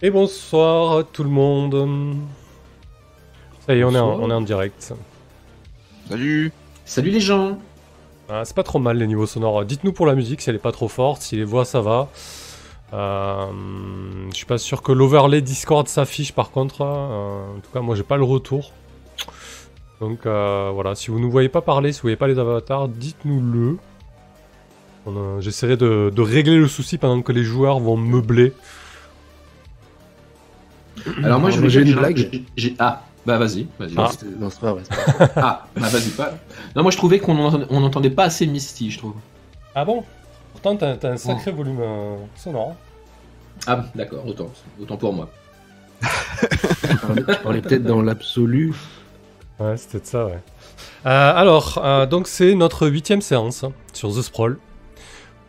Et bonsoir tout le monde. Ça y est, on est, en, Bonsoir. on est en direct. Salut Salut les gens Ah, c'est pas trop mal les niveaux sonores. Dites-nous pour la musique si elle est pas trop forte, si les voix ça va. Euh, je suis pas sûr que l'overlay Discord s'affiche par contre. Euh, en tout cas, moi j'ai pas le retour. Donc euh, voilà, si vous ne voyez pas parler, si vous voyez pas les avatars, dites-nous-le. Euh, J'essaierai de, de régler le souci pendant que les joueurs vont meubler. Alors moi vais j'ai une blague. j'ai- Ah, bah vas-y, vas-y. Ah. C'était- Non, c'est pas vrai. c'est pas vrai. Ah, bah vas-y pas. Non, moi je trouvais qu'on entendait, on entendait pas assez Misty, je trouve. Ah bon? Pourtant t'as t'as un sacré volume euh, sonore. Ah, d'accord, autant, autant pour moi. Tu parlais peut-être dans l'absolu. Ouais, c'était de ça, ouais. Euh, alors, euh, donc c'est notre huitième séance hein, sur The Sprawl.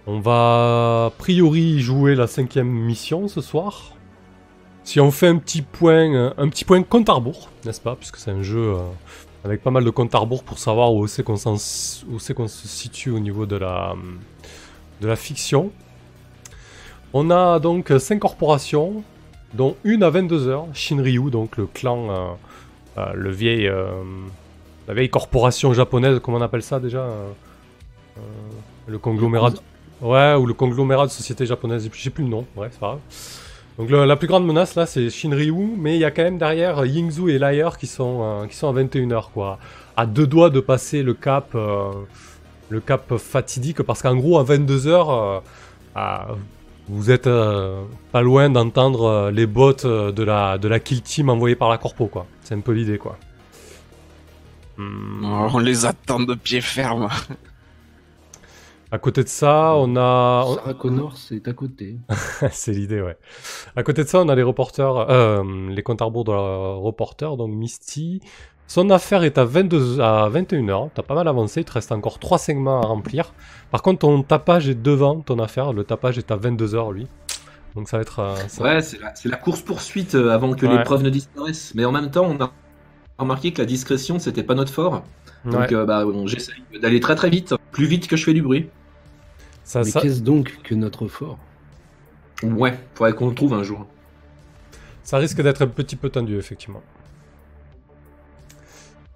On va a priori jouer la cinquième mission ce soir. Si on fait un petit point, euh, un petit point compte à rebours, n'est-ce pas, puisque c'est un jeu euh, avec pas mal de compte à rebours pour savoir où c'est qu'on s'en s- où c'est qu'on se situe au niveau de la de la fiction. On a donc cinq corporations, dont une à 22h, Shinryu, donc le clan, euh, euh, le vieil, euh, la vieille corporation japonaise, comment on appelle ça déjà Le conglomérat. de- Ouais, ou le conglomérat de société japonaise, je sais plus le nom, bref, c'est pas grave. Donc la plus grande menace là, c'est Shinryu, mais il y a quand même derrière Yingzhou et Liar qui sont, euh, qui sont à 21h, quoi. À deux doigts de passer le cap, euh, le cap fatidique, parce qu'en gros, à 22h, vous êtes euh, pas loin d'entendre euh, les bots euh, de la, de la kill team envoyée par la corpo, quoi. C'est un peu l'idée, quoi. Hmm. On les attend de pied ferme. À côté de ça, on a... on- Sarah Connor, c'est à côté. c'est l'idée, ouais. À côté de ça, on a les reporters, euh, les comptes à rebours de la reporter, donc Misty. Son affaire est à, 22, à 21h, t'as pas mal avancé, il te reste encore 3 segments à remplir. Par contre, ton tapage est devant ton affaire, le tapage est à 22h, lui. Donc ça va être... euh, ça- Ouais, c'est la, course-poursuite euh, avant que Ouais. les preuves ne disparaissent. Mais en même temps, on a remarqué que la discrétion, c'était pas notre fort. Donc ouais. euh, bah, on- j'essaye d'aller très très vite, plus vite que je fais du bruit. Ça- Mais ça- qu'est-ce donc que notre fort Ouais, faudrait qu'on le trouve un jour. Ça risque d'être un petit peu tendu, effectivement.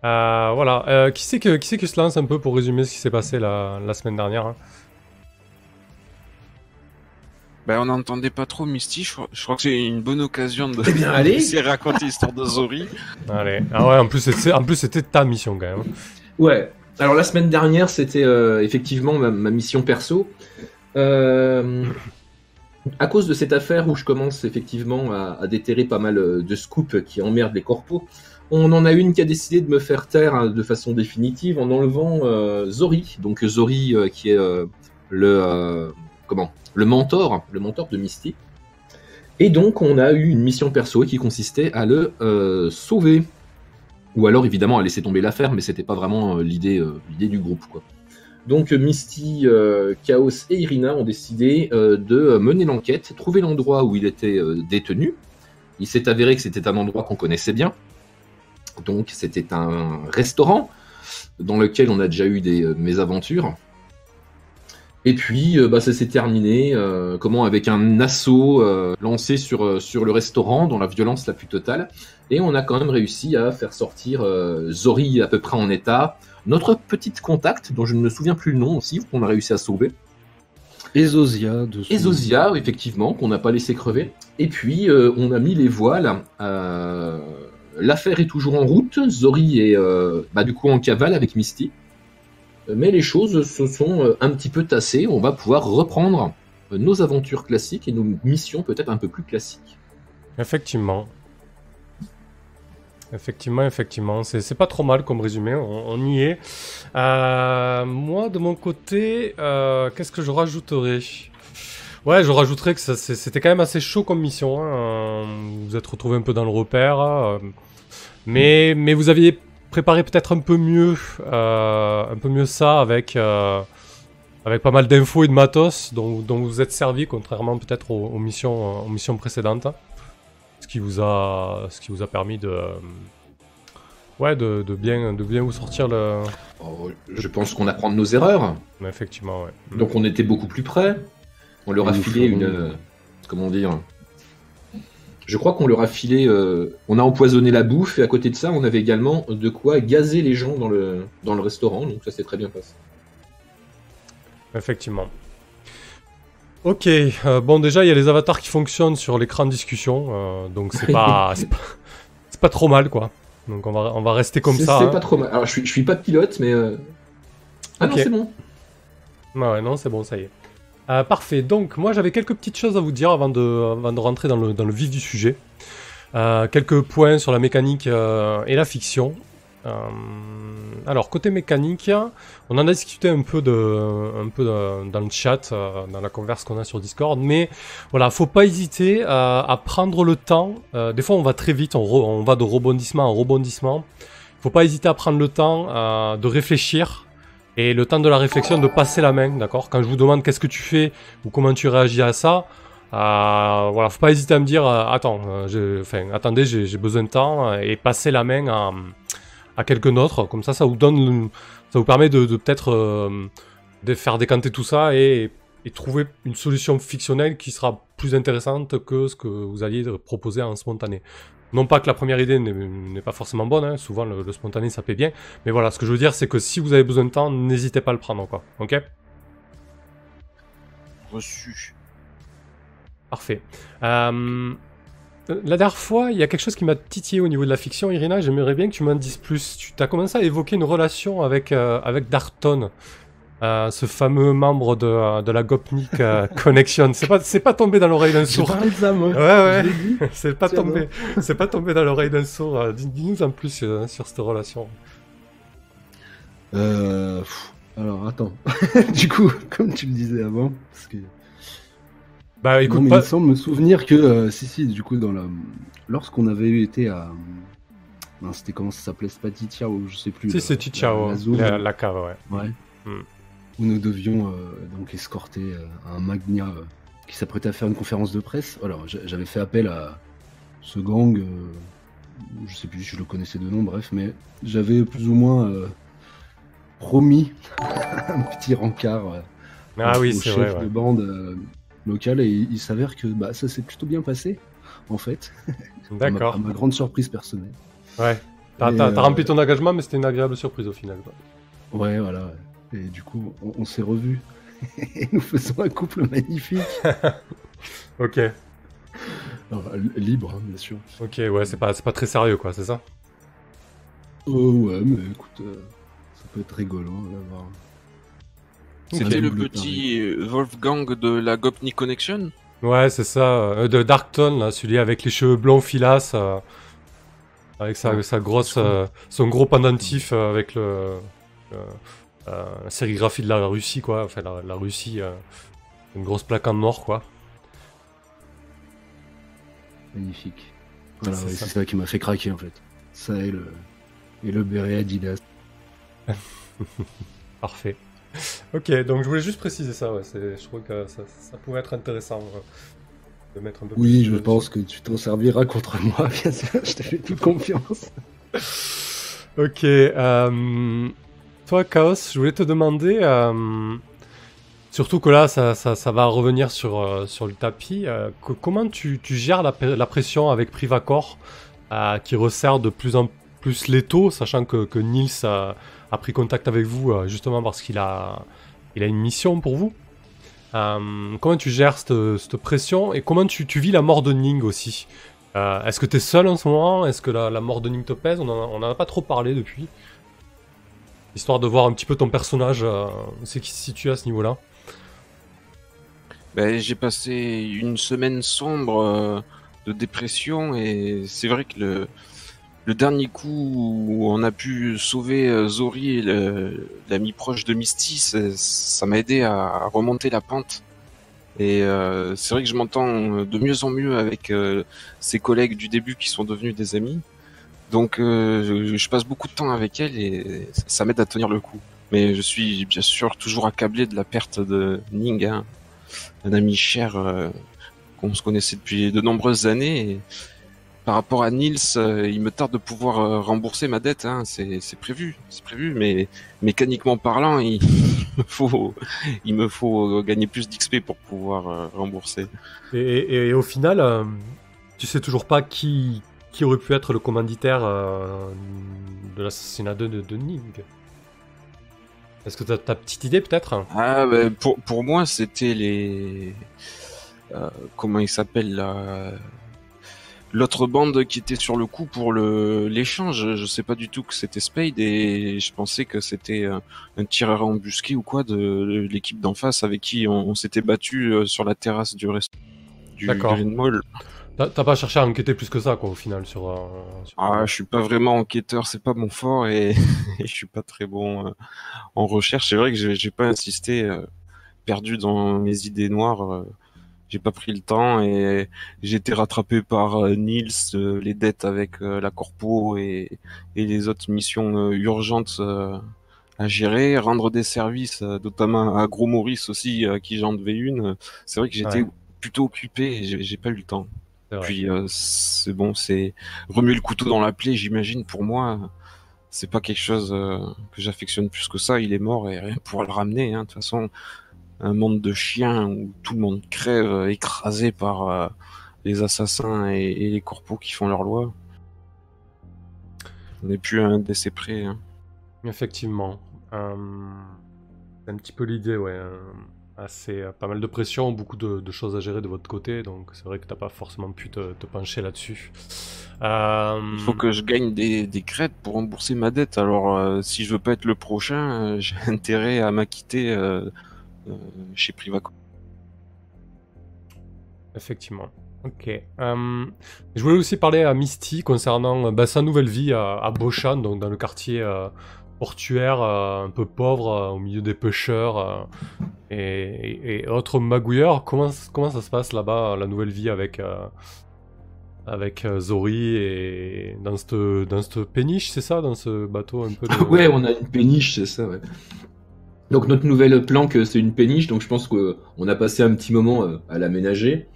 Euh, voilà. Euh, qui c'est que, qui c'est qui se lance un peu pour résumer ce qui s'est passé la, la semaine dernière hein Ben, on n'entendait pas trop Misty. Je crois, je crois que c'est une bonne occasion de Eh bien, allez. laisser raconter l'histoire de Zori. Allez. Ah ouais, en plus, c'était, en plus, c'était ta mission quand même. Ouais. Alors la semaine dernière, c'était euh, effectivement ma, mission perso. Euh, à cause de cette affaire où je commence effectivement à, déterrer pas mal euh, de scoops qui emmerdent les corpos, on en a une qui a décidé de me faire taire hein, de façon définitive en enlevant Zori. Donc Zori qui est le comment le mentor, le mentor de Misty. Et donc on a eu une mission perso qui consistait à le sauver. Ou alors évidemment à laisser tomber l'affaire, mais c'était pas vraiment euh, l'idée euh, l'idée du groupe quoi. Donc euh, Misty, Chaos et Irina ont décidé de mener l'enquête, trouver l'endroit où il était détenu. Il s'est avéré que c'était un endroit qu'on connaissait bien. Donc c'était un restaurant dans lequel on a déjà eu des mésaventures. Et puis euh, bah, ça s'est terminé euh, comment avec un assaut euh, lancé sur, euh, sur le restaurant dans la violence la plus totale. Et on a quand même réussi à faire sortir euh, Zori à peu près en état. Notre petite contact, dont je ne me souviens plus le nom aussi, qu'on a réussi à sauver. Ezosia de son- Ezosia, effectivement, qu'on n'a pas laissé crever. Et puis, euh, on a mis les voiles. euh, L'affaire est toujours en route. Zori est euh, bah, du coup en cavale avec Misty. Mais les choses se sont euh, un petit peu tassées. On va pouvoir reprendre euh, nos aventures classiques et nos missions peut-être un peu plus classiques. Effectivement. Effectivement, effectivement. C'est, pas trop mal comme résumé, on, y est. Euh, moi, de mon côté, euh, qu'est-ce que je rajouterais? Ouais, je rajouterais que c'était quand même assez chaud comme mission. hein. Euh, Vous êtes retrouvé un peu dans le repère. euh, mais, mais vous aviez préparé peut-être un peu mieux, euh, un peu mieux ça avec, euh, avec pas mal d'infos et de matos dont, dont vous vous êtes servi, contrairement peut-être aux, aux missions, aux missions précédentes ce qui vous a ce qui vous a permis de ouais de, de bien de bien vous sortir le Oh, je pense qu'on apprend de nos erreurs. effectivement ouais Donc on était beaucoup plus près. On leur a filé une, euh, comment dire, je crois qu'on leur a filé, euh, on a empoisonné la bouffe et à côté de ça, on avait également de quoi gazer les gens dans le, dans le restaurant, donc ça s'est très bien passé. Effectivement. Ok, euh, bon déjà il y a les avatars qui fonctionnent sur l'écran de discussion, euh, donc c'est pas, pas, trop mal quoi. Donc on va, on va rester comme ça. c'est hein. pas trop mal. Alors je suis, je suis pas pilote, mais. euh, Ah non, c'est bon. Ouais, ouais, non, c'est bon, ça y est. Euh, parfait. Donc, moi, j'avais quelques petites choses à vous dire avant de, rentrer dans le, vif du sujet. Euh, quelques points sur la mécanique euh, et la fiction. Alors, côté mécanique, on en a discuté un peu, dans le chat, dans la converse qu'on a sur Discord, mais voilà, faut pas hésiter à, prendre le temps. Des fois, on va très vite, on, on va de rebondissement en rebondissement. Faut pas hésiter à prendre le temps de réfléchir et le temps de la réflexion de passer la main, d'accord? Quand je vous demande qu'est-ce que tu fais ou comment tu réagis à ça, euh, voilà, faut pas hésiter à me dire, euh, attends, euh, attendez, j'ai besoin de temps euh, et passer la main à, à quelqu'un d'autre. Comme ça, ça vous donne, ça vous permet de, peut-être de faire décanter tout ça et trouver une solution fictionnelle qui sera plus intéressante que ce que vous alliez proposer en spontané. Non pas que la première idée n'est pas forcément bonne, hein, souvent le, le spontané ça paie bien, mais voilà, ce que je veux dire c'est que si vous avez besoin de temps, n'hésitez pas à le prendre quoi, ok? Reçu. Parfait. Euh, la dernière fois, il y a quelque chose qui m'a titillé au niveau de la fiction, Irina, j'aimerais bien que tu m'en dises plus. Tu as commencé à évoquer une relation avec, euh, avec Darton, euh, ce fameux membre de, de la Gopnik euh, Connection. C'est pas, c'est pas tombé dans l'oreille d'un sourd. parlé de ça, moi. Ouais, ouais. C'est pas tombé, c'est pas tombé dans l'oreille d'un sourd. Euh, dis- Dis-nous en plus euh, sur cette relation. Euh, alors, attends. du coup, comme tu le disais avant, parce que Bah Non, écoute, mais pas... il me semble me souvenir que euh, si si du coup dans la lorsqu'on avait été à non, c'était comment ça s'appelait? C'est pas Titia ou je sais plus si c'est la- Tichao, la zone la, la cave, ouais. ouais, Hmm. Où nous devions euh, donc escorter euh, un Magnia euh, qui s'apprêtait à faire une conférence de presse alors j'a- j'avais fait appel à ce gang je sais plus si je le connaissais de nom bref mais j'avais plus ou moins promis un petit rencard Ah oui, au chef vrai. de bande locale et il s'avère que bah, ça s'est plutôt bien passé en fait. À ma- D'accord. À ma grande surprise personnelle. Ouais. T'as euh, rempli ton engagement, mais c'était une agréable surprise au final. quoi. Ouais, voilà. Et du coup, on, on s'est revus. et nous faisons un couple magnifique. Ok. Alors, libre, hein, bien sûr. Ok, ouais, c'est pas, c'est pas très sérieux, quoi, c'est ça? Oh ouais, mais écoute, euh, ça peut être rigolo d'avoir. C'était le petit Wolfgang de la Gopnik Connection? Ouais, c'est ça. euh, de Darkton, là, celui avec les cheveux blonds filasses, euh, avec sa, Ouais, sa grosse, euh, son gros pendentif euh, avec le, le- euh, la sérigraphie de la Russie, quoi. Enfin, la, la Russie, euh, une grosse plaque en or, quoi. Magnifique. Voilà, C'est ouais, ça. qui m'a fait craquer en fait. Ça et le, et le béret Adidas. Parfait. Ok, donc je voulais juste préciser ça, ouais. c'est- Je trouve que ça, ça pouvait être intéressant euh, de mettre un peu Oui, plus je pense que tu t'en serviras contre moi, bien sûr. Je te fais toute confiance. Ok. euh, Chaos, je voulais te demander, euh, surtout que là, ça, va revenir sur, euh, le tapis, euh, comment tu, gères la, pression avec Privacor, qui resserre de plus en plus l'étau, sachant que, que Nils a, pris contact avec vous justement parce qu'il a, une mission pour vous. Comment tu gères cette, pression et comment tu, vis la mort de Ning aussi? Est-ce que tu es seul en ce moment? Est-ce que la, la mort de Ning te pèse? On en, a- on en a pas trop parlé depuis. Histoire de voir un petit peu ton personnage, euh, c'est qui se situe à ce niveau-là. Ben, j'ai passé une semaine sombre euh, de dépression et c'est vrai que le, le dernier coup où on a pu sauver euh, Zori, l'ami proche de Misty, ça m'a aidé à remonter la pente. Et c'est vrai que je m'entends de mieux en mieux avec euh, ses collègues du début qui sont devenus des amis. Donc euh, je, passe beaucoup de temps avec elle et ça, m'aide à tenir le coup. Mais je suis bien sûr toujours accablé de la perte de Ning, hein, un ami cher euh, qu'on se connaissait depuis de nombreuses années. Par rapport à Nils, euh, il me tarde de pouvoir euh, rembourser ma dette. Hein, c'est prévu, c'est prévu. Mais mécaniquement parlant, il, me faut, gagner plus d'XP pour pouvoir rembourser. Et, et- au final, tu sais toujours pas qui, qui aurait pu être le commanditaire euh, de l'assassinat de, de Ning. Est-ce que tu as ta petite idée peut-être Ah, bah, pour, pour moi, c'était les. euh, comment il s'appelle là L'autre bande qui était sur le coup pour le l'échange, je sais pas du tout que c'était Spade et je pensais que c'était euh, un tireur embusqué ou quoi de, l'équipe d'en face avec qui on, on s'était battu sur la terrasse du restaurant du D'accord. Green Mall. T'as pas cherché à enquêter plus que ça, quoi, au final, sur. euh, sur- Ah, je suis pas vraiment enquêteur, c'est pas mon fort et, et je suis pas très bon euh, en recherche. C'est vrai que j'ai j'ai pas insisté, euh, perdu dans mes idées noires. euh, j'ai pas pris le temps et j'ai été rattrapé par euh, Nils, euh, les dettes avec euh, la corpo et, et les autres missions euh, urgentes euh, à gérer, rendre des services, euh, notamment à Gros Maurice aussi, à qui j'en devais une. C'est vrai que j'étais Ouais. plutôt occupé et j'ai j'ai pas eu le temps. Puis euh, c'est bon, c'est remuer le couteau dans la plaie, j'imagine. Pour moi, c'est pas quelque chose euh, que j'affectionne plus que ça. Il est mort et rien pour le ramener. hein. De toute façon, un monde de chiens où tout le monde crève écrasé par euh, les assassins et, et les corpos qui font leur loi. On n'est plus à un décès près. hein. Effectivement. Euh, c'est un petit peu l'idée, ouais. Assez, euh, pas mal de pression, beaucoup de, de choses à gérer de votre côté, donc c'est vrai que t'as pas forcément pu te, te pencher là-dessus. Euh, Il faut que je gagne des, des crêtes pour rembourser ma dette. Alors, euh, si je veux pas être le prochain, euh, j'ai intérêt à m'acquitter chez Privaco. Effectivement. Ok. Euh, je voulais aussi parler à Misty concernant bah, sa nouvelle vie à, à Beauchamp, donc dans le quartier euh, portuaire euh, un peu pauvre, euh, au milieu des pêcheurs euh, et, et- et autres magouilleurs. Comment, comment ça se passe là-bas, la nouvelle vie avec, avec Zori et dans cette, dans cette péniche, c'est ça Dans ce bateau un peu de... Ouais, on a une péniche, c'est ça. Donc notre nouvelle planque, c'est une péniche, donc je pense qu'on a passé un petit moment à l'aménager.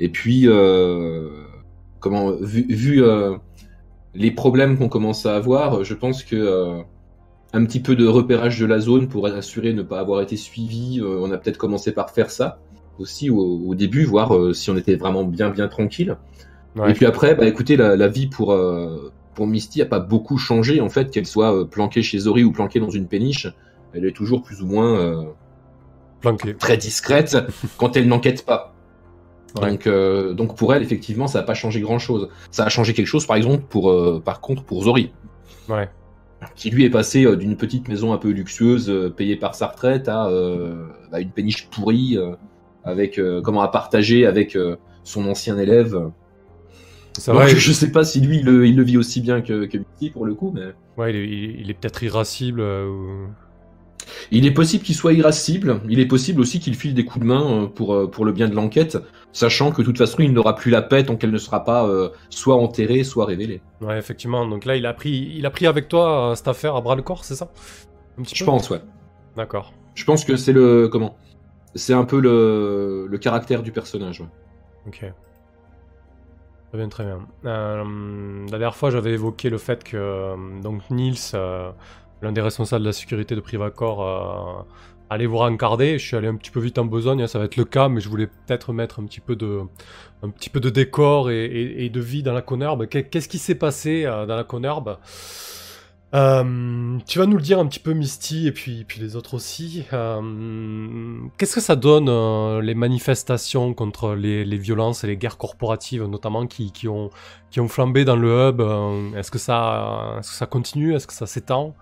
Et puis, comment, vu, les problèmes qu'on commence à avoir, je pense que un petit peu de repérage de la zone pour assurer ne pas avoir été suivi, euh, on a peut-être commencé par faire ça aussi au, au début, voir euh, si on était vraiment bien bien tranquille. Ouais. Et puis après, bah écoutez, la, la vie pour euh, pour Misty a pas beaucoup changé en fait, qu'elle soit planquée chez Zori ou planquée dans une péniche, elle est toujours plus ou moins euh, Planqué. très discrète quand elle n'enquête pas. Ouais. Donc, donc pour elle, effectivement, ça n'a pas changé grand-chose. Ça a changé quelque chose, par exemple, pour, par contre, pour Zori, Ouais. Qui lui est passé euh, d'une petite maison un peu luxueuse, euh, payée par sa retraite, à euh, bah, une péniche pourrie, avec comment à partager avec son ancien élève. Donc, je sais pas si lui, il le, il le vit aussi bien que, que Misty pour le coup, mais ouais, il est, il il peut-être irascible. euh, ou- il est possible qu'il soit irascible. Il est possible aussi qu'il file des coups de main euh, pour, euh, pour le bien de l'enquête, sachant que de toute façon, il n'aura plus la paix tant qu'elle ne sera pas euh, soit enterrée, soit révélée. Ouais, effectivement. Donc là, il a pris, il a pris avec toi euh, cette affaire à bras le corps, c'est ça? Un petit Je peu? pense, ouais. D'accord. Je pense que c'est le comment? C'est un peu le, le caractère du personnage. Ouais. Ok. Très bien, très bien. Euh, la dernière fois, j'avais évoqué le fait que donc Nils, euh, l'un des responsables de la sécurité de Privacor, euh, allait vous rencarder. Je suis allé un petit peu vite en besogne, hein, ça va être le cas, mais je voulais peut-être mettre un petit peu de, décor et, de vie dans la. Qu'est- Qu'est-ce qui s'est passé euh, dans la Conherbe Euh, tu vas nous le dire un petit peu, Misty, et puis, les autres aussi. Qu'est-ce que ça donne, les manifestations contre les, violences et les guerres corporatives, notamment, qui, ont, flambé dans le hub? Ça- est-ce que ça continue? Est-ce que ça s'étend?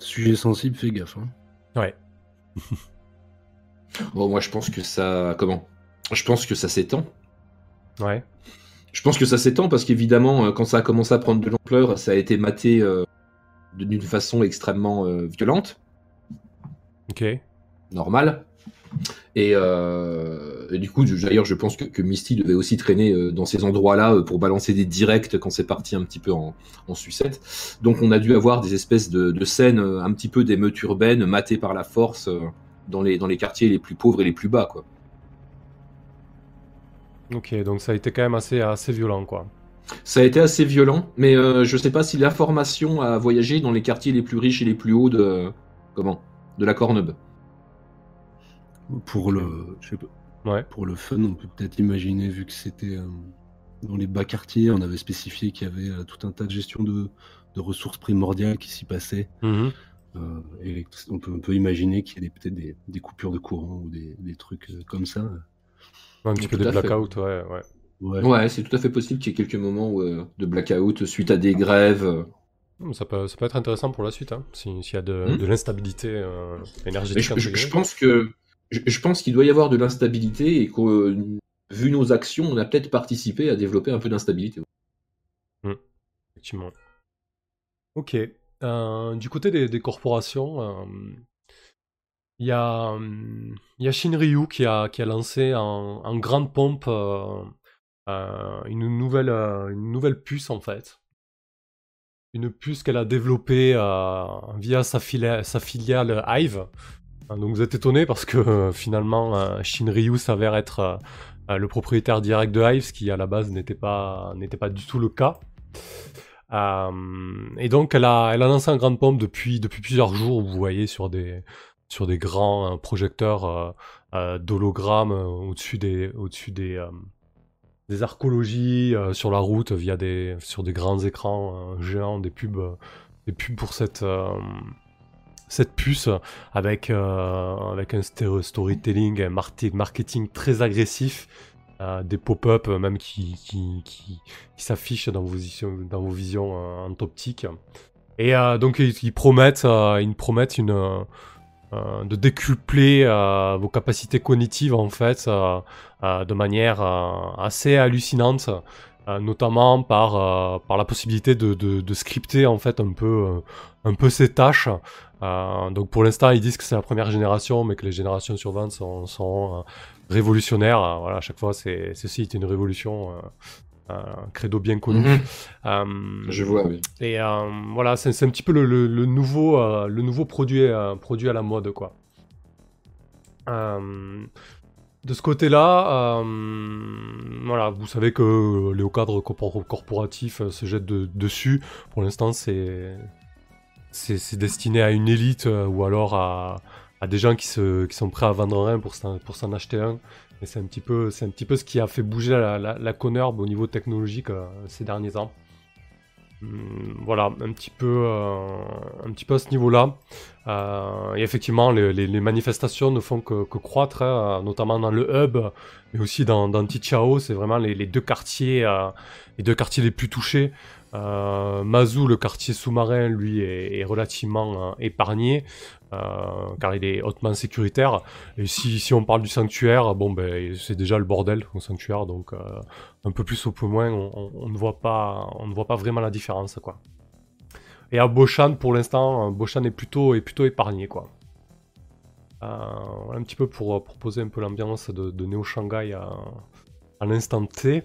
Sujet sensible, fais gaffe. Hein. Ouais. Bon, moi, je pense que ça comment? Je pense que ça s'étend. Ouais. Je pense que ça s'étend parce qu'évidemment, euh, quand ça a commencé à prendre de l'ampleur, ça a été maté euh, d'une façon extrêmement euh, violente. Ok. normal. Et, euh, et du coup, d'ailleurs, je pense que, que Misty devait aussi traîner euh, dans ces endroits-là euh, pour balancer des directs quand c'est parti un petit peu en, en sucette. Donc, on a dû avoir des espèces de, de scènes un petit peu d'émeutes urbaines matées par la force dans, les, dans les quartiers les plus pauvres et les plus bas, quoi. Ok, donc ça a été quand même assez, assez violent, quoi. Ça a été assez violent, mais je sais pas si l'information a voyagé dans les quartiers les plus riches et les plus hauts de comment? De la Cornebe. Pour le, je sais pas, Ouais. Pour le fun, on peut peut-être imaginer, vu que c'était euh, dans les bas quartiers, on avait spécifié qu'il y avait euh, tout un tas de gestion de, de ressources primordiales qui s'y passaient. Mhm. Euh, et on peut, on peut imaginer qu'il y a peut-être des, des coupures de courant ou des, des trucs euh, comme ça. Un petit peu des fait. blackouts, ouais, ouais. Ouais. Ouais, c'est tout à fait possible qu'il y ait quelques moments où, euh, de blackout suite à des grèves. euh. Hum, Ça peut, ça peut être intéressant pour la suite, hein, si- s'il y a de, Mhm. de l'instabilité euh, énergétique. je, je- intégrée. je pense que je, pense qu'il doit y avoir de l'instabilité et que vu nos actions, on a peut-être participé à développer un peu d'instabilité. Effectivement. Ok. Euh, du côté des, corporations, euh, il y a, Shinryu qui a, lancé en, grande pompe euh, une, nouvelle, une nouvelle puce en fait. Une puce qu'elle a développée via sa sa filiale Hive. Donc vous êtes étonné parce que euh, finalement euh, Shinryu s'avère être euh, le propriétaire direct de Hive, ce qui à la base n'était pas, du tout le cas. Et donc elle a, elle a lancé un grande pompe depuis, plusieurs jours, vous voyez, sur des, grands projecteurs d'hologrammes au-dessus des, au-dessus euh, sur la route via des, sur des grands écrans géants, des pubs, des pubs pour cette, cette puce avec, euh, avec un storytelling, un marketing très agressif, euh, des pop-up euh, même qui, qui, s'affichent dans vos, dans vos visions en optique. Et donc ils, promettent, ils promettent une, de décupler vos capacités cognitives en fait de manière assez hallucinante, notamment par, par la possibilité de, de, de scripter en fait un peu, un peu ces tâches. Euh, donc pour l'instant ils disent que c'est la première génération, mais que les générations suivantes sont, sont euh, révolutionnaires. Euh, voilà, à chaque fois c'est ceci est une révolution. euh, un credo bien connu. Mhm. Je vois, oui. et voilà, c'est un petit peu le, le- le nouveau, le nouveau produit, produit à la mode, quoi. De ce côté-là, voilà, vous savez que les cadres corpor- corporatifs se jettent de- dessus. Pour l'instant, c'est c'est destiné à une élite euh, ou alors à, des gens qui, sont prêts à vendre un pour s'en acheter un. C'est un petit peu, ce qui a fait bouger la, la, au niveau technologique euh, ces derniers ans. Hum, voilà, un petit peu, euh, un petit peu à ce niveau-là. Et effectivement, les, manifestations ne font que, croître, hein, notamment dans le hub, mais aussi dans, Tichao. C'est vraiment les deux quartiers les plus touchés. Euh, Mazu, le quartier sous-marin, lui, est, relativement euh, épargné, euh, car il est hautement sécuritaire. Et si, on parle du sanctuaire, bon, ben, c'est déjà le bordel au sanctuaire, donc un peu plus ou peu moins, on, ne voit pas, on ne voit pas vraiment la différence, quoi. Et à Boshan, pour l'instant, Boshan est plutôt, épargné, quoi. Un petit peu pour, pour poser un peu l'ambiance de, de Neo Shanghai à l'instant T.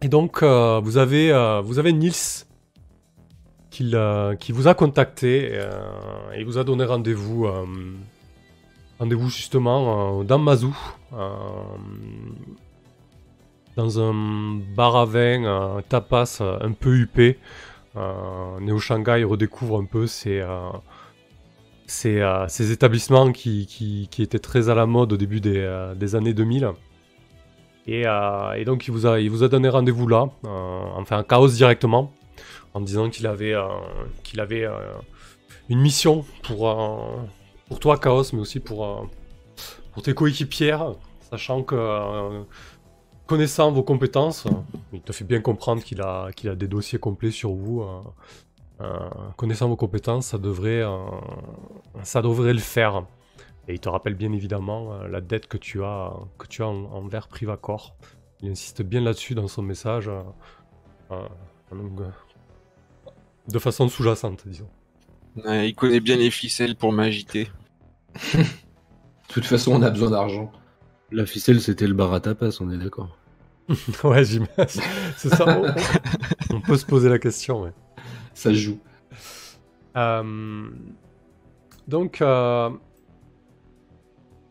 Et donc, euh, vous, avez, euh, vous avez Nils qui, qui vous a contacté euh, et vous a donné rendez-vous euh, rendez-vous justement dans Mazou, dans un bar à vin, euh, tapas un peu huppé. Neo Shanghai redécouvre un peu euh, ces, établissements qui, qui, étaient très à la mode au début des, des années 2000. Et, euh, et donc il vous a, il vous a donné rendez-vous là, euh, enfin Chaos directement, en disant qu'il avait, euh, qu'il avait une mission pour, pour toi Chaos, mais aussi pour, pour tes coéquipières, sachant que connaissant vos compétences, il te fait bien comprendre qu'il a, qu'il a des dossiers complets sur vous. connaissant vos compétences, ça devrait, ça devrait le faire. Et il te rappelle bien évidemment euh, la dette que tu as, que tu as en- envers Privacor. Il insiste bien là-dessus dans son message, euh, euh, donc, euh, de façon sous-jacente, disons. Ouais, il connaît bien les ficelles pour m'agiter. De toute façon, on a besoin d'argent. La ficelle, c'était le bar à tapas, on est d'accord. ouais, j'imagine. C'est ça. On, peut se poser la question. ouais. Ça joue. Euh, donc, euh,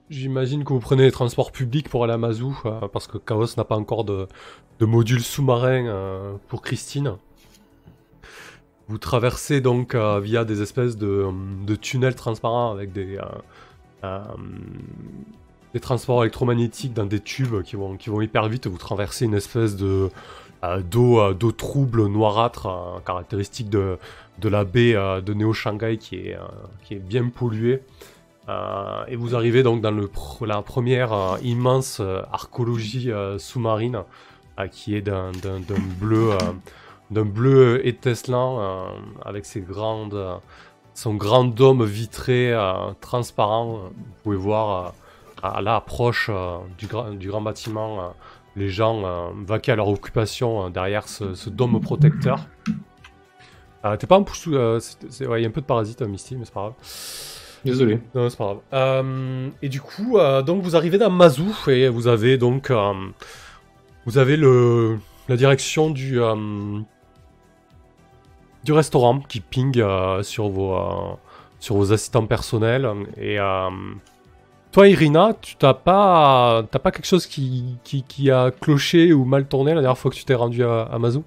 j'imagine que vous prenez les transports publics pour aller à Mazou, euh, parce que Chaos n'a pas encore de, module sous-marin euh, pour Christine. Vous traversez donc euh, via des espèces de, de tunnels transparents avec des, des transports électromagnétiques dans des tubes qui vont, qui hyper vite. Vous traversez une espèce de d'eau trouble, noirâtre, caractéristique de, de la baie de Néo-Shanghai qui, est, euh, qui est bien polluée. Euh, et vous arrivez donc dans la première euh, immense euh, archéologie sous-marine qui est d'un bleu, d'un bleu étincelant avec ses grandes, son grand dôme vitré transparent. Vous pouvez voir euh, à l'approche du, gra- du grand bâtiment les gens vaquer à leur occupation derrière ce, dôme protecteur. T'es pas un poussou, il y a un peu de parasite, Misty, mais c'est pas grave. Désolé. Non, c'est pas grave. Euh, et du coup, euh, donc vous arrivez dans Mazou et vous avez donc euh, vous avez le la direction du du restaurant qui ping sur vos sur vos assistants personnels et toi Irina, tu t'as pas t'as pas quelque chose qui, qui, a cloché ou mal tourné la dernière fois que tu t'es rendu à Mazou?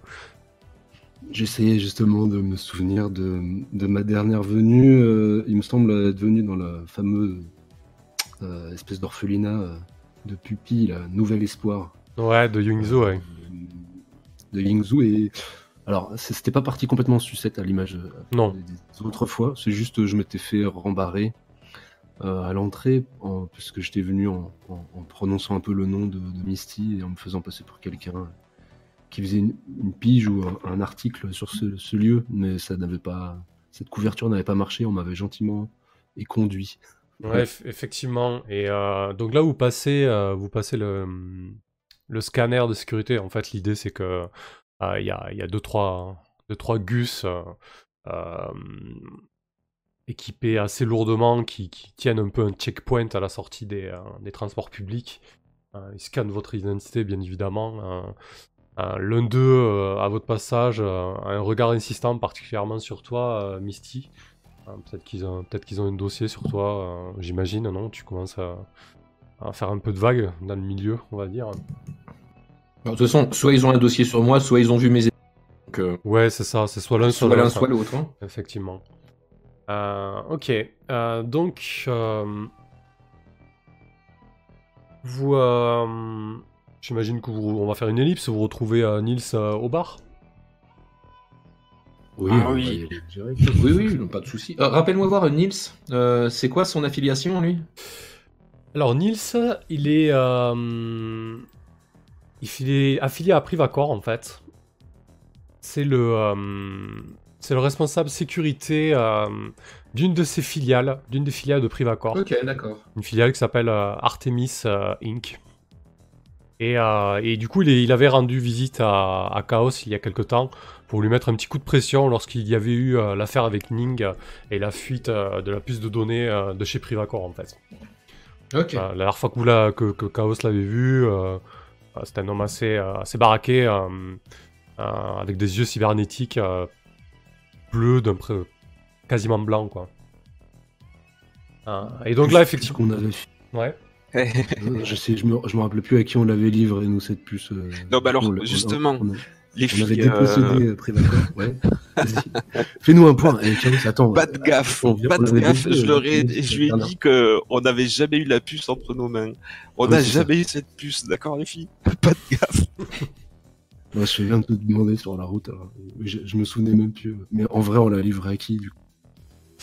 J'essayais justement de me souvenir de, de ma dernière venue. euh, il me semble être venu dans la fameuse euh, espèce d'orphelinat euh, de pupille, la Nouvel Espoir Ouais, de Yungzo, ouais. de Yingzhou. Et alors, c'était pas parti complètement en sucette à l'image Non. des, autres fois. C'est juste, je m'étais fait rembarrer à l'entrée, en- puisque j'étais venu en, en- en prononçant un peu le nom de, de Misty et en me faisant passer pour quelqu'un qui faisait une, pige ou un, article sur ce, lieu, mais ça n'avait pas, cette couverture n'avait pas marché. On m'avait gentiment éconduit. Ouais, eff- effectivement. Et euh, donc là, vous passez, euh, vous passez le, le scanner de sécurité. En fait, l'idée, c'est que euh, il y, a, y a deux, trois, deux, trois gus équipés assez lourdement qui, qui tiennent un peu un checkpoint à la sortie des, des transports publics. Ils scannent votre identité, bien évidemment. Euh, L'un d'eux, euh, à votre passage, euh, a un regard insistant particulièrement sur toi, Misty. Peut-être qu'ils ont, peut qu'ils ont un dossier sur toi, j'imagine, non? Tu commences à, à faire un peu de vague dans le milieu, on va dire. Alors, de toute façon, soit ils ont un dossier sur moi, soit ils ont vu mes. Donc, euh, Ouais, c'est ça, c'est soit l'un, soit l'autre. soit l'autre. hein. Effectivement. Euh, ok, euh, donc vous, j'imagine que vous, on va faire une ellipse. Vous retrouvez euh, Nils euh, au bar. Oui, Ah oui. Oui, oui, pas de souci. Euh, Rappelle-moi voir, euh, Nils, euh, c'est quoi son affiliation, lui? Alors Nils, il est, euh, il est affilié à Privacor en fait. C'est le, euh, c'est le responsable sécurité euh, d'une de ses filiales, d'une des filiales de Privacor. Ok, d'accord. une filiale qui s'appelle euh, Artemis euh, Inc. Et, euh, et du coup, il, est- il avait rendu visite à, à Chaos il y a quelque temps pour lui mettre un petit coup de pression lorsqu'il y avait eu euh, l'affaire avec Ning et la fuite euh, de la puce de données de chez Privacor en fait. La dernière fois que, vous l'a- que, que Chaos l'avait vu, euh, c'était un homme assez, assez baraqué, avec des yeux cybernétiques bleus, d'un près quasiment blanc quoi. Et donc là, effectivement. Ouais. Euh, je sais, je me, je me rappelais plus à qui on l'avait livré, nous, cette puce. euh, Non, bah alors, on on justement, on, a- Les on avait filles, euh, dépossédé euh, Prévacor. Ouais. Fais-nous un point. Eh, Carlos, attends. pas de gaffe, On pas on de gaffe. dit, Je euh, leur ai, que je lui ai dit que on n'avait jamais eu la puce entre nos mains. On Ouais, n'a ça. jamais eu cette puce, d'accord les filles? Pas de gaffe. Moi, je viens de te demander sur la route. alors, je, je me souvenais même plus. Mais en vrai, on l'a livré à qui du coup?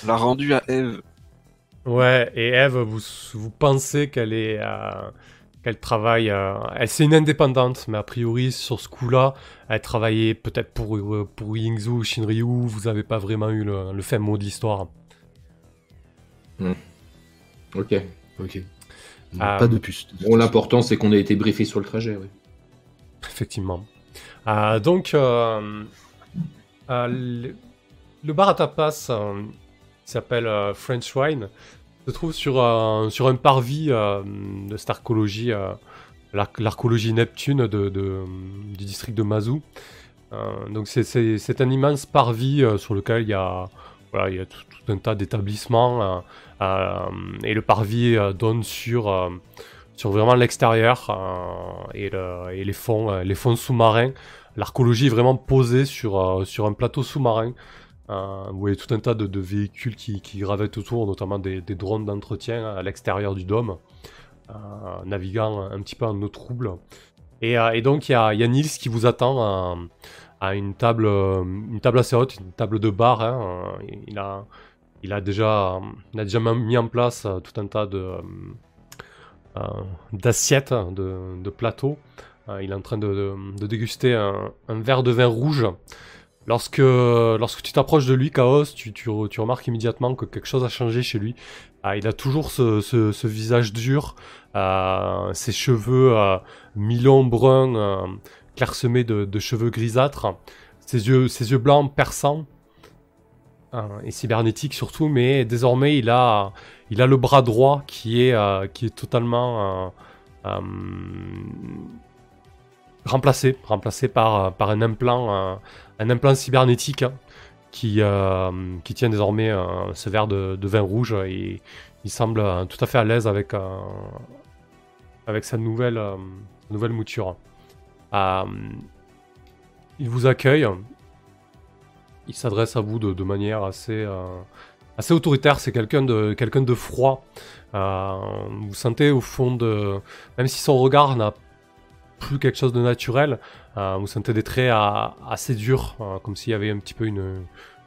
On l'a rendu à Eve. Ouais, et Eve, vous, vous pensez qu'elle est, euh, qu'elle travaille, euh, elle c'est une indépendante, mais a priori sur ce coup-là, elle travaillait peut-être pour euh, pour Yingzhou ou Shinryu. Vous avez pas vraiment eu le, le fin mot de l'histoire. Ok. Ok. Ah. Pas de puce. Bon, l'important, c'est qu'on ait été briefé sur le trajet, oui. Effectivement. Euh, donc, euh, euh, le, le bar à tapas euh, qui s'appelle euh, French Wine se trouve sur, un- sur un parvis euh, de cette archéologie, euh, l'ar- l'archéologie Neptune de, du district de Mazou. Euh, donc, c'est- un immense parvis sur lequel il y a, voilà, il y a tout, un tas d'établissements. et le parvis donne sur. sur vraiment l'extérieur et, le- et les fonds, fonds sous-marins. L'archéologie est vraiment posée sur, sur un plateau sous-marin. Euh, vous voyez tout un tas de, véhicules qui, qui autour, notamment des, drones d'entretien à l'extérieur du dôme. naviguant un petit peu en eau trouble. Et, et donc il y a, y a, Nils qui vous attend à une table, une table assez haute, une table de bar. Hein. Il, a, il, a déjà, il a déjà mis en place tout un tas de d'assiettes, de, de, plateaux. il est en train de, de déguster un, verre de vin rouge Lorsque, lorsque tu t'approches de lui, Chaos, tu, tu, tu, remarques immédiatement que quelque chose a changé chez lui. Ah, il a toujours ce, ce, visage dur, euh, ses cheveux euh, mi-longs bruns, euh, clairsemés de, de, cheveux grisâtres, ses yeux, ses yeux blancs perçants, hein, et cybernétiques surtout, mais désormais il a, il a le bras droit qui est, euh, qui est totalement euh, remplacé, remplacé par, par un implant un implant cybernétique hein, qui, euh, qui tient désormais euh, ce verre de, vin rouge et il semble euh, tout à fait à l'aise avec, avec sa nouvelle, mouture. il vous accueille, il s'adresse à vous de, manière assez, autoritaire, c'est quelqu'un de, quelqu'un de froid. vous sentez au fond de... Même si son regard n'a plus quelque chose de naturel. Euh, vous sentez des traits assez durs, euh, comme s'il y avait un petit peu une,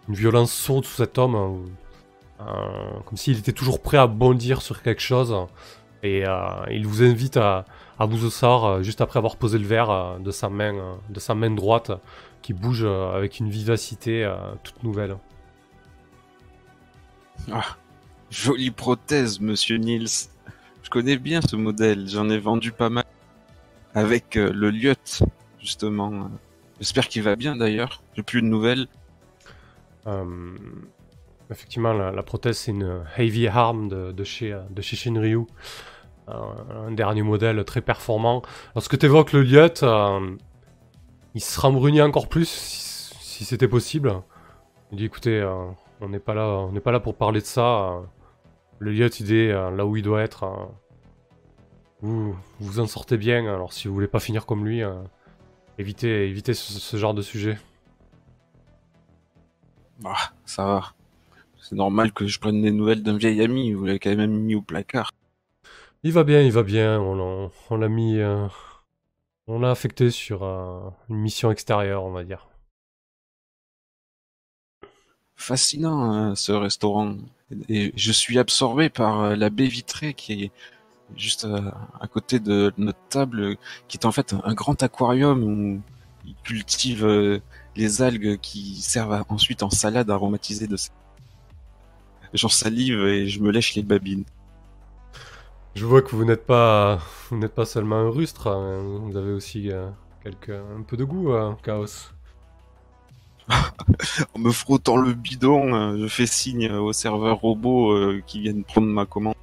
violence sourde sous cet homme, euh, comme s'il était toujours prêt à bondir sur quelque chose. Et il vous invite à, vous asseoir juste après avoir posé le verre de, sa main, de sa main droite, qui bouge avec une vivacité toute nouvelle. Ah, jolie prothèse, monsieur Niels. Je connais bien ce modèle, j'en ai vendu pas mal avec euh, le lieu justement. J'espère qu'il va bien d'ailleurs. J'ai plus de nouvelles. Euh, effectivement, la, prothèse c'est une Heavy Arm de, chez, Shinryu. Euh, un dernier modèle très performant. Lorsque tu évoques le lieu, il se rembrunit encore plus si, c'était possible. Il dit écoutez, on n'est pas là, on n'est pas là pour parler de ça. le lieu, il est là où il doit être vous vous en sortez bien. Alors si vous voulez pas finir comme lui, euh, évitez, évitez ce, genre de sujet. Ah, ça va. C'est normal que je prenne des nouvelles d'un vieil ami. Vous l'avez quand même mis au placard. Il va bien, il va bien. On l'a mis. Euh, on l'a affecté sur euh, une mission extérieure, on va dire. Fascinant, hein, ce restaurant. Et je suis absorbé par la baie vitrée qui est juste euh, à, côté de notre table, qui est en fait un grand aquarium où ils cultivent euh, les algues qui servent ensuite en salade aromatisée de J'en salive et je me lèche les babines. Je vois que vous n'êtes pas, vous n'êtes pas seulement un rustre, hein. vous avez aussi euh, quelques, un peu de goût, Chaos. en me frottant le bidon, je fais signe aux serveurs robots qui viennent prendre ma commande.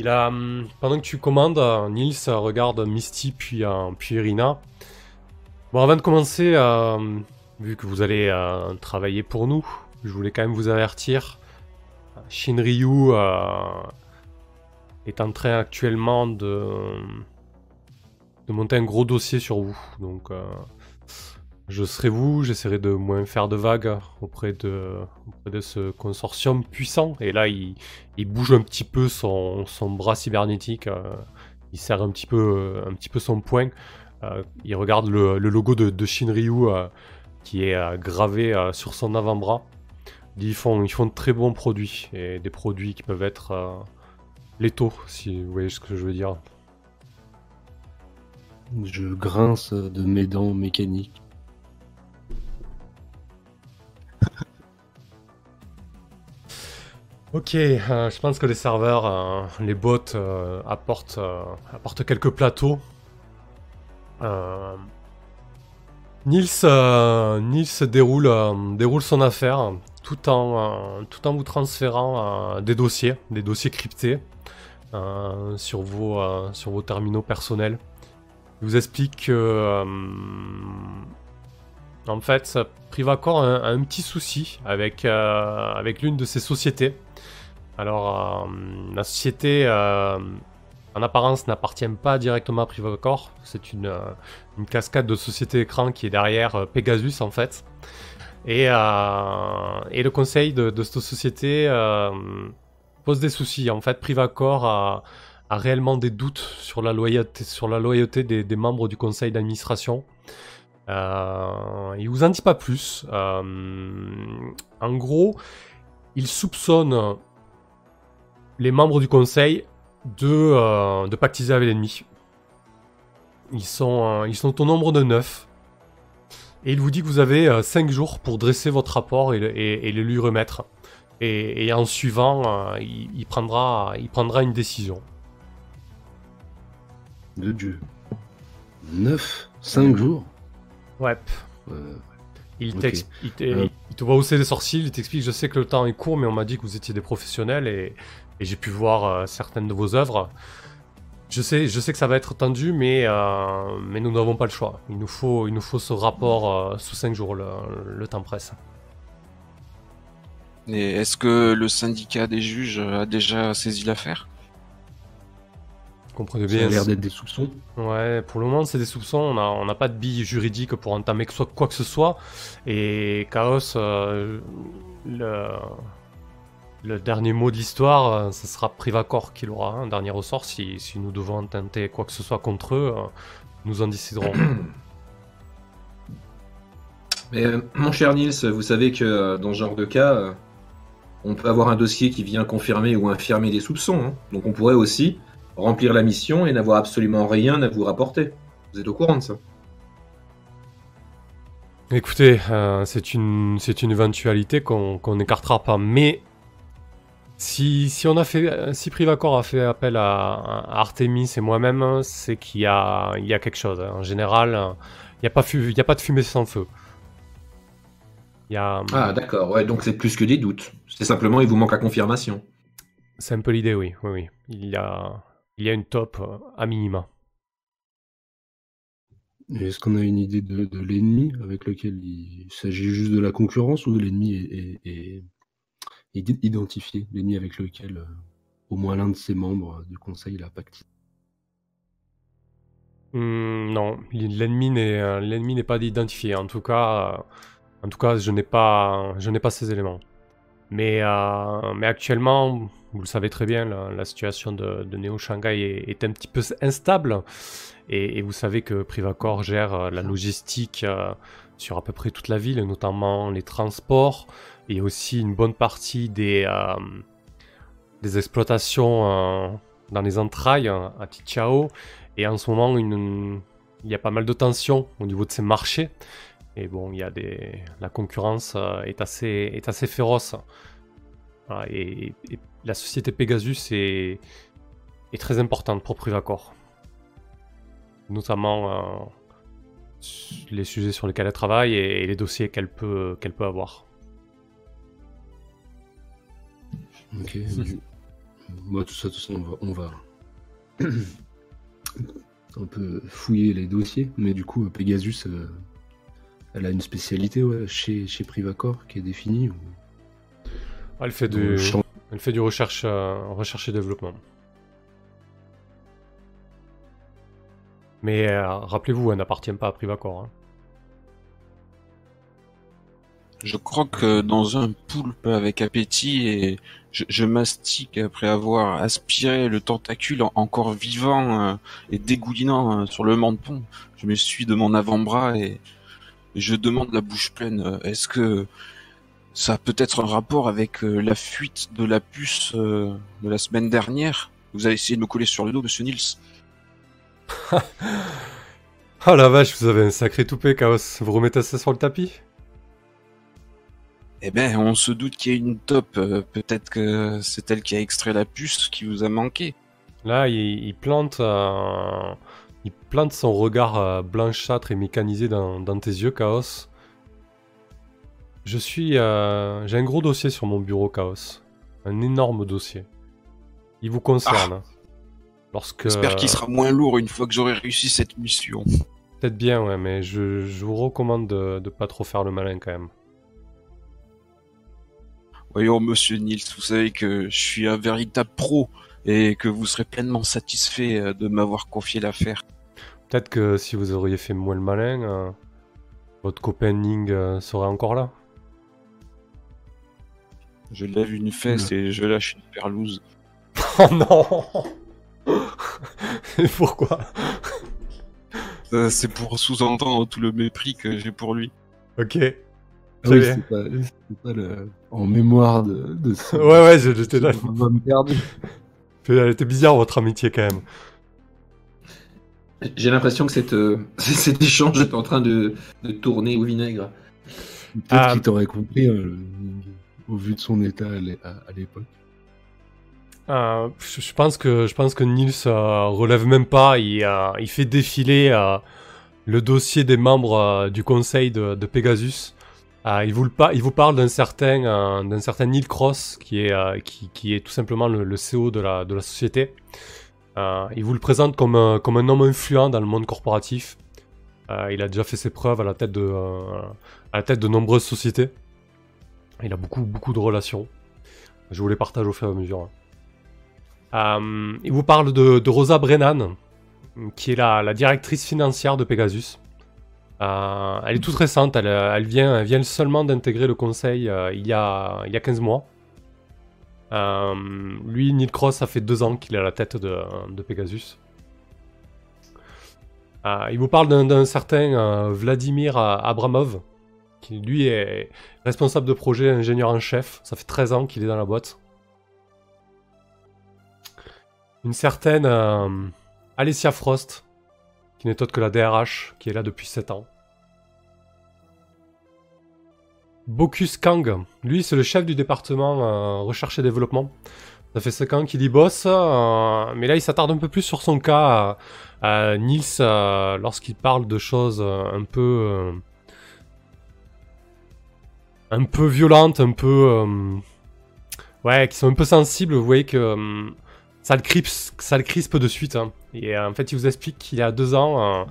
Il a, hum, pendant que tu commandes, euh, Nils regarde Misty puis, euh, puis Irina. Bon, avant de commencer, euh, vu que vous allez travailler pour nous, je voulais quand même vous avertir. Shinryu est en train actuellement de, de monter un gros dossier sur vous. Donc, je serai vous, j'essaierai de moins faire de vagues auprès de, ce consortium puissant. Et là, il, bouge un petit peu son, bras cybernétique, euh, il serre un petit peu, peu son poing. Euh, il regarde le, logo de, Shinryu euh, qui est gravé sur son avant-bras. Ils font, ils font de très bons produits, et des produits qui peuvent être létaux, si vous voyez ce que je veux dire. Je grince de mes dents mécaniques. Ok, euh, je pense que les serveurs, euh, les bots euh, apportent, quelques plateaux. Nils, Nils déroule, déroule son affaire tout en, tout en vous transférant des dossiers, des dossiers cryptés sur, vos, sur vos terminaux personnels. Il vous explique que en fait, Privacor a un, petit souci avec, avec l'une de ses sociétés. Alors, euh, la société, euh, en apparence, n'appartient pas directement à Privacor. C'est une, euh, une, cascade de sociétés écran qui est derrière Pegasus, en fait. Et, le conseil de, cette société pose des soucis. En fait, Privacor a, réellement des doutes sur la loyauté, des, membres du conseil d'administration. Euh, il vous en dit pas plus. En gros, il soupçonne les membres du conseil de, euh, de pactiser avec l'ennemi. Ils sont, euh, ils sont au nombre de 9. Et il vous dit que vous avez 5 jours pour dresser votre rapport et le, et- et le lui remettre. Et, et en suivant, euh, il, il prendra, il prendra une décision. De Dieu. 9, 5 jours Ouais. Euh, Il, te- Euh. il te voit hausser les sourcils, il t'explique Je sais que le temps est court, mais on m'a dit que vous étiez des professionnels et, et j'ai pu voir euh, certaines de vos œuvres. Je sais, je sais que ça va être tendu, mais, euh, mais nous n'avons pas le choix. Il nous faut, il nous faut ce rapport euh, sous 5 jours, le, le temps presse. Et est-ce que le syndicat des juges a déjà saisi l'affaire? Ça a l'air d'être des soupçons. Ouais, pour le moment, c'est des soupçons. On n'a on pas de billes juridiques pour entamer que soit- quoi que ce soit. Et Chaos, euh, le, le dernier mot de l'histoire, euh, ce sera Privacor qui l'aura, un dernier ressort. Si, si nous devons tenter quoi que ce soit contre eux, euh, nous en déciderons. Mais euh, mon cher Nils, vous savez que euh, dans ce genre de cas, euh, on peut avoir un dossier qui vient confirmer ou infirmer des soupçons. hein. Donc on pourrait aussi remplir la mission et n'avoir absolument rien à vous rapporter. Vous êtes au courant de ça Écoutez, euh, c'est une, c'est une éventualité qu'on n'écartera pas. Mais si, si on a fait, si Privacor a fait appel à, à Artemis et moi-même, c'est qu'il y a, il y a quelque chose. En général, il n'y a, pas fu- il y a pas de fumée sans feu. Il y a, Ah d'accord, ouais, donc c'est plus que des doutes. C'est simplement il vous manque la confirmation. c'est un peu l'idée, oui, oui, oui. Il y a, il y a une top euh, à minima. Est-ce qu'on a une idée de, de l'ennemi avec lequel il s'agit juste de la concurrence ou de l'ennemi est, est- est- est identifié? L'ennemi avec lequel euh, au moins l'un de ses membres du conseil a pactisé? Hmm, non, l'ennemi n'est, euh, l'ennemi n'est pas identifié. En tout cas, en tout cas, je n'ai pas, je n'ai pas ces éléments. Mais, euh, mais actuellement, vous le savez très bien, la, la situation de, de Neo Shanghai est, est un petit peu instable. Et, et vous savez que Privacor gère euh, la logistique euh, sur à peu près toute la ville, notamment les transports et aussi une bonne partie des, euh, des exploitations dans les entrailles à Tichao. Et en ce moment, une- il y a pas mal de tensions au niveau de ces marchés. Et bon, il y a des... la concurrence est, assez, est assez féroce. Voilà, et, et la société Pegasus est, est très importante pour Privacor. Notamment euh, les sujets sur lesquels elle travaille et, et les dossiers qu'elle peut, qu'elle peut avoir. Ok. Moi, tout ça, tout ça, on va, on va un peu fouiller les dossiers, mais du coup, Pegasus, euh, elle a une spécialité ouais, chez, chez Privacor qui est définie. ou- Elle fait champ elle fait du recherche, euh, recherche et développement. Mais euh, rappelez-vous, elle n'appartient pas à Privacor. hein. Je crois que dans un poulpe avec appétit et je, mastique après avoir aspiré le tentacule en- encore vivant euh, et dégoulinant sur le menton. Je me suis de mon avant-bras et je demande la bouche pleine. Est-ce que ça a peut-être un rapport avec euh, la fuite de la puce euh, de la semaine dernière Vous avez essayé de me coller sur le dos, Monsieur Nils. Oh la vache, vous avez un sacré toupet, Chaos. Vous remettez ça sur le tapis? Eh ben, on se doute qu'il y a une top. euh, Peut-être que c'est elle qui a extrait la puce qui vous a manqué. Là, il, il plante, il plante son regard blanchâtre et mécanisé dans, dans tes yeux, Chaos. Je suis, euh, j'ai un gros dossier sur mon bureau, Chaos. Un énorme dossier. Il vous concerne. Lorsque, J'espère qu'il sera moins lourd une fois que j'aurai réussi cette mission. Peut-être bien, ouais, mais je, je vous recommande de, de pas trop faire le malin quand même. Voyons, monsieur Nils, vous savez que je suis un véritable pro et que vous serez pleinement satisfait euh, de m'avoir confié l'affaire. Peut-être que si vous auriez fait moins le malin, euh, votre copain Ning euh, serait encore là. Je lève une fesse et je lâche une perlouse. Oh non Et pourquoi Euh, C'est pour sous-entendre tout le mépris que j'ai pour lui. Ok. Ah oui, c'est pas, c'est pas le... en mémoire de, de ce... Ouais, ouais, j'étais là. perdu. Elle était bizarre votre amitié quand même. J'ai l'impression que cette, euh, cet échange est en train de, de tourner au vinaigre. Peut-être Ah. qu'il t'aurait compris euh, au vu de son état à l'é- à à l'époque? Euh, je, pense que je pense que Nils euh, relève même pas. Il, euh, fait défiler le dossier des membres du conseil de, Pegasus. Il, vous le parle d'un certain d'un certain Neil Cross qui est qui, est tout simplement le, CEO de la de la société. Il vous le présente comme un, comme un homme influent dans le monde corporatif. Il a déjà fait ses preuves à la tête de à la tête de nombreuses sociétés. Il a beaucoup de relations. Je vous les partage au fur et à mesure. hein. Euh, il vous parle de, Rosa Brennan, qui est la, directrice financière de Pegasus. Euh, elle est toute récente, elle, vient, seulement d'intégrer le conseil euh, il, y a, il y a 15 mois. Lui, Neil Cross, ça fait deux ans qu'il est à la tête de, Pegasus. Il vous parle d'un certain Vladimir Abramov, qui lui est responsable de projet, ingénieur en chef. Ça fait 13 ans qu'il est dans la boîte. Une certaine euh, Alessia Frost, qui n'est autre que la DRH, qui est là depuis 7 ans. Bocus Kang, lui c'est le chef du département euh, recherche et développement. Ça fait 5 ans qu'il y bosse, euh, mais là il s'attarde un peu plus sur son cas. euh, Nils, lorsqu'il parle de choses un peu... un peu violentes, un peu... euh, ouais, qui sont un peu sensibles, vous voyez que... euh, ça le, crispe, ça le crispe de suite. hein. Et euh, en fait, il vous explique qu'il y a deux ans,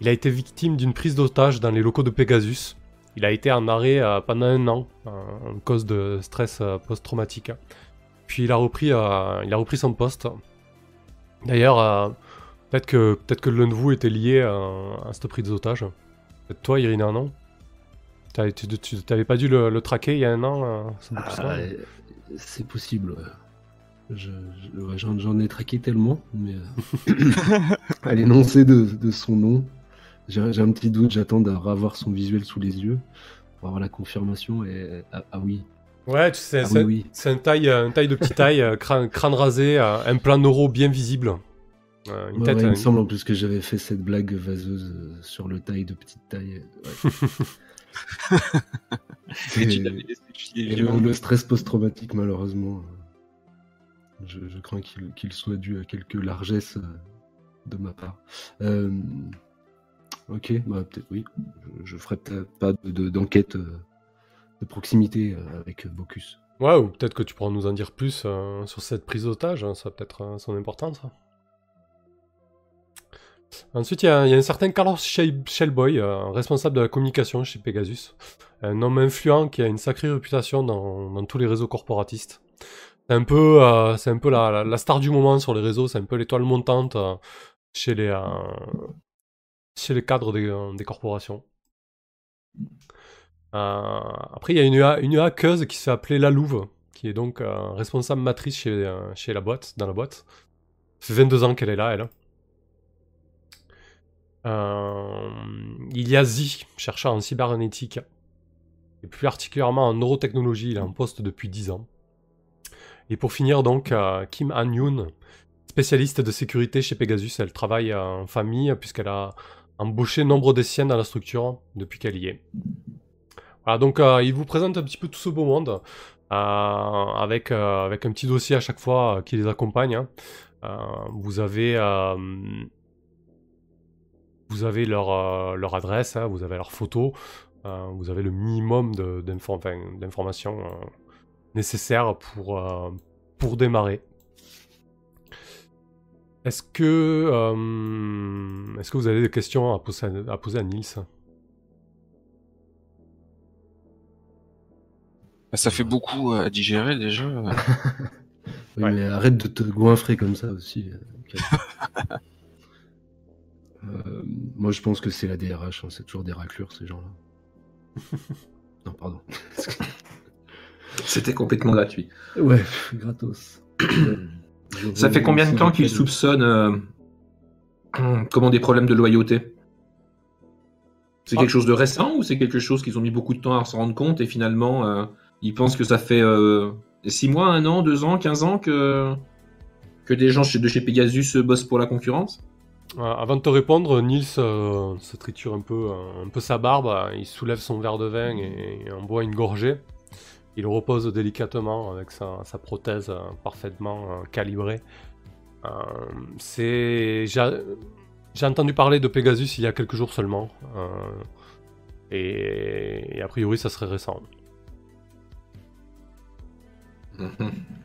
il a été victime d'une prise d'otage dans les locaux de Pegasus. Il a été en arrêt pendant un an, en cause de stress post-traumatique. Puis il a repris, il a repris son poste. D'ailleurs, peut-être que, peut que l'un de vous était lié à cette prise d'otage. Peut-être toi, Irina, non? Tu t'avais pas dû le, le traquer il y a un an euh, Ah, c'est possible. ouais. Je- je- ouais, J'en ai traqué tellement, mais euh, à l'énoncé de, de son nom, j'ai un petit doute. J'attends d'avoir son visuel sous les yeux pour avoir la confirmation. Et ah, ah oui, Ouais, tu sais, ah c'est oui, oui. c'est un taille, euh, une taille de petite taille, crâne, crâne rasé, un plan neuro bien visible. Euh, une Ouais, tête, ouais, il me semble en plus que j'avais fait cette blague vaseuse sur le taille de petite taille. ouais. Le, stress post-traumatique, malheureusement, euh, je, je crains qu'il qu'il soit dû à quelques largesses euh, de ma part. Euh, ok, bah, peut-être oui. Je, je ferai peut-être pas de- de- d'enquête de proximité avec Bocus. Ouais, ou peut-être que tu pourras nous en dire plus euh, sur cette prise d'otage, hein, ça a peut-être euh, son importance. Ensuite, il y, a un certain Carlos Shell- Shellboy, euh, responsable de la communication chez Pegasus. Un homme influent qui a une sacrée réputation dans, tous les réseaux corporatistes. C'est un peu, euh, c'est un peu la, star du moment sur les réseaux, c'est un peu l'étoile montante euh, chez, les, chez les cadres des, corporations. Après, il y a une, une hackeuse qui se fait appeler La Louve, qui est donc responsable matrice chez, chez la boîte, dans la boîte. Ça fait 22 ans qu'elle est là, elle. Euh, il y a Z, chercheur en cybernétique, et plus particulièrement en neurotechnologie, il est en poste depuis 10 ans. Et pour finir, donc, euh, Kim Han-yoon, spécialiste de sécurité chez Pegasus, elle travaille en famille puisqu'elle a embauché nombre des siennes dans la structure depuis qu'elle y est. Voilà, donc euh, il vous présente un petit peu tout ce beau monde, euh, avec, avec un petit dossier à chaque fois qui les accompagne. hein. Vous avez, vous avez leur, euh, leur adresse, hein, vous avez leur photo, euh, vous avez le minimum de- d'info- enfin, d'informations euh, nécessaires pour, euh, pour démarrer. Est-ce que, euh, est-ce que vous avez des questions à poser à, à poser à Nils? Bah, Ça fait beaucoup à digérer déjà. Oui, Ouais. mais arrête de te goinfrer comme ça aussi. Euh, moi, je pense que c'est la DRH, hein, c'est toujours des raclures, ces gens-là. non, pardon. C'était complètement gratuit. Ouais, gratos. Ça fait combien de temps qu'ils soupçonnent euh, comment des problèmes de loyauté? C'est Ah. quelque chose de récent ou c'est quelque chose qu'ils ont mis beaucoup de temps à s'en rendre compte et finalement euh, ils pensent que ça fait 6 mois, 1 an, 2 ans, 15 ans que, que des gens de chez Pegasus bossent pour la concurrence? Avant de te répondre, Nils euh, se triture un peu, euh, un peu sa barbe, euh, il soulève son verre de vin et, et en boit une gorgée. Il repose délicatement avec sa, sa prothèse euh, parfaitement euh, calibrée. Euh, c'est... J'ai entendu parler de Pegasus il y a quelques jours seulement. euh, et, et a priori, ça serait récent.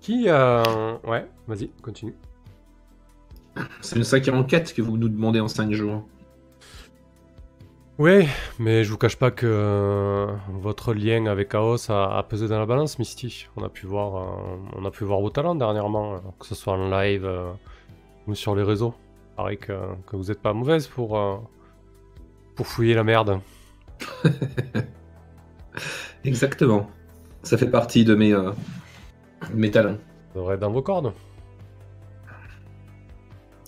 Qui... euh, Ouais, vas-y, continue. C'est une sacrée enquête que vous nous demandez en 5 jours. Oui, mais je vous cache pas que euh, votre lien avec Chaos a, a pesé dans la balance, Misty. On a pu voir, euh, on a pu voir vos talents dernièrement, euh, que ce soit en live ou sur les réseaux. Pareil que, que vous n'êtes pas mauvaise pour, pour fouiller la merde. Exactement. Ça fait partie de mes, mes talents. Ça devrait être dans vos cordes.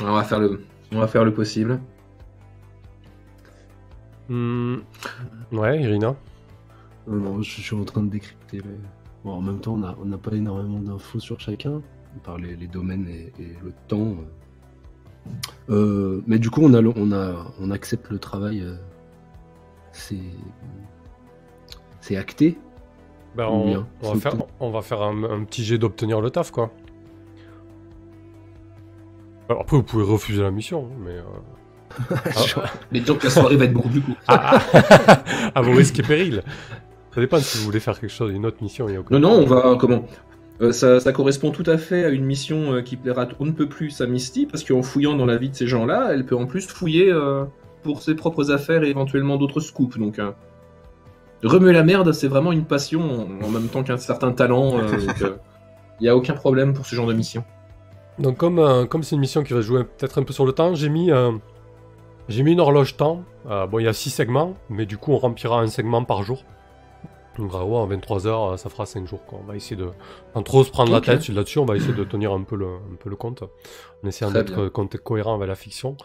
On va faire le, on va faire le possible. Hmm, Ouais, Irina. Euh, non, je suis en train de décrypter. mais Bon, en même temps, on n'a pas énormément d'infos sur chacun, par les, les domaines et, et le temps. Euh, mais du coup, on, a, le- on, a, on accepte le travail. euh, C'est c'est acté. Ben, Ou on, va faire, on va faire un, un petit jet d'obtenir le taf, quoi. Alors, après, vous pouvez refuser la mission, mais... euh, Genre, Mais donc la soirée va être beaucoup plus courte. à, à- à vos risques et périls. Ça dépend si vous voulez faire quelque chose, une autre mission. il y a aucun Non, non, on va. Comment Euh, ça, ça correspond tout à fait à une mission euh, qui plaira on ne peut plus à Misty, parce qu'en fouillant dans la vie de ces gens-là, elle peut en plus fouiller euh, pour ses propres affaires et éventuellement d'autres scoops. Donc, euh, remuer la merde, c'est vraiment une passion en, en même temps qu'un certain talent. Il n'y a aucun problème pour ce genre de mission. Donc comme euh, comme c'est une mission qui va jouer peut-être un peu sur le temps, j'ai mis euh, j'ai mis une horloge temps. Euh, bon, il y a 6 segments, mais du coup on remplira un segment par jour. Donc en gros, en 23 heures, ça fera 5 jours. Quoi. On va essayer de sans trop se prendre la tête là-dessus. On va essayer de tenir un peu le un peu le compte, en essayant d'être cohérent avec la fiction.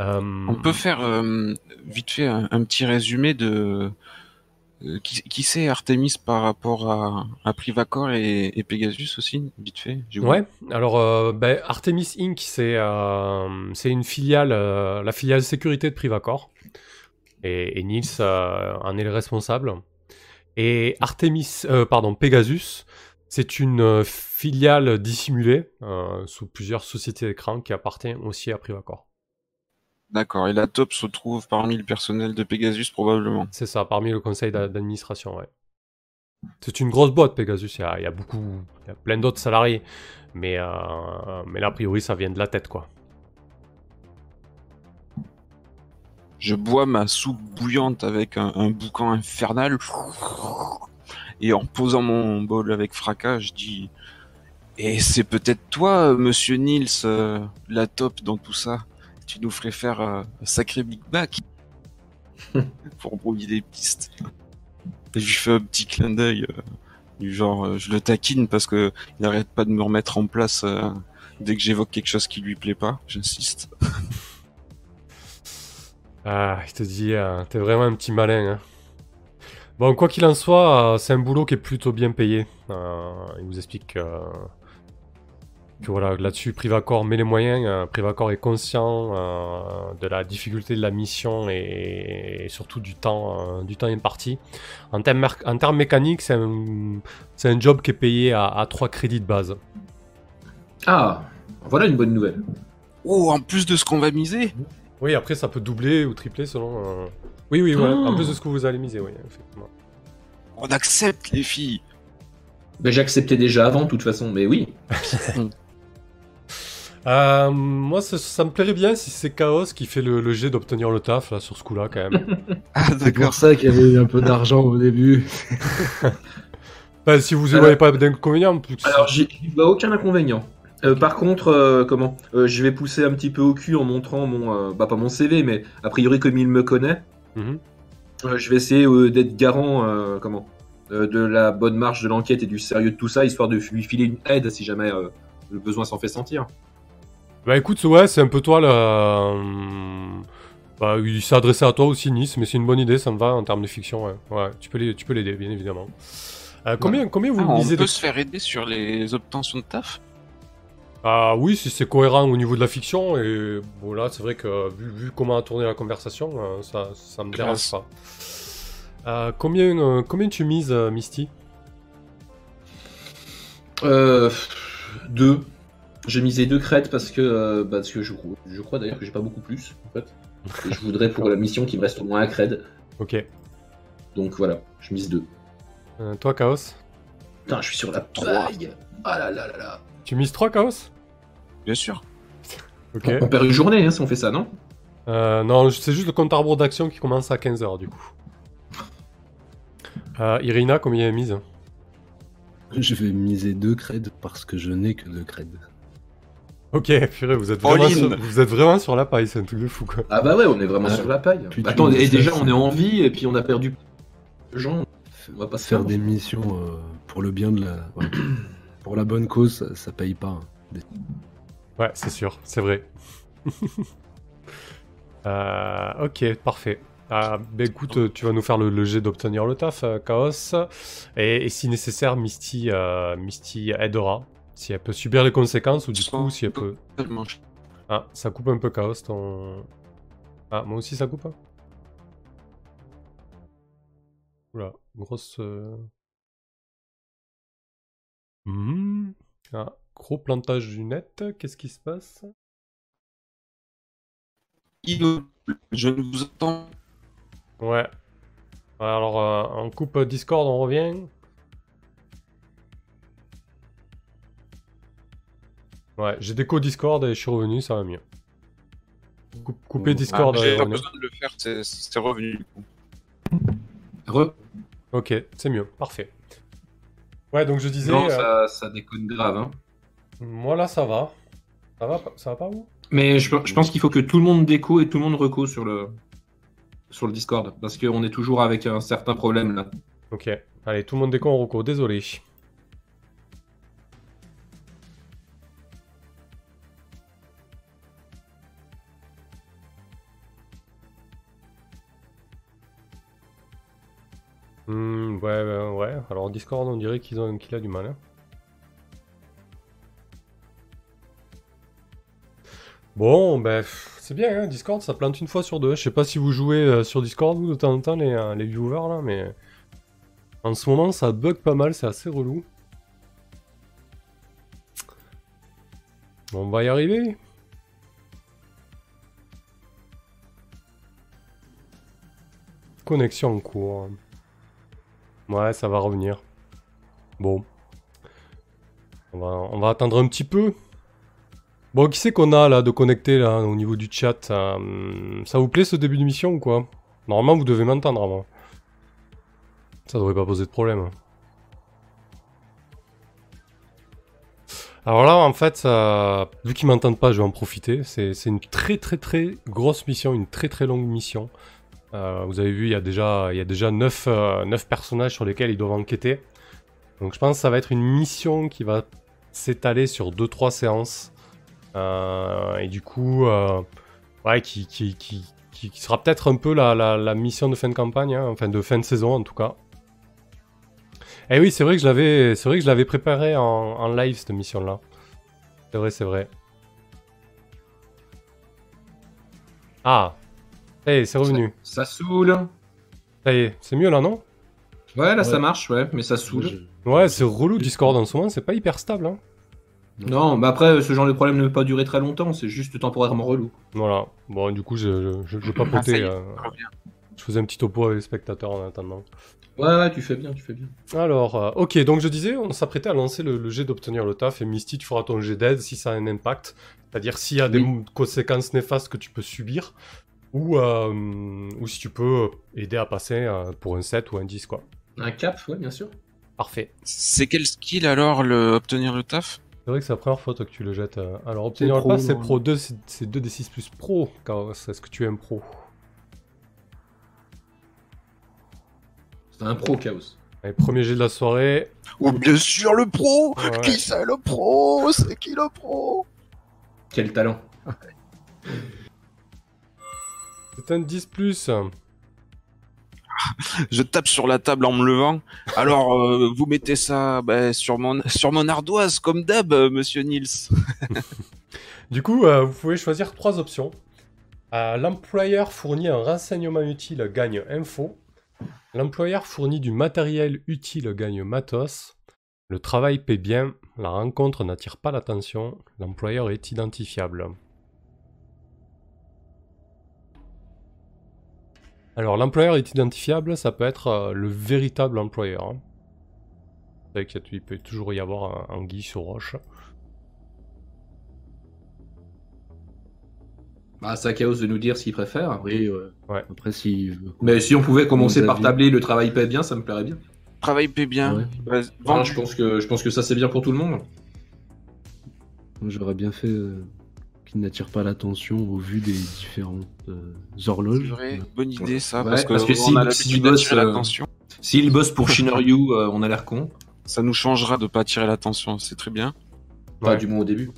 Euh, On peut faire euh, vite fait un, un petit résumé de euh, qui, qui c'est Artemis par rapport à, Privacor et, Pegasus aussi, vite fait. Ouais, alors euh, ben, Artemis Inc, c'est euh, une filiale, euh, la filiale sécurité de Privacor. Et, et Nils euh, en est le responsable. Et Artemis, euh, pardon, Pegasus, c'est une euh, filiale dissimulée euh, sous plusieurs sociétés d'écran qui appartient aussi à Privacor. D'accord. Et la top se trouve parmi le personnel de Pegasus probablement. C'est ça, parmi le conseil d'a- d'administration, ouais. C'est une grosse boîte, Pegasus. Il y a, il y a beaucoup, il y a plein d'autres salariés. Mais, euh, mais là, a priori, ça vient de la tête, quoi. Je bois ma soupe bouillante avec un, un boucan infernal. Et en posant mon bol avec fracas, je dis Et c'est peut-être toi, monsieur Nils, euh, la top dans tout ça? Tu nous ferais faire euh, un sacré Big Back pour brouiller des pistes. Et je lui fais un petit clin d'œil euh, du genre, euh, je le taquine parce que il n'arrête pas de me remettre en place euh, dès que j'évoque quelque chose qui lui plaît pas. J'insiste. Ah, il te dit, t'es vraiment un petit malin. hein. Bon, quoi qu'il en soit, c'est un boulot qui est plutôt bien payé. Il vous explique que, que voilà, là-dessus, Privacor met les moyens. euh, Privacor est conscient euh, de la difficulté de la mission et, et surtout du temps, euh, du temps imparti. En termes, en termes mécaniques, c'est un, c'est un job qui est payé à, à 3 crédits de base. Ah, voilà une bonne nouvelle. Oh, en plus de ce qu'on va miser Oui, après, ça peut doubler ou tripler selon. euh, Oui, oui, ouais, Oh. en plus de ce que vous allez miser, oui, effectivement. On accepte les filles. Ben, J'acceptais déjà avant, de toute façon, mais oui. Euh, moi, ça, ça me plairait bien si c'est Chaos qui fait le, le jet d'obtenir le taf là sur ce coup-là quand même. Ah, C'est pour ça qu'il y avait un peu d'argent au début. Enfin, si vous Alors- n'avez pas d'inconvénient, Alors, j'y vois aucun inconvénient. Euh, par contre, euh, comment? Euh, Je vais pousser un petit peu au cul en montrant mon, euh, bah pas mon CV, mais a priori comme il me connaît, Mhm. Euh, je vais essayer euh, d'être garant euh, comment? De la bonne marche de l'enquête et du sérieux de tout ça, histoire de lui filer une aide si jamais euh, le besoin s'en fait sentir. Bah écoute, ouais, c'est un peu toi là. hum, Bah, il s'est adressé à toi aussi, Nice, mais c'est une bonne idée, ça me va en termes de fiction, ouais. Ouais, tu peux l'aider, tu peux l'aider, bien évidemment. Euh, combien, combien vous Ah, on misez peut de... se faire aider sur les obtentions de taf? Ah oui, si c'est cohérent au niveau de la fiction, et bon là, c'est vrai que vu, vu comment a tourné la conversation, euh, ça, ça me dérange pas. Euh, combien, euh, combien tu mises, euh, Misty? Euh, deux. J'ai misé deux crêtes parce que, euh, bah, parce que je, je crois d'ailleurs que j'ai pas beaucoup plus en fait. Et je voudrais pour la mission qu'il me reste au moins un cred. Ok. Donc voilà, je mise deux. Euh, toi, Chaos Putain, je suis sur la Trois. paille. Ah là là là là. Tu mises 3 Chaos Bien sûr. Ok. On perd une journée hein, si on fait ça, non? Euh, non, c'est juste le compte à rebours d'action qui commence à 15h du coup. Euh, Irina, combien elle mise? Je vais miser deux creds parce que je n'ai que deux creds. Ok, purée, vous êtes, vraiment sur, vous êtes vraiment sur la paille, c'est un truc de fou quoi. Ah bah ouais, on est vraiment Ah, sur la paille. tu Attends, et déjà on est en vie et puis on a perdu gens. On va pas se Faire faire des missions euh, pour le bien de la. pour la bonne cause, ça, ça paye pas. hein. Des- Ouais, c'est sûr, c'est vrai. Euh, ok, parfait. Ah, bah écoute, euh, tu vas nous faire le, le jet d'obtenir le taf, euh, Chaos. Et, et si nécessaire, Misty, euh, Misty aidera. Si elle peut subir les conséquences ou du coup, si elle peut. Ah, ça coupe un peu Chaos ton. Ah, moi aussi ça coupe hein Oula, grosse. hmm. Ah, gros plantage du net, qu'est-ce qui se passe? Je ne vous entends. Ouais. Alors, euh, on coupe Discord, on revient. Ouais, j'ai déco Discord et je suis revenu, ça va mieux. Coup- couper Ah, Discord Ah, J'ai pas revenir. besoin de le faire, c'est- revenu du coup. Re. Ok, c'est mieux, parfait. Ouais, donc je disais, Non, euh, ça, ça déconne grave. Hein. moi là ça va. Ça va, pas- ça va pas vous Mais je, je pense qu'il faut que tout le monde déco et tout le monde reco sur le, sur le Discord. Parce qu'on est toujours avec un certain problème là. Ok, allez, tout le monde déco en reco, désolé. Hmm, ouais, ouais, ouais. Alors Discord, on dirait qu'ils ont qu'il a du mal. hein. Bon, ben, c'est bien, hein, Discord, ça plante une fois sur deux. Je sais pas si vous jouez euh, sur Discord, vous, de temps en temps, les, euh, les viewers, là, mais... En ce moment, ça bug pas mal, c'est assez relou. On va y arriver. Connexion en cours. Ouais, ça va revenir. Bon. On va, on va attendre un petit peu. Bon, qui c'est qu'on a là de connecté là au niveau du chat euh, Ça vous plaît ce début d'émission ou quoi? Normalement, vous devez m'entendre avant. Ça devrait pas poser de problème. Alors là, en fait, vu qu'ils m'entendent pas, je vais en profiter. C'est une très très très grosse mission, une très très longue mission. Euh, vous avez vu, il y a déjà, il y a déjà 9, personnages sur lesquels ils doivent enquêter. Donc je pense que ça va être une mission qui va s'étaler sur 2-3 séances. Euh, et du coup, euh, ouais, qui, qui, qui, qui- sera peut-être un peu la, mission de fin de campagne, hein, enfin de fin de saison en tout cas. Et oui, c'est vrai que je l'avais, c'est vrai que je l'avais préparé en live cette mission-là. C'est vrai, c'est vrai. Ah, ça y est, c'est revenu. Ça saoule. Ça y est, c'est mieux là, non? Ouais, là ça marche, ouais, mais ça saoule. Ouais, c'est relou Discord en ce moment, c'est pas hyper stable. Hein. Non, mais après, ce genre de problème ne peut pas durer très longtemps, c'est juste temporairement relou. Voilà. Bon, du coup, je, je, je, Ah, papotais. est, euh, je faisais un petit topo avec les spectateurs en attendant. Ouais, ouais, tu fais bien, tu fais bien. Alors, euh, ok, donc je disais, on s'apprêtait à lancer le, le jet d'obtenir le taf, et Misty, tu feras ton jet d'aide si ça a un impact. C'est-à-dire s'il y a des Oui. conséquences néfastes que tu peux subir, ou, euh, ou si tu peux aider à passer euh, pour un 7 ou un 10, quoi. Un cap, ouais, bien sûr. Parfait. C'est quel skill alors, le obtenir le taf? C'est vrai que c'est la première fois toi, que tu le jettes. euh. Alors, obtenir le pro, pass, c'est pro 2, c'est c'est 2d6 plus pro. Chaos, est-ce que tu es un pro C'est un pro chaos. Allez, premier jet de la soirée. Oh, bien sûr, le pro Ouais. Qui c'est le pro? C'est qui le pro? Quel talent. C'est un 10 plus. Je tape sur la table en me levant. Alors, euh, vous mettez ça bah, sur, mon, sur mon ardoise, comme d'hab, euh, monsieur Nils. Du coup, euh, vous pouvez choisir trois options. L'employeur fournit un renseignement utile, gagne info. L'employeur fournit du matériel utile, gagne matos. Le travail paie bien. La rencontre n'attire pas l'attention. L'employeur est identifiable. Alors, l'employeur est identifiable, ça peut être euh, le véritable employeur. hein. Vous savez qu'il peut toujours y avoir un anguille sur roche. Bah, c'est à chaos de nous dire ce qu'il préfère. Oui, ouais. Ouais. Après, s'il veut. Mais si on pouvait commencer par tabler le travail paie bien, ça me plairait bien. Travail paie bien. Ouais. Bah, Voilà, je, pense que, je pense que ça c'est bien pour tout le monde. Moi, J'aurais bien fait euh, qu'il n'attire pas l'attention au vu des différentes euh, horloges. C'est vrai, bonne idée ça, Ouais, parce que, parce que on si- a l'habitude d'attirer euh, l'attention. S'il bosse pour Shinryu, euh, on a l'air con. Ça nous changera de pas attirer l'attention, c'est très bien. Pas Ouais. du moins au début.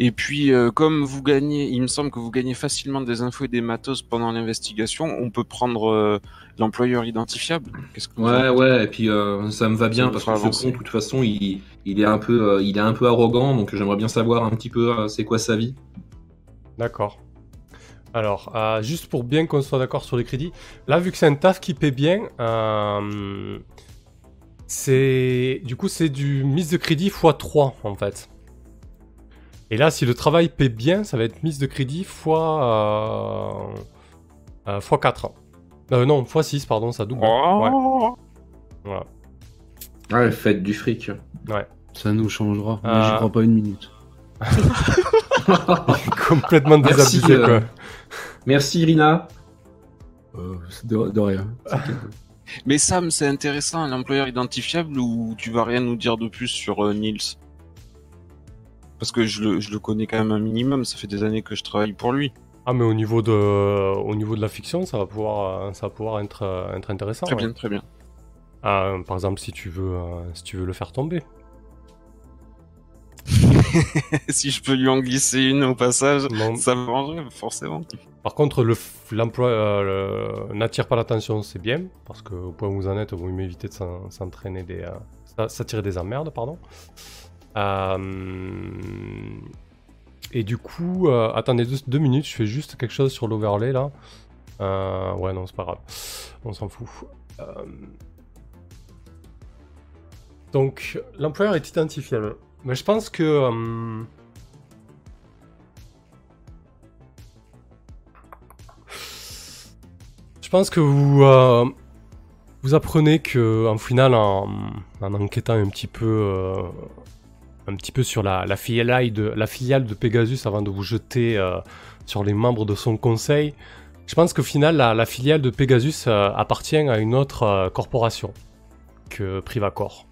Et puis, euh, comme vous gagnez, il me semble que vous gagnez facilement des infos et des matos pendant l'investigation, on peut prendre euh, l'employeur identifiable. Qu'est-ce que Ouais, ouais, et puis euh, ça me va bien Ça parce que ce avancer. con, de toute façon, il, il est un peu, euh, il est un peu arrogant, donc j'aimerais bien savoir un petit peu euh, c'est quoi sa vie. D'accord. Alors, euh, juste pour bien qu'on soit d'accord sur les crédits, là, vu que c'est un taf qui paie bien, euh, c'est du coup c'est du mise de crédit x3 en fait. Et là, si le travail paie bien, ça va être mise de crédit fois euh, euh, x4. Euh, non, x6, pardon, ça double. Ouais, Oh voilà. Ouais, faites du fric. Ça nous changera. Mais Ah. j'y crois pas une minute. Complètement Merci, désabusé, euh, quoi. Merci Irina. Euh, c'est de, de rien. Mais Sam, c'est intéressant, l'employeur identifiable ou tu vas rien nous dire de plus sur euh, Nils? Parce que je le, je le connais quand même un minimum, ça fait des années que je travaille pour lui. Ah, mais au niveau de, au niveau de la fiction, ça va pouvoir, ça va pouvoir être, être intéressant. Très ouais. bien, très bien. Ah, par exemple, si tu veux, euh, si tu veux le faire tomber. si je peux lui en glisser une au passage, Non. ça me rangerait forcément. Par contre, le l'emploi euh, le- n'attire pas l'attention, c'est bien, parce que au point où vous en êtes, vous m'évitez de s'en- s'entraîner des, euh, s'a- s'attirer des emmerdes, pardon. Euh, et du coup, euh, attendez deux, deux minutes, je fais juste quelque chose sur l'overlay là. Euh, ouais, non, c'est pas grave, on s'en fout. Donc, l'employeur est identifiable. Mais je pense que. Je pense que vous, vous apprenez que, en final, en, en enquêtant un petit peu, un petit peu sur la, la, filiale de, la filiale de Pegasus avant de vous jeter euh, sur les membres de son conseil, je pense qu'au final, la, la filiale de Pegasus euh, appartient à une autre euh, corporation que Privacor.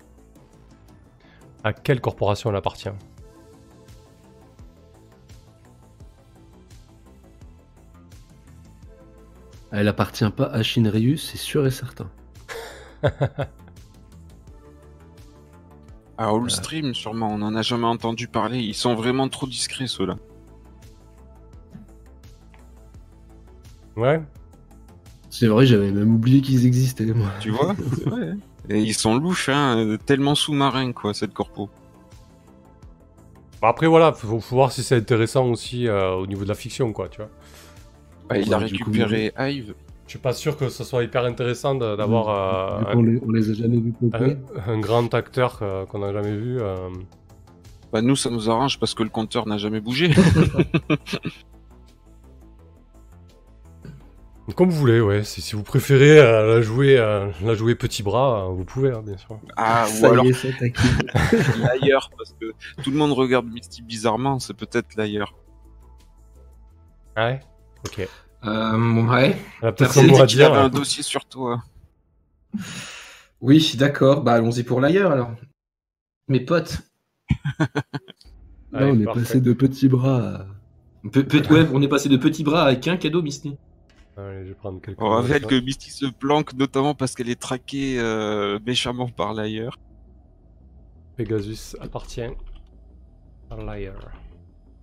À quelle corporation elle appartient? Elle appartient pas à Shinryu, c'est sûr et certain. À Allstream, sûrement, on en a jamais entendu parler. Ils sont vraiment trop discrets, ceux-là. Ouais C'est vrai, j'avais même oublié qu'ils existaient, moi. Tu vois hein. Et ils sont louches, hein, tellement sous-marins, quoi, cette corpo. Bah Après, voilà, faut, faut voir si c'est intéressant aussi euh, au niveau de la fiction, quoi, tu vois. Ouais, il a coup, récupéré Hive. Je suis pas sûr que ce soit hyper intéressant d'avoir euh, les, on les a jamais vus un, un grand acteur euh, qu'on n'a jamais vu. euh. Bah, nous, ça nous arrange parce que le compteur n'a jamais bougé. Comme vous voulez, ouais. Si, si vous préférez euh, la, jouer, euh, la jouer petit bras, euh, vous pouvez, hein, bien sûr. ah, ou Ça alors c'est taquine. l'ailleurs, parce que tout le monde regarde Misty bizarrement, c'est peut-être l'ailleurs. Ouais? Ok. Euh, ouais. Elle a peut-être qu'il avait dire. un dossier sur toi. Oui, d'accord. Bah allons-y pour l'ailleurs alors. Mes potes. Là, Allez, on est parfait. passé de petits bras à... Pe- pe- ouais, on est passé de petits bras avec un cadeau, Misty. Allez, je vais prendre quelques On rappelle que Misty se planque notamment parce qu'elle est traquée euh, méchamment par l'ailleurs. Pegasus appartient à Liar.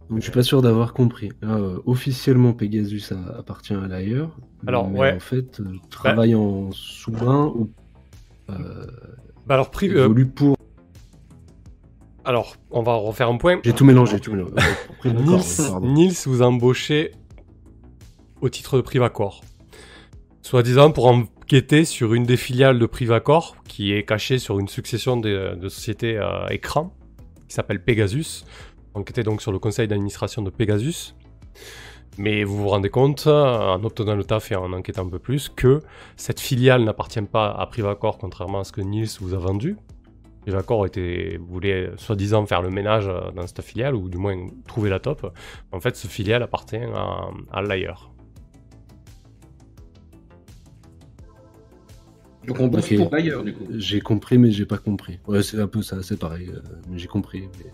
Donc, je suis pas sûr d'avoir compris. Euh, officiellement, Pegasus appartient à l'ailleurs. Alors, mais ouais. En fait, euh, travaille en sous-main ou euh, Bah alors, pri- pour. alors, on va refaire un point. J'ai tout mélangé, tout mélangé. Nils. Nils vous a embauché au titre de Privacor. Soi-disant pour enquêter sur une des filiales de Privacor qui est cachée sur une succession de, de sociétés à écran qui s'appelle Pegasus. Enquêter donc sur le conseil d'administration de Pegasus. Mais vous vous rendez compte, en obtenant le taf et en enquêtant un peu plus, que cette filiale n'appartient pas à Privacor, contrairement à ce que Nils vous a vendu. Privacor était, voulait soi-disant faire le ménage dans cette filiale, ou du moins trouver la top. En fait, ce filiale appartient à, à l'ailleurs. Donc on bosse pour ailleurs du coup. J'ai compris, mais j'ai pas compris. Ouais, c'est un peu ça, c'est pareil. euh, mais j'ai compris, mais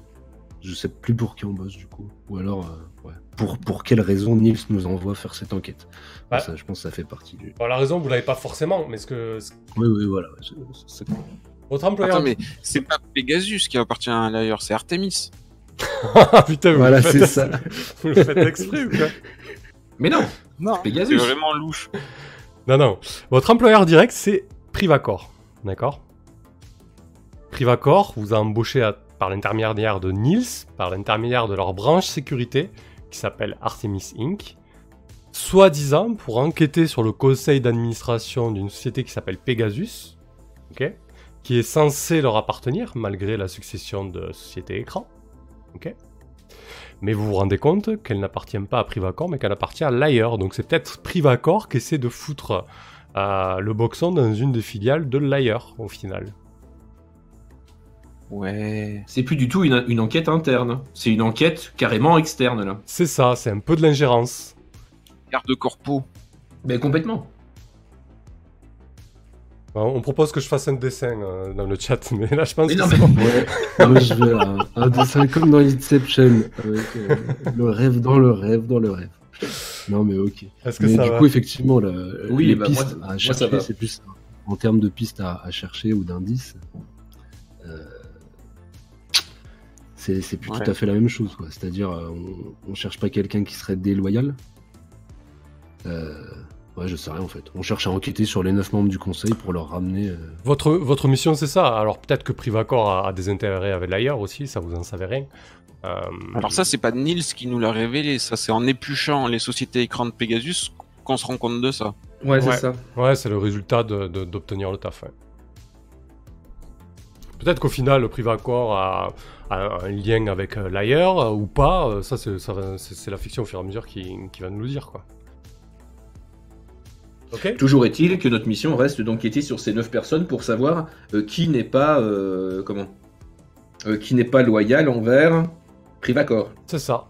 je sais plus pour qui on bosse du coup. Ou alors, euh, ouais. Pour, pour quelle raison Nils nous envoie faire cette enquête Ouais. Ça, je pense que ça fait partie du. Bon, la raison, vous l'avez pas forcément, mais ce que Oui, oui, voilà. votre employeur. Attends, mais c'est pas Pegasus qui appartient à l'ailleurs, c'est Artemis. Ah, putain, vous, Voilà, le faites, c'est ça. vous le faites exprès ou quoi Mais non, Non, Pegasus. c'est vraiment louche. Non, non. Votre employeur direct, c'est Privacor. D'accord? Privacor vous a embauché à- par l'intermédiaire de Nils, par l'intermédiaire de leur branche sécurité, qui s'appelle Artemis Inc., soi-disant pour enquêter sur le conseil d'administration d'une société qui s'appelle Pegasus, qui est censé leur appartenir, malgré la succession de sociétés écran. ok mais vous vous rendez compte qu'elle n'appartient pas à Privacor, mais qu'elle appartient à l'ailleurs. Donc c'est peut-être Privacor qui essaie de foutre euh, le boxon dans une des filiales de l'ailleurs, au final. Ouais. c'est plus du tout une, une enquête interne. C'est une enquête carrément externe là. C'est ça, c'est un peu de l'ingérence. Garde corpo. Mais complètement. On propose que je fasse un dessin euh, dans le chat, mais là je pense Mais que non, c'est mais- bon. Ouais, moi je veux un, un dessin comme dans Inception, avec euh, le rêve dans le rêve dans le rêve. Non mais ok. Est-ce que Mais ça du va coup effectivement, la- Oui, les bah, pistes moi, à chercher, c'est plus en termes de pistes à, à chercher ou d'indices. C'est c'est plus Ouais. tout à fait la même chose, quoi. C'est-à-dire, euh, on, on cherche pas quelqu'un qui serait déloyal. Euh, ouais, je sais rien en fait. On cherche à enquêter sur les neuf membres du conseil pour leur ramener. euh, Votre, votre mission c'est ça. Alors peut-être que Privacor a, a des intérêts avec l'ailleurs aussi, ça vous en savez rien. Euh, Alors ça, c'est pas Nils qui nous l'a révélé, ça c'est en épluchant les sociétés écrans de Pegasus qu'on se rend compte de ça. Ouais, c'est Ouais. ça. Ouais, c'est le résultat de- de- d'obtenir le taf. ouais. Peut-être qu'au final, le Privacor a un lien avec euh, l'ailleurs euh, ou pas. euh, Ça, c'est ça la fiction au fur et à mesure qui, qui va nous le dire, quoi. Ok Toujours est-il que notre mission reste d'enquêter sur ces neuf personnes pour savoir euh, qui n'est pas euh, comment Euh, qui n'est pas loyal envers Privacor. C'est ça.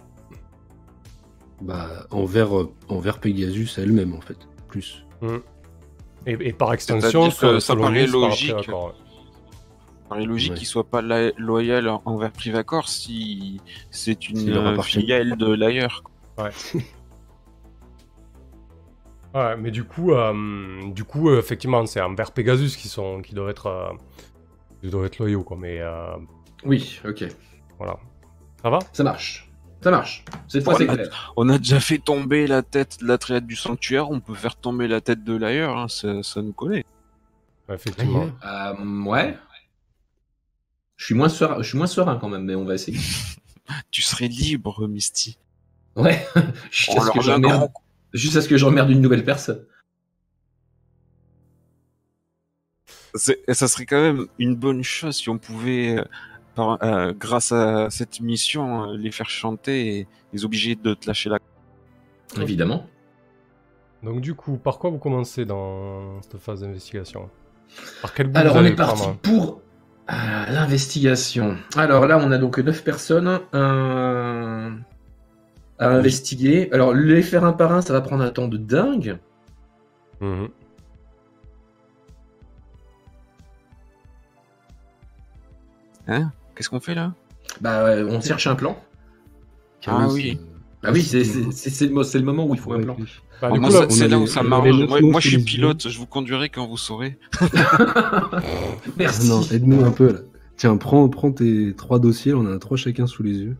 bah, envers, euh, envers Pegasus elle-même en fait. Plus. Et, et par extension, que selon ça paraît par paraît logique Ouais. qu'il soit pas loyal envers Privacor si c'est une euh, filiale de l'ailleurs. Ouais, mais du coup, euh, du coup, effectivement, c'est envers Pegasus qui sont, qui doivent être, euh, qui doivent être loyaux, quoi. Mais euh, Oui, ok. voilà. Ça va? Ça marche. Ça marche. Cette fois, Ouais, c'est clair. On a déjà fait tomber la tête de la triade du sanctuaire, on peut faire tomber la tête de l'ailleurs, hein, ça, ça nous connaît. Ouais, Effectivement. Euh, ouais. Je suis moins serein, je suis moins serein quand même, mais on va essayer. Tu serais libre, Misty. Ouais. Jusqu'à ce que j'emmerde, grand- juste à ce que j'emmerde une nouvelle personne. Ça serait quand même une bonne chose si on pouvait, euh, par- euh, grâce à cette mission, euh, les faire chanter et les obliger de te lâcher la. Évidemment. Donc du coup, par quoi vous commencez dans cette phase d'investigation? Par quel bout Alors, vous on est parti prendre? pour l'investigation. Alors là, on a donc neuf personnes euh, à investiguer. Alors, les faire un par un, ça va prendre un temps de dingue. Mhm. Hein? Qu'est-ce qu'on fait là? Bah, on cherche un plan. Ah Caris, oui. Euh, Ah oui, c'est le, moment où il faut un plan. Bah, on c'est là où ça m'arrange. Moi, je suis pilote, je vous conduirai quand vous saurez. Merci. Non, aide-nous un peu là. Tiens, prends, prends tes trois dossiers, on en a trois chacun sous les yeux.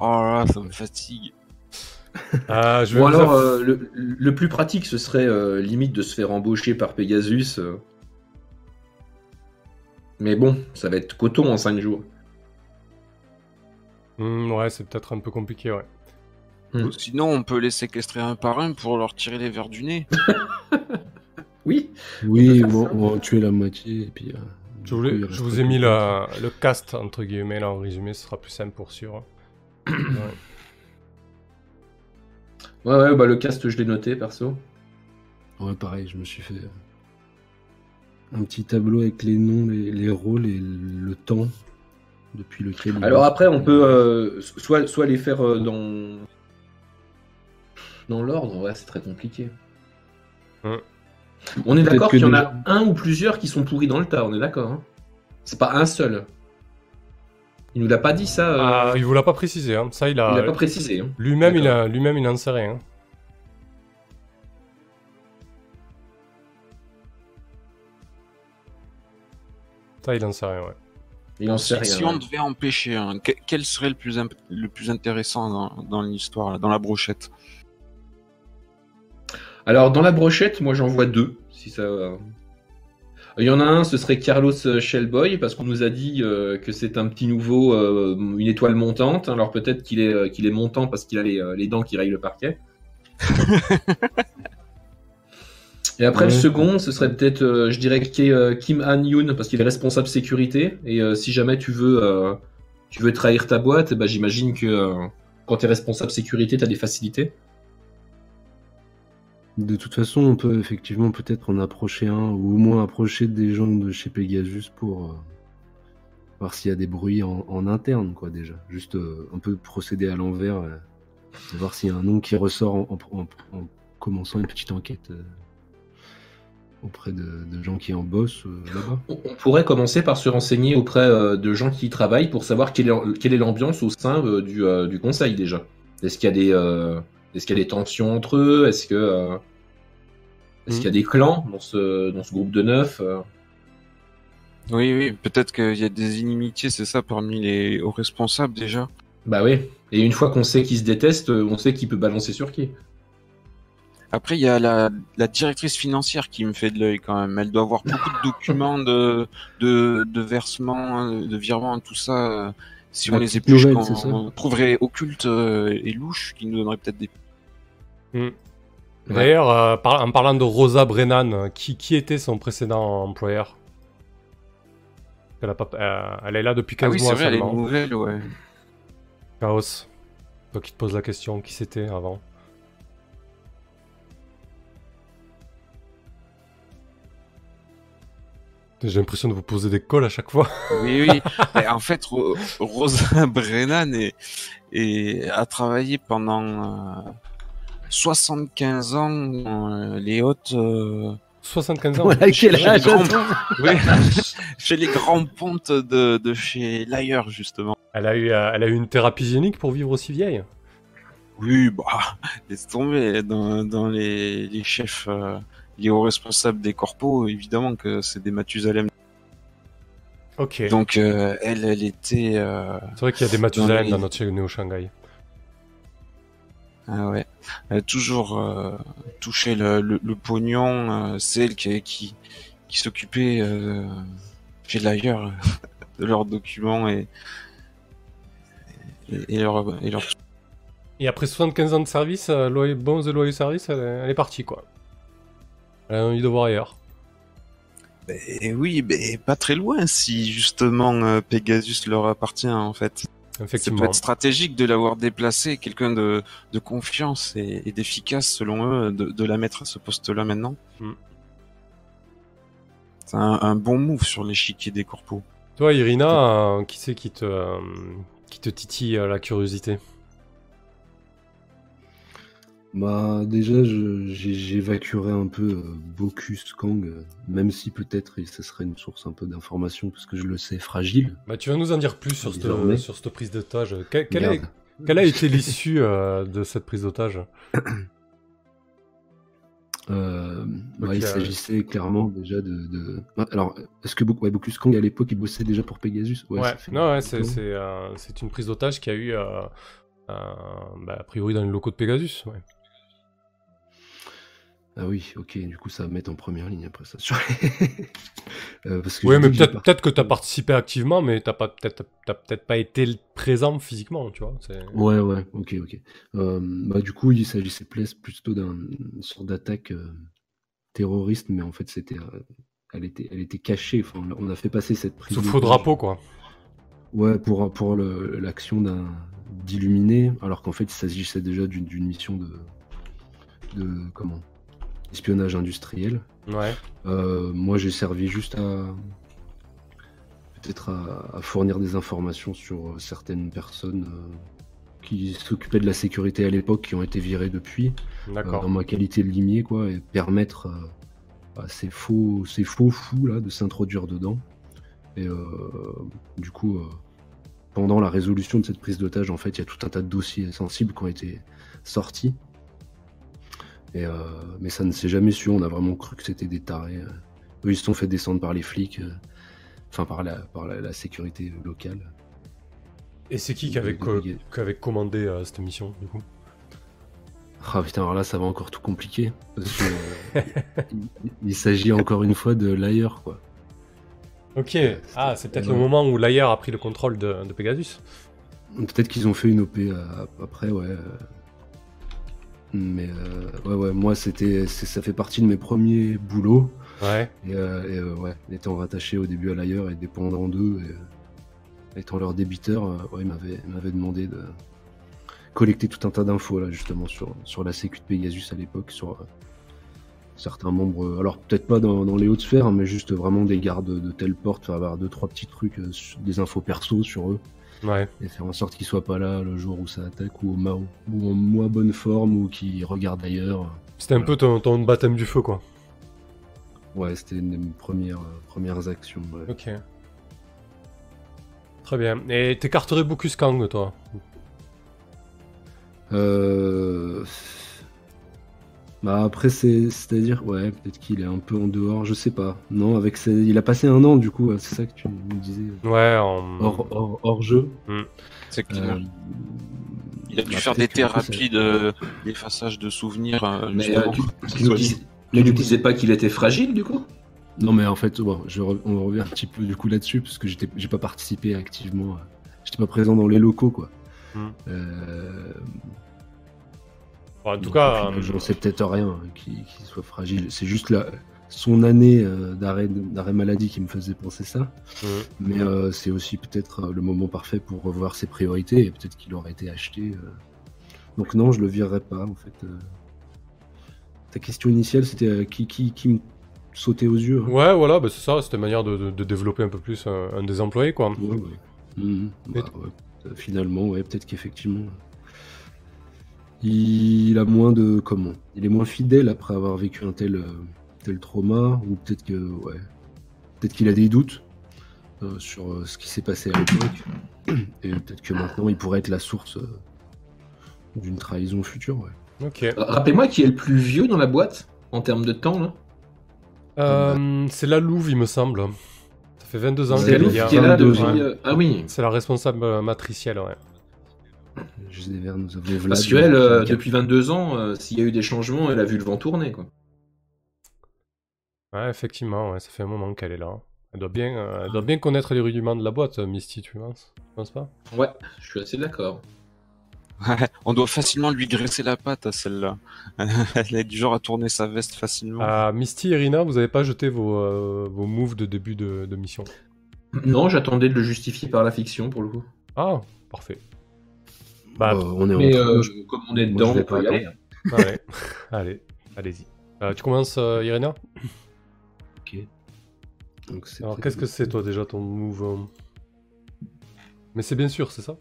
Oh là, ça me fatigue. euh, je vous alors, euh, le, le plus pratique, ce serait euh, limite de se faire embaucher par Pegasus. euh. Mais bon, ça va être coton en 5 jours. Hmm, ouais, c'est peut-être un peu compliqué, ouais. Hmm. Sinon, on peut les séquestrer un par un pour leur tirer les verres du nez. Oui, Oui, bon, on va en tuer la moitié et puis. euh, Je, voulais- je vous ai mis le, cast, entre guillemets, là, en résumé, ce sera plus simple pour sûr. Ouais. ouais, ouais, bah le cast, je l'ai noté perso. Ouais, pareil, je me suis fait euh, un petit tableau avec les noms, les, les rôles et le temps depuis ils Alors après, on peut euh, soit, soit les faire euh, dans dans l'ordre. Ouais, c'est très compliqué. On est d'accord qu'il y en a un ou plusieurs qui sont pourris dans le tas. On est d'accord. hein c'est pas un seul. Il nous l'a pas dit ça. euh, Ah, il vous l'a pas précisé, hein. ça il a. il l'a pas précisé. hein. Lui-même, il a, lui-même, il en sait rien. Ça, il en sait rien, ouais. Il en sait Si, rien. si on ouais. devait empêcher un, que- quel serait le plus, imp- le plus intéressant dans, dans l'histoire, là, dans la brochette? Alors, dans la brochette, moi j'en vois deux. Si ça. Il y en a un, ce serait Carlos euh, Shellboy, parce qu'on nous a dit euh, que c'est un petit nouveau, euh, une étoile montante. Alors peut-être qu'il est, euh, qu'il est montant parce qu'il a les, euh, les dents qui rayent le parquet. Et après, le second, ce serait peut-être, euh, je dirais, euh, Kim Han-yoon, parce qu'il est responsable sécurité. Et euh, si jamais tu veux, euh, tu veux trahir ta boîte, ben, j'imagine que quand tu es responsable sécurité, tu as des facilités. De toute façon, on peut effectivement peut-être en approcher un, ou au moins approcher des gens de chez Pegasus pour voir s'il y a des bruits en, en interne, quoi, déjà. Juste un peu procéder à l'envers, voir s'il y a un nom qui ressort en, en- en- en commençant une petite enquête auprès de, de gens qui en bossent euh, là-bas? On on pourrait commencer par se renseigner auprès euh, de gens qui y travaillent pour savoir quelle est, quelle est l'ambiance au sein euh, du, euh, du conseil déjà. Est-ce qu'il y a des euh, est-ce qu'il y a des tensions entre eux? Est-ce qu'il y a des clans dans ce dans ce groupe de neuf euh? Oui, oui, peut-être qu'il y a des inimitiés, c'est ça, parmi les hauts responsables déjà. Bah oui. Et une fois qu'on sait qui se déteste, euh, on sait qui peut balancer sur qui. Après, il y a la, la directrice financière qui me fait de l'œil quand même. Elle doit avoir beaucoup de documents de, de, de versements, de virements, tout ça. Si La on les épluche, nouvelle, on trouverait occultes euh, et louches, qui nous donneraient peut-être des... Ouais. D'ailleurs, euh, par- en parlant de Rosa Brennan, qui, qui était son précédent employeur? Elle, a pas- euh, elle est là depuis 15 Ah oui, c'est mois vrai, elle est seulement. nouvelle, ouais. Chaos. Toi qui te poses la question, qui c'était avant? J'ai l'impression de vous poser des calls à chaque fois. Oui, oui. Et en fait, Ro- Rosa Brennan est, est- a travaillé pendant euh, 75 ans euh, les hautes... euh, 75 ans. Voilà, quel Chez les grands- oui, chez les grands pontes de, de chez Layer, justement. Elle a, eu, euh, elle a eu une thérapie génique pour vivre aussi vieille. Oui, bah, laisse tomber. Dans, dans les, les chefs, euh, les hauts responsables des corpos, évidemment que c'est des Mathusalem. Ok. Donc, euh, elle, elle était... euh, C'est vrai qu'il y a des Mathusalem les- dans notre Néo Shanghai. Ah ouais. Elle a toujours euh, touché le, le, le pognon. c'est elle qui, qui, qui s'occupait euh, chez l'ailleurs de leurs documents et, et, et leur, et leur... Et après 75 ans de service, euh, loyer, bons et loyaux service, elle, est- elle est partie quoi. Elle a envie de voir ailleurs. Et oui, mais pas très loin si justement euh, Pegasus leur appartient en fait. Ça peut être stratégique de l'avoir déplacé, quelqu'un de, de confiance et, et d'efficace selon eux, de, de la mettre à ce poste-là maintenant. Mm. C'est un, un bon move sur l'échiquier des corpos. Toi, Irina, euh, qui c'est qui te, euh, qui te titille euh, la curiosité? Bah déjà, j'évacuerai un peu euh, Bocus Kang, euh, même si peut-être ce serait une source un peu d'information parce que je le sais fragile. bah, Tu vas nous en dire plus sur cette, Désormais. sur cette prise d'otage. Quelle, a été l'issue euh, de cette prise d'otage? Ouais, il s'agissait clairement déjà de. de- Ah, Alors, est-ce que ouais, Bocus Kang à l'époque il bossait déjà pour Pegasus? Ouais, non, ouais, c'est une prise d'otage qui a eu, bah, a priori, dans les locaux de Pegasus. Ouais. Ah oui, ok, du coup ça va me mettre en première ligne après ça. Euh, parce que Oui, mais peut-être peut que tu as participé activement, mais t'as pas peut-être pas été présent physiquement, tu vois. Ouais, ouais, ok, ok. Euh, bah, du coup, il s'agissait plutôt d'une sorte d'attaque euh, terroriste, mais en fait, c'était, euh, elle, était, elle était cachée. Enfin, on a fait passer cette prise. Sous faux drapeau, quoi. Ouais, pour, pour l'action d'illuminer, alors qu'en fait, il s'agissait déjà d'une d'une mission de, de comment? Espionnage industriel. Ouais. Euh, moi, j'ai servi juste à peut-être à, à fournir des informations sur euh, certaines personnes euh, qui s'occupaient de la sécurité à l'époque, qui ont été virées depuis, dans ma qualité de limier, quoi, et permettre à ces faux, ces faux fous là de s'introduire dedans. Et euh, du coup, euh, pendant la résolution de cette prise d'otage, en fait, il y a tout un tas de dossiers sensibles qui ont été sortis. Et, euh, mais ça ne s'est jamais su, on a vraiment cru que c'était des tarés. euh. Eux, ils se sont fait descendre par les flics, euh, enfin par, la, par la, la sécurité locale. Et c'est qui qui avait, co- commandé euh, cette mission, du coup? Ah putain, alors là, ça va encore tout compliquer. Parce que, il, il s'agit encore une fois de l'ailleurs, quoi. Ok. Ah, c'est peut-être le moment où l'ailleurs a pris le contrôle de, de Pegasus. Peut-être qu'ils ont fait une OP après, ouais. Mais euh, ouais, ouais, moi, c'était, ça fait partie de mes premiers boulots. Ouais. Et, euh, et, euh, ouais, étant rattaché au début à l'ailleurs et dépendant d'eux, et, étant leur débiteur, ouais, ils m'avaient, demandé de collecter tout un tas d'infos là justement sur, sur la sécu de Pegasus à l'époque, sur euh, certains membres, euh, alors peut-être pas dans, dans les hautes sphères, hein, mais juste vraiment des gardes de telle porte, avoir deux trois petits trucs, euh, des infos perso sur eux, Ouais. et faire en sorte qu'ils soient pas là le jour où ça attaque ou, au ma- ou en moins bonne forme ou qu'ils regardent ailleurs. C'était un peu ton, ton baptême du feu, quoi. Ouais, c'était une de mes premières, euh, premières actions. ouais. Ok. Très bien. Et t'écarterais Bocus Kang, toi? Euh... Bah après c'est c'est à dire ouais peut-être qu'il est un peu en dehors je sais pas. Non avec ses... il a passé un an du coup c'est ça que tu me disais. Ouais, en... hors, hors, hors jeu. C'est clair. Euh, Il a dû bah, faire des thérapies de d'effaçage de souvenirs. euh, Mais euh, tu, tu disais pas qu'il était fragile du coup? Non mais en fait bon je re- on revient un petit peu du coup là-dessus parce que j'étais j'ai pas participé activement à- j'étais pas présent dans les locaux quoi. Hmm. En tout donc, cas, euh, j'en sais peut-être rien hein, qu'il soit fragile c'est juste la son année euh, d'arrêt maladie qui me faisait penser ça euh, Mais euh, c'est aussi peut-être le moment parfait pour revoir ses priorités et peut-être qu'il aurait été acheté. euh. Donc non, je le virerai pas en fait. euh. Ta question initiale, c'était qui, qui, qui me sautait aux yeux. hein. Ouais, voilà, bah, c'est ça, c'était une manière de, de- de développer un peu plus un, un des employés, quoi. Ouais, ouais. Mhm. Et Bah, ouais. Finalement, ouais, peut-être qu'effectivement, il a moins de comment Il est moins fidèle après avoir vécu un tel, euh, tel trauma, ou peut-être que ouais, peut-être qu'il a des doutes euh, sur euh, ce qui s'est passé à l'époque, et peut-être que maintenant il pourrait être la source euh, d'une trahison future. Ouais. Ok. Rappelez-moi qui est le plus vieux dans la boîte en termes de temps là. Euh, c'est la Louve, il me semble. Ça fait 22 ans qu'elle est là 22 depuis. ans. Ah oui. C'est la responsable matricielle, ouais. Je sais vers nous Vlad, Parce qu'elle, euh, depuis 22 ans, euh, s'il y a eu des changements, elle a vu le vent tourner quoi. Ouais, effectivement, ouais, ça fait un moment qu'elle est là. Elle doit bien, euh, elle doit bien connaître les rudiments de la boîte, euh, Misty, tu penses? Tu penses pas? Ouais, je suis assez d'accord. Ouais, on doit facilement lui graisser la patte à celle-là. Elle est du genre à tourner sa veste facilement. Ah, Misty et Rina, vous avez pas jeté vos, euh, vos moves de début de, de mission? Non, j'attendais de le justifier par la fiction pour le coup. Ah, parfait. Bah, Euh, on est Mais en euh, comme on est moi, dedans, je vais on peut pas y aller. allez, allez, allez-y. Euh, tu commences, euh, Irina donc c'était- Alors, qu'est-ce que c'est, toi, déjà, ton move euh? Mais c'est bien sûr, c'est ça?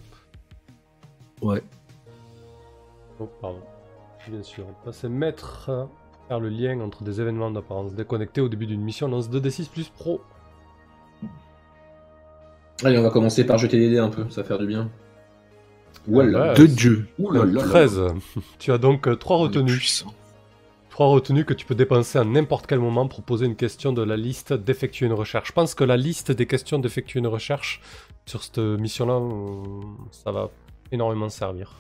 Ouais. Oh, pardon. Bien sûr. Passer maître, euh, faire le lien entre des événements d'apparence déconnectés au début d'une mission, lance 2d6 plus pro. Allez, on va commencer par jeter les dés un peu, ça va faire du bien. Voilà. Ouais, De Dieu. Ouh là là là. 13. Tu as donc 3 On est retenues. puissant. 3 retenues que tu peux dépenser à n'importe quel moment pour poser une question de la liste d'effectuer une recherche. Je pense que la liste des questions d'effectuer une recherche sur cette mission-là, euh, ça va énormément servir.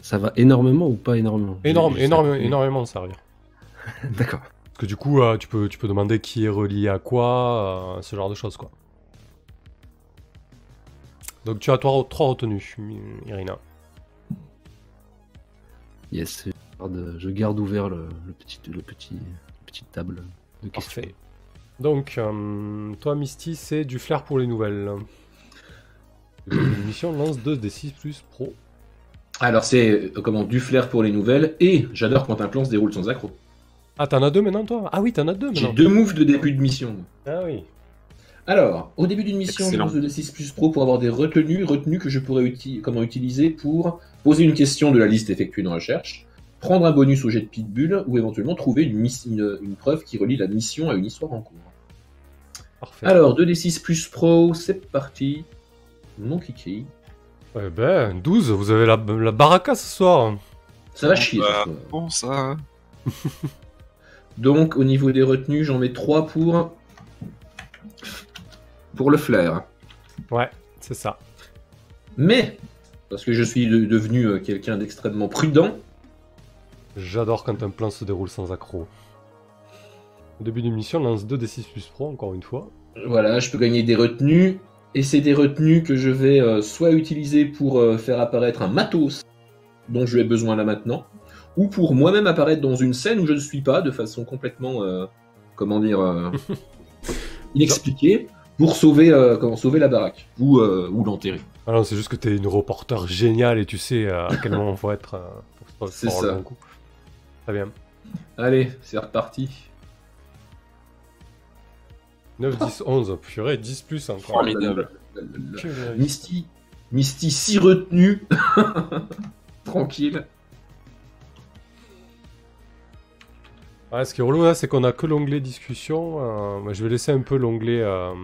Ça va énormément ou pas énormément? Énorme, énorme, ça. énormément servir. D'accord. Parce que du coup, euh, tu, peux, tu peux demander qui est relié à quoi, euh, ce genre de choses, quoi. Donc tu as 3, retenues, Irina. Yes. Je garde, je garde ouvert le, le petit, le petit, petite table de questions. Parfait. Donc, euh, toi, Misty, c'est du flair pour les nouvelles. Mission lance 2 des 6 plus pro. Alors c'est euh, comment du flair pour les nouvelles et j'adore quand un plan se déroule sans accro. Ah, t'en as deux maintenant, toi? Ah oui, t'en as deux J'ai maintenant. deux moves de début de mission. Ah oui. Alors, au début d'une mission, Excellent. j'use de D6 plus pro pour avoir des retenues, retenues que je pourrais uti- comment utiliser pour poser une question de la liste effectuée dans recherche, prendre un bonus au jet de pitbull ou éventuellement trouver une, miss- une- une preuve qui relie la mission à une histoire en cours. Parfait. Alors, 2D6 plus pro, c'est parti. Mon kiki. Eh ben, 12, vous avez la, la baraka ce soir. Ça va chier. Bah. Bon, ça. Donc, au niveau des retenues, j'en mets 3 pour. Pour le flair. Ouais, c'est ça. Mais, parce que je suis de- devenu euh, quelqu'un d'extrêmement prudent, J'adore quand un plan se déroule sans accro. Au début d'une mission, lance 2 des 6 plus pro, encore une fois. Voilà, je peux gagner des retenues. Et c'est des retenues que je vais euh, soit utiliser pour euh, faire apparaître un matos dont je ai besoin là maintenant, ou pour moi-même apparaître dans une scène où je ne suis pas de façon complètement, euh, comment dire, euh, inexpliquée, pour sauver, euh, comment, sauver la baraque, ou, euh, ou l'enterrer. Ah non, c'est juste que t'es une reporter géniale et tu sais euh, à quel moment faut être. euh, pour se- le bon coup. Très bien. Allez, c'est reparti. 9, 10, 11. Purée, 10 plus encore. Formidable. Purée. Misty, Misty si retenu. Tranquille. Ouais, ce qui est relou là, c'est qu'on a que l'onglet discussion. euh, je vais laisser un peu l'onglet. euh,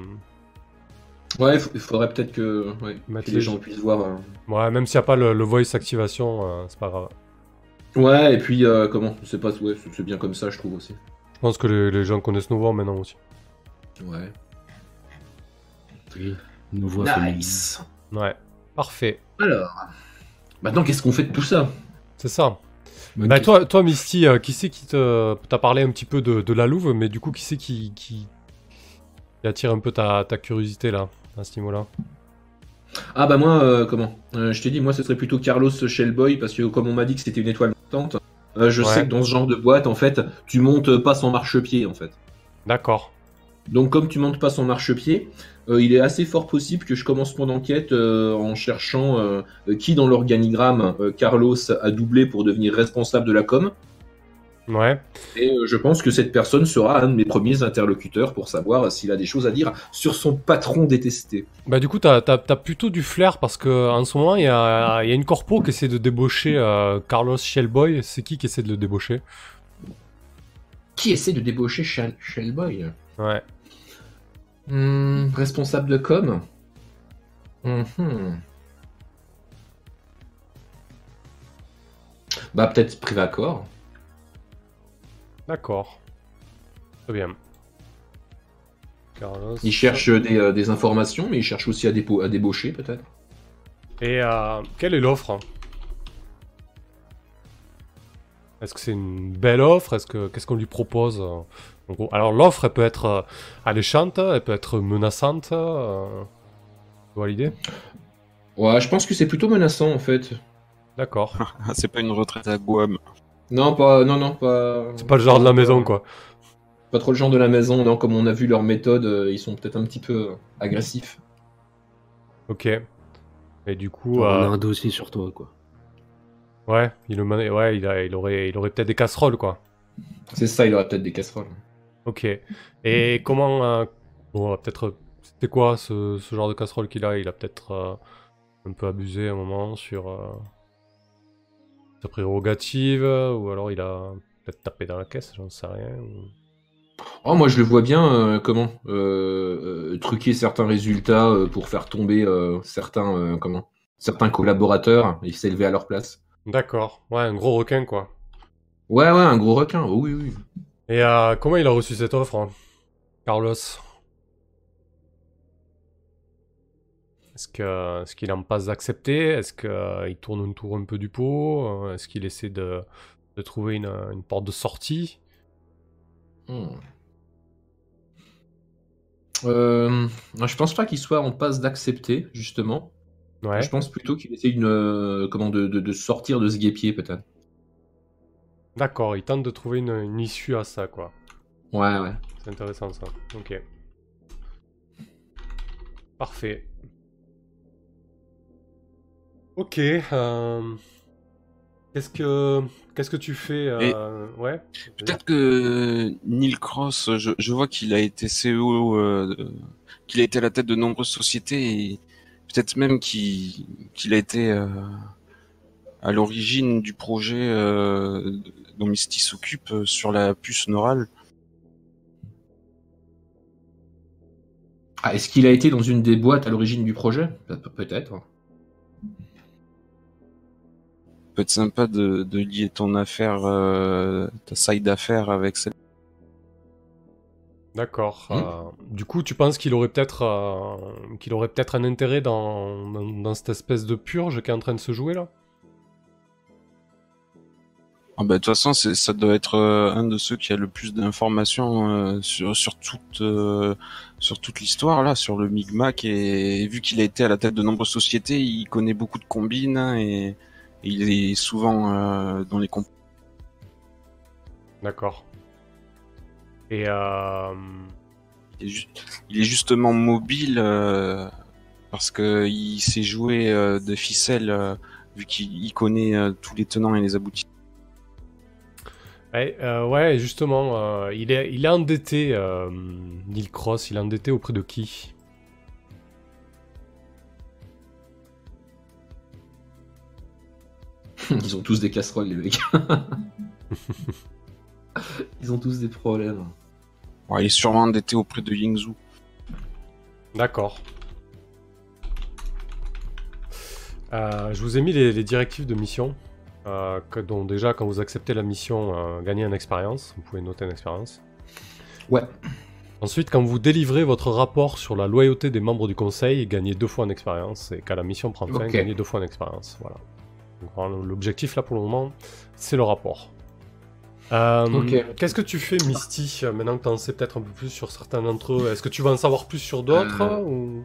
Ouais, il faudrait peut-être que, ouais, Mettre que les- gens puissent voir. euh. Ouais, même s'il n'y a pas le, le voice activation, euh, c'est pas grave. Ouais, et puis euh, comment C'est pas, ouais, c'est- c'est bien comme ça, je trouve aussi. Je pense que les, les gens connaissent nos voix maintenant aussi. Ouais. Oui. Nos voix féminines. Nice. Ouais, parfait. Alors, maintenant, qu'est-ce qu'on fait de tout ça? C'est ça. Bonne Bah, toi, toi, Misty, euh, qui c'est qui te. T'as parlé un petit peu de, de la louve, mais du coup, qui c'est qui, qui, qui attire un peu ta, ta curiosité là, à ce niveau-là? Ah bah moi, euh, comment? Euh, Je t'ai dit, moi, ce serait plutôt Carlos Shellboy, parce que comme on m'a dit que c'était une étoile montante, euh, je Ouais. sais que dans ce genre de boîte, en fait, tu montes pas sans marchepied, en fait. D'accord. Donc comme tu montes pas son marchepied, euh, il est assez fort possible que je commence mon enquête euh, en cherchant euh, qui dans l'organigramme euh, Carlos a doublé pour devenir responsable de la com. Ouais. Et euh, je pense que cette personne sera un de mes premiers interlocuteurs pour savoir s'il a des choses à dire sur son patron détesté. Bah, du coup, t'as plutôt du flair parce que en ce moment, il y a, il y a une corpo qui essaie de débaucher euh, Carlos Shellboy. C'est qui qui essaie de le débaucher? Qui essaie de débaucher Shell- Shellboy? Ouais. Hmm, Responsable de com Mhm. Bah peut-être Privacor. D'accord. Très bien. Carlos. Il cherche des, euh, des informations, mais il cherche aussi à, dépo- à débaucher peut-être. Et euh, quelle est l'offre? Est-ce que c'est une belle offre? Est-ce que qu'est-ce qu'on lui propose? euh, en gros Alors l'offre, elle peut être euh, alléchante, elle peut être menaçante. Euh... Tu vois l'idée? Ouais, je pense que c'est plutôt menaçant en fait. D'accord. Ah, c'est pas une retraite à Guam. Non, pas, non, non, pas. C'est pas le genre de la maison, quoi. Pas trop le genre de la maison. Non, comme on a vu leurs méthodes, euh, ils sont peut-être un petit peu euh, agressifs. Ok. Et du coup, On a un dossier sur toi, quoi. ouais, il, le mena- ouais, il, a- il aurait, il aurait peut-être des casseroles, quoi. C'est ça, il aurait peut-être des casseroles. Ok. Et comment... euh, Bon, peut-être... C'était quoi ce, ce genre de casserole qu'il a? Il a peut-être euh, un peu abusé à un moment sur euh, sa prérogative, ou alors il a peut-être tapé dans la caisse, j'en sais rien. ou- Oh, moi, je le vois bien, euh, comment euh, euh, truquer certains résultats pour faire tomber certains, comment certains collaborateurs et s'élever à leur place. D'accord. Ouais, un gros requin, quoi. Ouais, ouais, un gros requin. Oui, oui. Et euh, comment il a reçu cette offre, hein, Carlos? Est-ce que est-ce qu'il est en passe d'accepter Est-ce qu'il tourne autour un peu du pot? Euh, Est-ce qu'il essaie de, de trouver une, une porte de sortie? Hmm. Euh, je pense pas qu'il soit en passe d'accepter, justement. Ouais. Je pense plutôt qu'il essaie une, euh, comment, de, de- de sortir de ce guépier, peut-être. D'accord, il tente de trouver une, une issue à ça, quoi. Ouais, ouais. C'est intéressant ça. Ok. Parfait. Ok. euh, Qu'est-ce que qu'est-ce que tu fais euh, Ouais. Peut-être que Neil Cross, je, je vois qu'il a été CEO, euh, qu'il a été à la tête de nombreuses sociétés et peut-être même qu'il qu'il a été euh, à l'origine du projet dont Misty s'occupe euh, sur la puce neurale. Ah, est-ce qu'il a été dans une des boîtes à l'origine du projet? Pe- pe- Peut-être. Peut être sympa de, de lier ton affaire, euh, ta side d'affaires avec celle. D'accord. Hmm. euh, du coup, tu penses qu'il aurait peut-être euh, qu'il aurait peut-être un intérêt dans, dans, dans cette espèce de purge qui est en train de se jouer là? Ah bah, de toute façon, c'est- ça doit être euh, un de ceux qui a le plus d'informations euh, sur, sur toute, euh, sur toute l'histoire, là, sur le Micmac. Et, vu qu'il a été à la tête de nombreuses sociétés, il connaît beaucoup de combines hein, et, et il est souvent euh, dans les comp. D'accord. Et euh, Il est, ju- il est justement mobile euh, parce que il sait jouer euh, de ficelle euh, vu qu'il il connaît euh, tous les tenants et les aboutissants. Ouais, euh, ouais, justement, euh, il est il est endetté, euh, Neil Cross. Il est endetté auprès de qui? Ils ont tous des casseroles, les mecs. Ils ont tous des problèmes. Ouais, il est sûrement endetté auprès de Yingzhou. D'accord. Euh, je vous ai mis les, les directives de mission. Euh, que, dont déjà, quand vous acceptez la mission, euh, gagnez une expérience. Vous pouvez noter une expérience. Ouais. Ensuite, quand vous délivrez votre rapport sur la loyauté des membres du conseil, gagnez deux fois en expérience. Et quand la mission prend fin, gagnez deux fois en expérience. Voilà. Donc, L'objectif là pour le moment, c'est le rapport. Euh, Ok. Qu'est-ce que tu fais, Misty, euh, maintenant que tu en sais peut-être un peu plus sur certains d'entre eux? Est-ce que tu vas en savoir plus sur d'autres Euh. ou...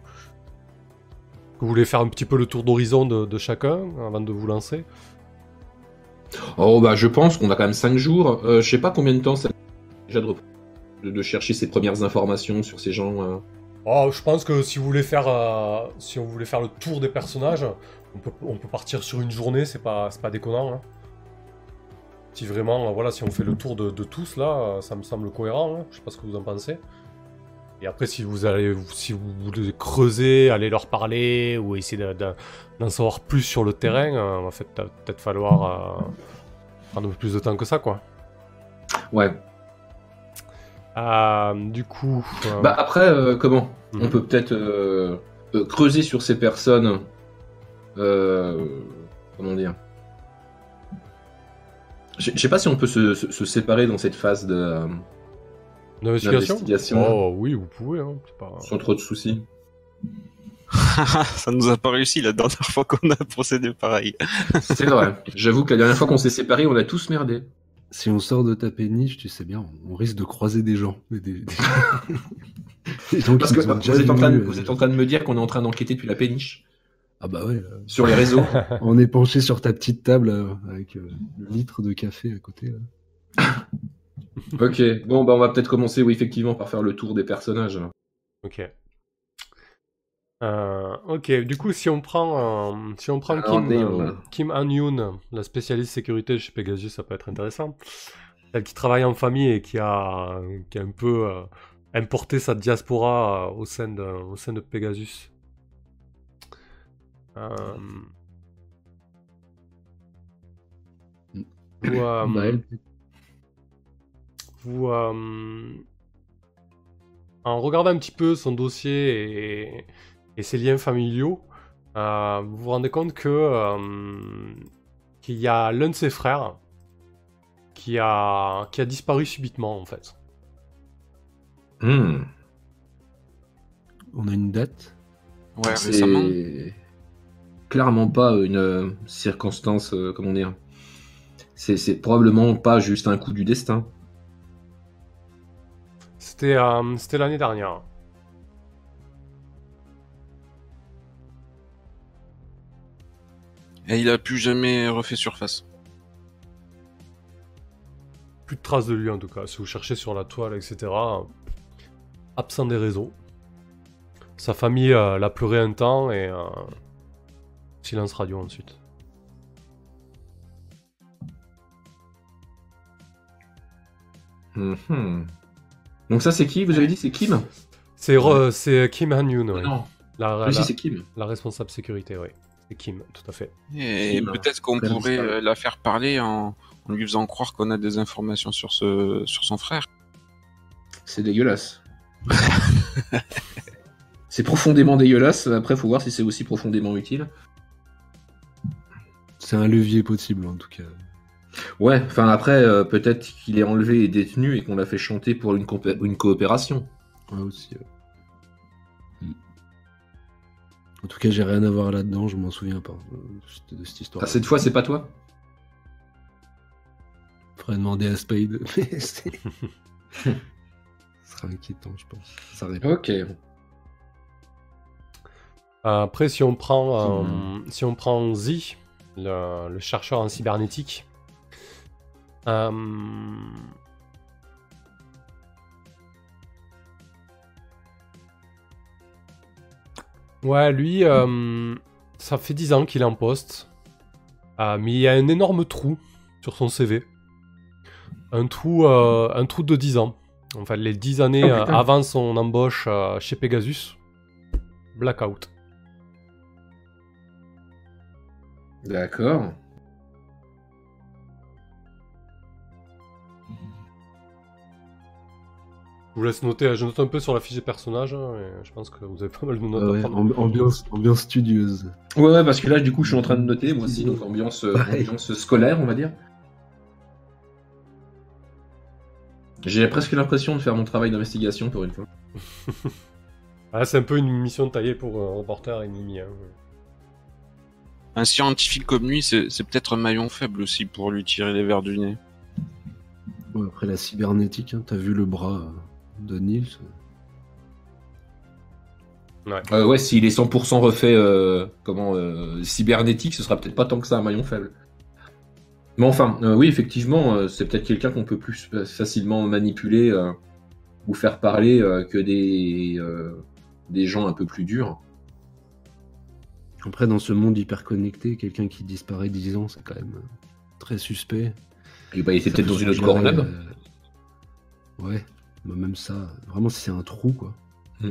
Vous voulez faire un petit peu le tour d'horizon de, de chacun avant de vous lancer? Oh, bah, je pense qu'on a quand même 5 jours. Euh, je sais pas combien de temps ça déjà de, de, chercher ses premières informations sur ces gens. euh. Oh, je pense que euh, si on voulait faire le tour des personnages, on peut, partir sur une journée, c'est pas, pas déconnant. hein. Si vraiment, voilà, si on fait le tour de, tous là, ça me semble cohérent. hein. Je sais pas ce que vous en pensez. Et après, si vous allez, si vous voulez creuser, aller leur parler ou essayer de- de- d'en savoir plus sur le terrain, euh, va fait peut-être falloir euh, prendre un peu plus de temps que ça, quoi. Ouais. Euh, du coup, Bah, après, comment? Mhm. On peut peut-être creuser sur ces personnes. Comment dire? Je je sais pas si on peut se, se- se séparer dans cette phase de. Euh, d'investigation. Oh oui, vous pouvez. Hein, pas... sans trop de soucis. ça nous a pas réussi la dernière fois qu'on a procédé pareil. C'est vrai. J'avoue que la dernière fois qu'on s'est séparés, on a tous merdé. Si on sort de ta péniche, tu sais bien, on risque de croiser des gens. Des, des- des- des gens Parce que vous êtes, en train de, vus, vous euh, êtes en train de me dire qu'on est en train d'enquêter depuis la péniche Ah bah ouais, euh, sur les réseaux. on est penché sur ta petite table euh, avec euh, le litre de café à côté. là. Ok. Bon, bah on va peut-être commencer, oui, effectivement, par faire le tour des personnages. Ok. Euh, ok, du coup, si on prend, euh, si on prend Alors, Kim, euh, Kim Han-yoon, la spécialiste sécurité chez Pegasus, ça peut être intéressant. Elle qui travaille en famille et qui a, qui a un peu euh, importé sa diaspora euh, au, sein de, au sein de Pegasus. Euh... Euh, Bah, elle, vous, euh, en regardant un petit peu son dossier et, et ses liens familiaux, euh, vous vous rendez compte que euh, qu'il y a l'un de ses frères qui a, qui a disparu subitement en fait. Hmm. On a une date? Ouais. C'est clairement pas une euh, circonstance, euh, comment dire? C'est probablement pas juste un coup du destin. C'était euh, c'était l'année dernière. Et il a plus jamais refait surface. Plus de traces de lui en tout cas. Si vous cherchez sur la toile, etc. Absent des réseaux. Sa famille euh, l'a pleuré un temps et euh, silence radio ensuite. Mhm. Donc ça c'est qui Vous avez dit c'est Kim C'est re- c'est Kim Han-yoon, ouais. Non. la, Ah, la- si c'est Kim. la responsable sécurité, oui. C'est Kim, tout à fait. Et peut-être qu'on pourrait euh, la faire parler en, en lui faisant croire qu'on a des informations sur, ce, sur son frère. C'est dégueulasse. c'est profondément dégueulasse. Après, faut voir si c'est aussi profondément utile. C'est un levier possible en tout cas. Ouais, enfin après, euh, peut-être qu'il est enlevé et détenu et qu'on l'a fait chanter pour une, coopération. Ouais, aussi. Hmm. En tout cas, j'ai rien à voir là-dedans, je m'en souviens pas euh, de cette histoire. Ah, cette fois, c'est pas toi? Faudrait demander à Spade. Ce sera inquiétant, je pense. Ça. Ok. Après, si on prend, euh, si on prend Z, le, le chercheur en cybernétique, euh, ouais, lui, euh, ça fait 10 ans qu'il est en poste, Euh, mais il y a un énorme trou sur son CV, un trou, euh, un trou de 10 ans. En fait, les 10 années Oh, euh, putain. avant son embauche euh, chez Pegasus, blackout. D'accord. Je vous laisse noter, je note un peu sur la fiche des personnages, hein, et je pense que vous avez pas mal de notes Ah à ouais, prendre. ambiance, ambiance studieuse. Ouais, ouais, parce que là, du coup, je suis en train de noter, moi aussi, donc ambiance, euh, ambiance scolaire, on va dire. J'ai presque l'impression de faire mon travail d'investigation pour une fois. Ah, c'est un peu une mission taillée pour un reporter et Mimi. Hein. Un scientifique comme lui, c'est c'est peut-être un maillon faible aussi pour lui tirer les verres du nez. Ouais, après la cybernétique, hein, t'as vu le bras euh, de Nils Euh, ouais, s'il est 100% refait, euh, comment, euh, cybernétique, ce sera peut-être pas tant que ça un maillon faible. Mais enfin, euh, oui, effectivement, euh, c'est peut-être quelqu'un qu'on peut plus facilement manipuler euh, ou faire parler euh, que des, euh, des gens un peu plus durs. Après, dans ce monde hyper connecté, quelqu'un qui disparaît 10 ans, c'est quand même très suspect. Et bah, il était peut-être peut dans une autre euh, Ouais, mais même ça, vraiment, c'est un trou, quoi.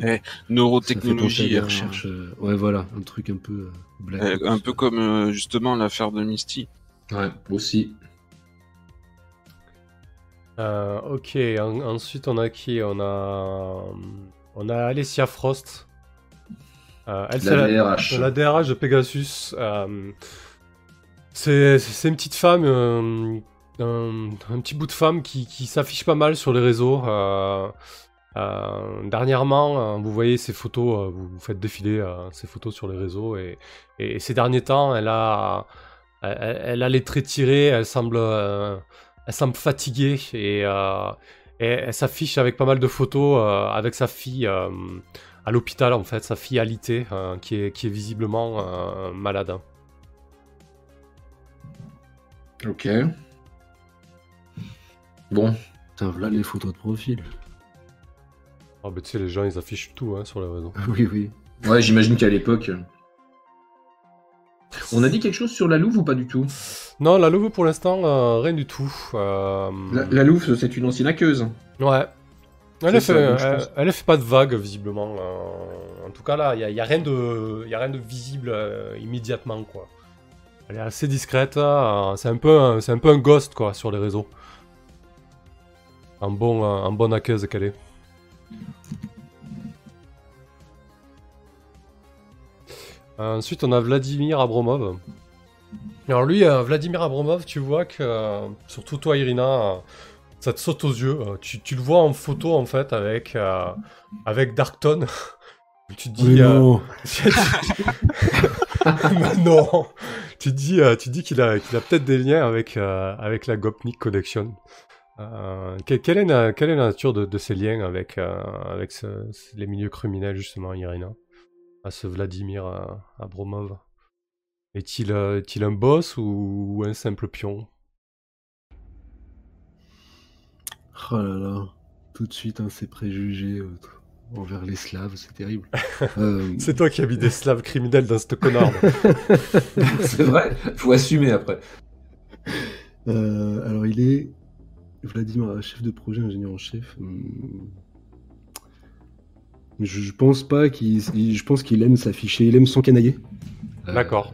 À Neurotechnologie, des euh, recherches. euh, Ouais, voilà, un truc un peu. euh, black euh, un peu comme euh, justement l'affaire de Misty. Ouais, aussi. Euh, ok, en- ensuite on a qui? On a, on a Alessia Frost. Euh, elle, La la, DRH. la DRH de Pegasus. euh, c'est c'est une petite femme, euh, un, un petit bout de femme qui, s'affiche pas mal sur les réseaux. euh, euh, dernièrement, euh, vous voyez ces photos, euh, vous, faites défiler ces photos sur les réseaux et, ces derniers temps, elle a, elle, a les traits tirés, elle semble, elle semble fatiguée et, elle s'affiche avec pas mal de photos avec sa fille à l'hôpital en fait, sa fille alitée qui, est, qui est visiblement malade. Ok. Bon. Putain, voilà les photos de profil. Ah bah tu sais, les gens ils affichent tout hein, sur les réseaux. oui, oui. Ouais, j'imagine qu'à l'époque. euh, On a dit quelque chose sur la Louve ou pas du tout? Non, la Louve pour l'instant, euh, rien du tout. Euh, la, la Louve, c'est une ancienne aqueuse. Ouais. Elle ne fait, elle, fait pas de vagues, visiblement. euh, en tout cas, là, il n'y a, y a rien de, y a rien de visible immédiatement, quoi. Elle est assez discrète. c'est un, peu un- c'est un peu un ghost, quoi, sur les réseaux. En bon, en bonne aqueuse qu'elle est. Ensuite, on a Vladimir Abromov. Alors lui, euh, Vladimir Abromov, tu vois que, euh, surtout toi Irina, euh, ça te saute aux yeux. Tu, le vois en photo en fait avec, avec Darkton. tu te dis... Non. Tu dis, dis qu'il a, a peut-être des liens avec, avec la Gopnik Connection. Euh, que- quelle, est la, quelle est la nature de, de ces liens avec, euh, avec ce- ce- les milieux criminels, justement, Irina? À ce Vladimir euh, Abromov Est-il un boss ou, ou un simple pion? Oh là là. Tout de suite, hein, ces préjugés euh, envers les Slaves, c'est terrible. Euh, C'est toi qui as mis des slaves criminels dans cette connard. c'est vrai, faut assumer après. euh, alors, il est Vladimir, chef de projet, ingénieur en chef. Hum. Je, je pense pas qu'il, il- je pense qu'il aime s'afficher, il aime s'encanailler. Euh, D'accord.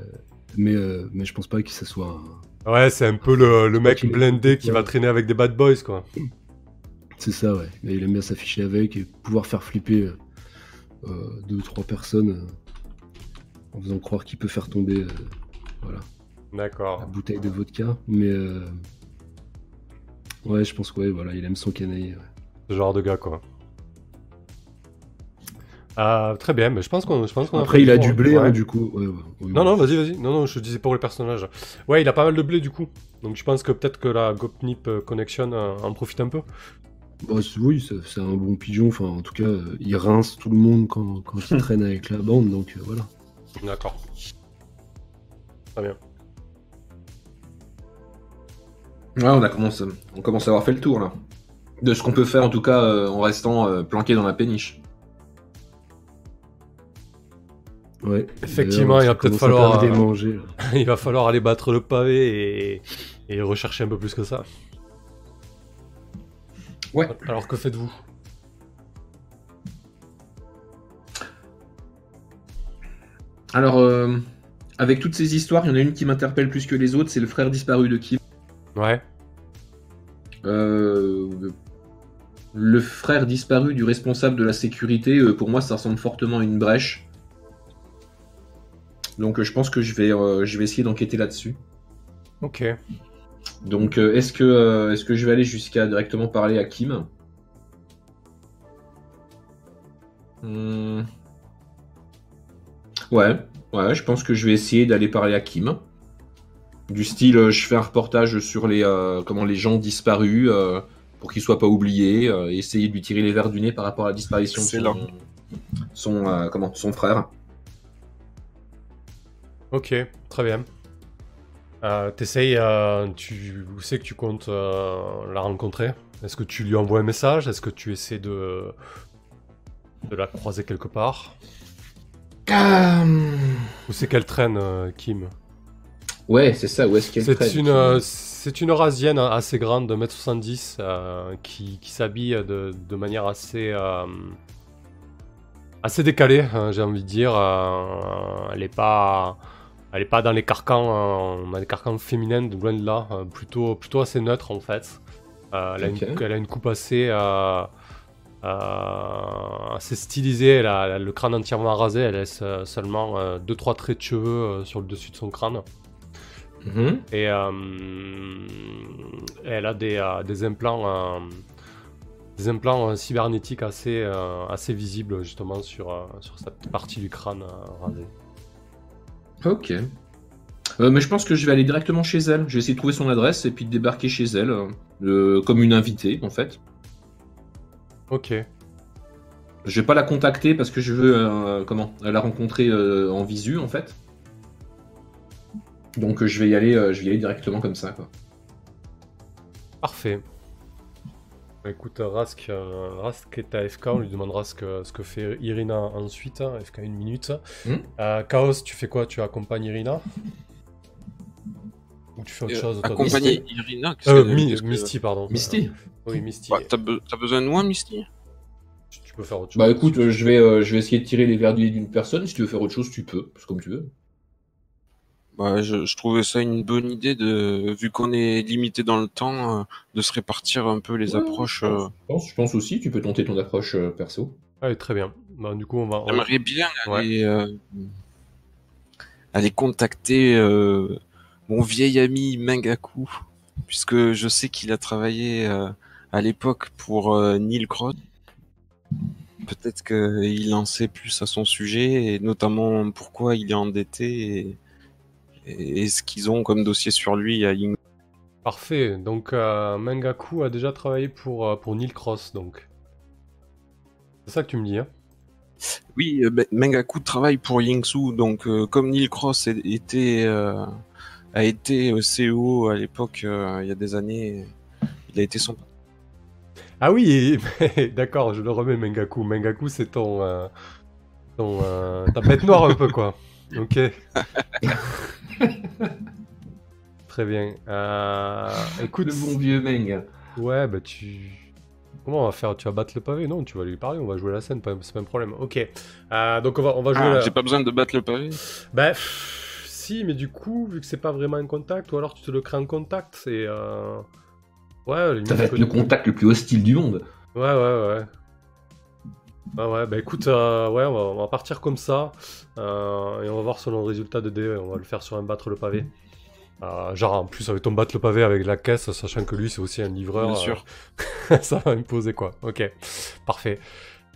Mais, euh, mais je pense pas que ça soit. un- Ouais, c'est un peu le, le mec blindé qui va traîner avec des bad boys, quoi. C'est ça, ouais. Mais il aime bien s'afficher avec et pouvoir faire flipper euh, euh, deux ou trois personnes en faisant croire qu'il peut faire tomber voilà, la D'accord. bouteille de vodka. Mais ouais, je pense que ouais, voilà, il aime son canaille. ouais. Ce genre de gars, quoi. Ah, très bien, mais je pense qu'on je pense qu'on Après, il a du blé, ouais. hein, du coup. Ouais, ouais, oui, Non, non, vas-y, vas-y. Non, non, je disais pour le personnage. Ouais, il a pas mal de blé, du coup. Donc je pense que peut-être que la Gopnip Connection euh, en profite un peu. Bah, oui, c'est c'est un bon pigeon. Enfin, en tout cas, euh, il rince tout le monde quand, quand il traîne avec la bande. Donc euh, voilà. D'accord. Très bien. Ouais, on, a commencé, on commence à avoir fait le tour là. De ce qu'on peut faire en tout cas euh, en restant euh, planqué dans la péniche. Ouais. Effectivement, il va peut-être falloir, euh, manger. il va falloir aller battre le pavé et, et rechercher un peu plus que ça. Ouais. Alors que faites-vous? Alors, euh, avec toutes ces histoires, il y en a une qui m'interpelle plus que les autres, c'est le frère disparu de Kim. Ouais. Euh, le frère disparu du responsable de la sécurité, euh, pour moi, ça ressemble fortement à une brèche. Donc, euh, je pense que je vais, je vais essayer d'enquêter là-dessus. Ok. Donc, est-ce que, est-ce que je vais aller jusqu'à directement parler à Kim? Hmm. Ouais, ouais, je pense que je vais essayer d'aller parler à Kim. Du style, euh, je fais un reportage sur les, euh, comment les gens disparus euh, pour qu'ils soient pas oubliés, euh, et essayer de lui tirer les verres du nez par rapport à la disparition de son, son, euh, comment, son frère. Ok, très bien. Euh, T'essayes, euh, tu où c'est que tu comptes euh, la rencontrer? Est-ce que tu lui envoies un message? Est-ce que tu essaies de, de la croiser quelque part? Ou c'est qu'elle traîne, euh, Kim? Ouais, c'est ça, où est-ce qu'elle C'est une, euh, c'est une rasienne assez grande de 1m70 euh, qui, qui s'habille de, de manière assez, euh, assez décalée, hein, j'ai envie de dire. Euh, elle est pas, elle est pas dans les carcans, dans les carcans féminins, de loin de là. plutôt, plutôt assez neutre en fait. Elle, a une, elle a une coupe assez, assez stylisée. Elle a, elle a le crâne entièrement rasé. Elle laisse seulement 2-3 traits de cheveux sur le dessus de son crâne. Mhm. Et euh, elle a des, des implants, euh, des implants euh, cybernétiques assez, euh, assez visibles justement sur, euh, sur cette partie du crâne rasé. Ok. Mais je pense que je vais aller directement chez elle. Je vais essayer de trouver son adresse et puis de débarquer chez elle, comme une invitée en fait. Ok, Je vais pas la contacter parce que je veux comment la rencontrer en visu en fait. Donc euh, je vais y aller, euh, je vais y aller directement comme ça quoi. parfait. Bah, Écoute, Rask, euh, Rask est à FK, on lui demandera ce que, ce que fait Irina ensuite. hein, FK une minute. Hmm. Euh, Chaos, tu fais quoi? Tu accompagnes Irina? Ou tu fais autre Euh, chose toi, accompagner Irina. Euh, que- Mi- Misty, pardon. Misty Euh, oui, Misty. Bah, T'as be- t'as besoin de moi, Misty? Tu, tu peux faire autre chose. Bah écoute, je vais, euh, je vais essayer de tirer les verres d'une personne. Si tu veux faire autre chose, tu peux, c'est comme tu veux. Bah, je, je trouvais ça une bonne idée de, vu qu'on est limité dans le temps, euh, de se répartir un peu les Ouais, approches. Je euh. pense, je pense- je pense aussi, tu peux tenter ton approche euh, perso. Allez, très bien. Bah, du coup, on va. J'aimerais bien Ouais. aller euh, aller contacter euh, mon vieil ami Mengaku, puisque je sais qu'il a travaillé euh, à l'époque pour euh, Neil Cross. Peut-être qu'il en sait plus à son sujet, et notamment pourquoi il est endetté et, et- et ce qu'ils ont comme dossier sur lui à Ying. Parfait. Donc, euh, Mengaku a déjà travaillé pour, euh, pour Neil Cross, donc. C'est ça que tu me dis, hein? Oui, ben, Mengaku travaille pour Yingsu, donc euh, comme Neil Cross était, a été CEO à l'époque, il y a des années, il a été son... Ah oui, d'accord, je le remets, Mengaku. Mengaku, c'est ton, euh, ton, euh, ta bête noire un peu, quoi. Ok. Très bien. Euh, écoute, Le bon vieux Meng. ouais, bah tu... Comment on va faire? Tu vas battre le pavé? Non, tu vas lui parler, on va jouer la scène, c'est pas un problème. Ok. Euh, donc on va, on va jouer Ah, la... J'ai pas besoin de battre le pavé Bah, pff, si, mais du coup, vu que c'est pas vraiment un contact, ou alors tu te le crées en contact, c'est... Euh... Ouais, Ça va être le contact le plus hostile du monde. Ouais, ouais, ouais. Ouais, ouais, bah écoute, euh, ouais, on va, on va partir comme ça, euh, et on va voir selon le résultat de dé, on va le faire sur un battre le pavé. Euh, genre, en plus, avec ton battre le pavé avec la caisse, sachant que lui, c'est aussi un livreur. Bien sûr. ça va imposer quoi. Ok, parfait.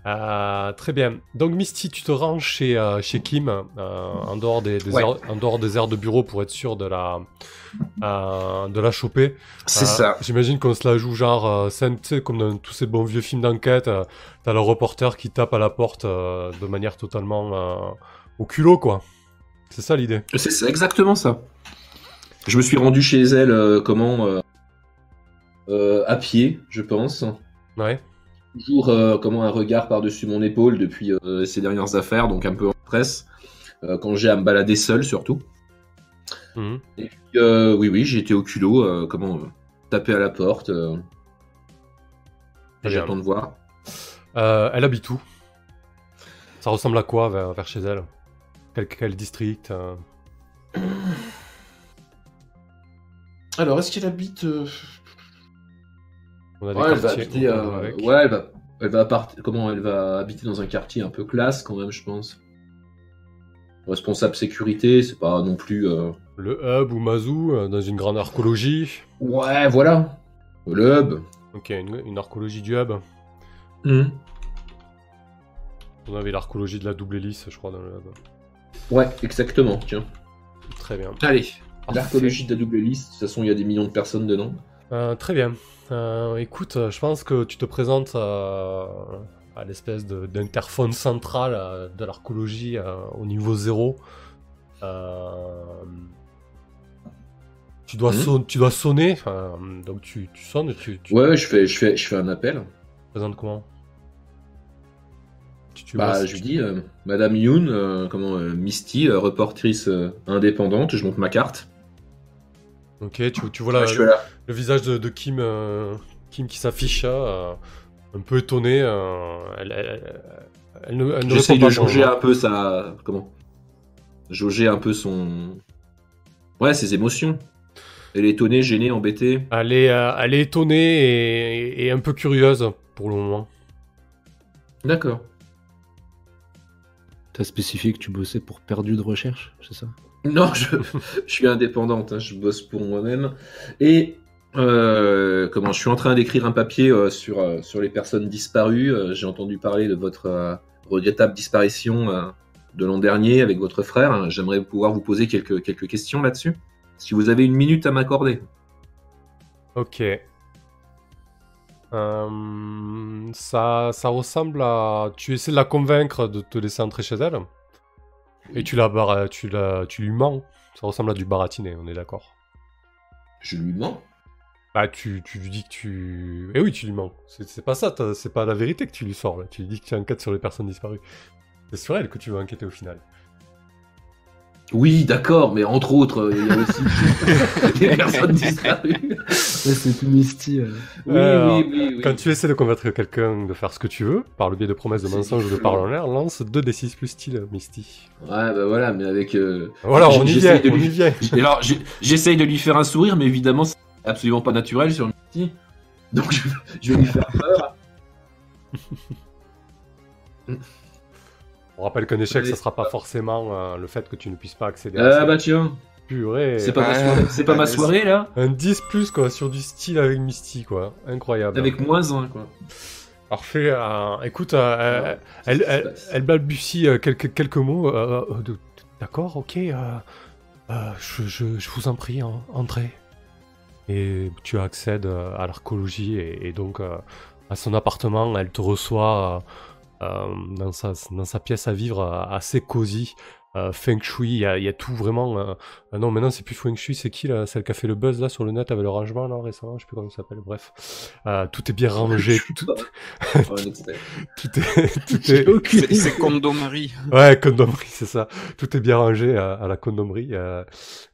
Euh, très bien. Donc Misty, tu te rends chez, euh, chez Kim, euh, en, dehors des, des Ouais. heures, en dehors des heures de bureau pour être sûr de la, de la choper. C'est ça. J'imagine qu'on se la joue genre comme dans tous ces bons vieux films d'enquête. T'as le reporter qui tape à la porte de manière totalement au culot, quoi. C'est ça l'idée. C'est exactement ça. Je me suis rendu chez elle, comment À pied, je pense. Ouais. Toujours euh, comment un regard par-dessus mon épaule depuis euh, ces dernières affaires, donc un peu en stress. euh, quand j'ai à me balader seul, surtout. Mhm. Euh, oui, oui, j'ai été au culot, euh, comment euh, taper à la porte. euh. J'attends de voir. Euh, elle habite où? Ça ressemble à quoi vers, vers chez elle? Quel, quel district euh? Alors, est-ce qu'elle habite euh, On a des Ouais, elle va habiter. euh. Ouais, elle va, elle va appart- comment elle va habiter dans un quartier un peu classe quand même, je pense. Responsable sécurité, c'est pas non plus. euh, Le hub ou Mazou, euh, dans une grande archéologie. Ouais, voilà. Le hub. Ok, une, une archéologie du hub. Hmm. On avait l'archéologie de la double hélice, je crois, dans le hub. Ouais, exactement. Tiens. Très bien. Allez. Parfait. L'archéologie de la double liste. De toute façon, il y a des millions de personnes dedans. Euh, très bien. Euh, écoute, euh, je pense que tu te présentes euh, à l'espèce d'interphone central euh, de l'archéologie euh, au niveau zéro. Tu, dois Mhm. tu dois sonner, donc tu, tu sonnes, tu, tu Ouais, je fais, je fais, je fais un appel. te présentes comment? Bah, je lui dis, Madame Yoon, comment, Misty, reportrice indépendante. Je monte ma carte. Ok, tu, tu vois là. le visage de, de Kim, euh, Kim qui s'affiche, euh, un peu étonné. euh, elle, elle- elle ne, elle ne J'essaye de jauger un peu sa. Comment? Jauger un peu son. Ouais, ses émotions. Elle est étonnée, gênée, embêtée. Elle est, euh, elle est étonnée et, et un peu curieuse pour le moment. D'accord. T'as spécifié que tu bossais pour perdu de recherche, c'est ça? Non, je, suis indépendante, hein, je bosse pour moi-même. Et euh, comment je suis en train d'écrire un papier euh, sur, euh, sur les personnes disparues. J'ai entendu parler de votre regrettable disparition de l'an dernier avec votre frère. J'aimerais pouvoir vous poser quelques, quelques questions là-dessus. Si vous avez une minute à m'accorder. Ok. Ça, ça ressemble à. Tu essaies de la convaincre de te laisser entrer chez elle? Et tu la, bar- tu la, tu lui mens. Ça ressemble à du baratiné, on est d'accord. Je lui mens. Bah, tu, tu lui dis que tu. Eh oui, tu lui mens. C'est pas ça, c'est pas la vérité que tu lui sors là. Tu lui dis que tu enquêtes sur les personnes disparues. C'est sur elle que tu veux enquêter au final. Oui, d'accord, mais entre autres, euh, il y a aussi des personnes disparues. c'est tout Misty. euh. Oui, Alors, oui, oui, oui. Quand tu essaies de convaincre quelqu'un de faire ce que tu veux, par le biais de promesses de mensonges ou de paroles en l'air, lance 2d6 plus style, Misty. Ouais, bah voilà, mais avec. euh, Voilà, on y vient, de on lui- y vient. Alors, j'essaye de lui faire un sourire, mais évidemment, c'est absolument pas naturel sur petit. Donc, je, je vais lui faire peur. On rappelle qu'un échec, ça sera pas forcément euh, le fait que tu ne puisses pas accéder Ah à bah tiens, Purée. c'est pas, ma soirée, c'est pas ma Ouais, soirée là Un 10 plus quoi, sur du style avec Misty quoi. Incroyable. Avec moins 1 quoi. Parfait. euh, écoute, euh, elle, elle, balbutie euh, quelques, quelques mots. euh, euh, de- D'accord, ok. euh, euh, je, je- je vous en prie, hein, entrez. Et tu accèdes euh, à l'archéologie et, et donc euh, à son appartement. Elle te reçoit dans, sa, dans sa pièce à vivre euh, assez cosy. Euh, feng Shui, il y a, il y a tout vraiment. euh, ah non, maintenant c'est plus Feng Shui, c'est qui là Celle qui a fait le buzz là sur le net avec le rangement là récemment, je sais plus comment ça s'appelle. Bref, Euh, tout est bien rangé, tout, tout est, tout est, C'est c'est Kondo Marie. Ouais, condomerie, c'est ça. Tout est bien rangé à, à la condomerie. euh,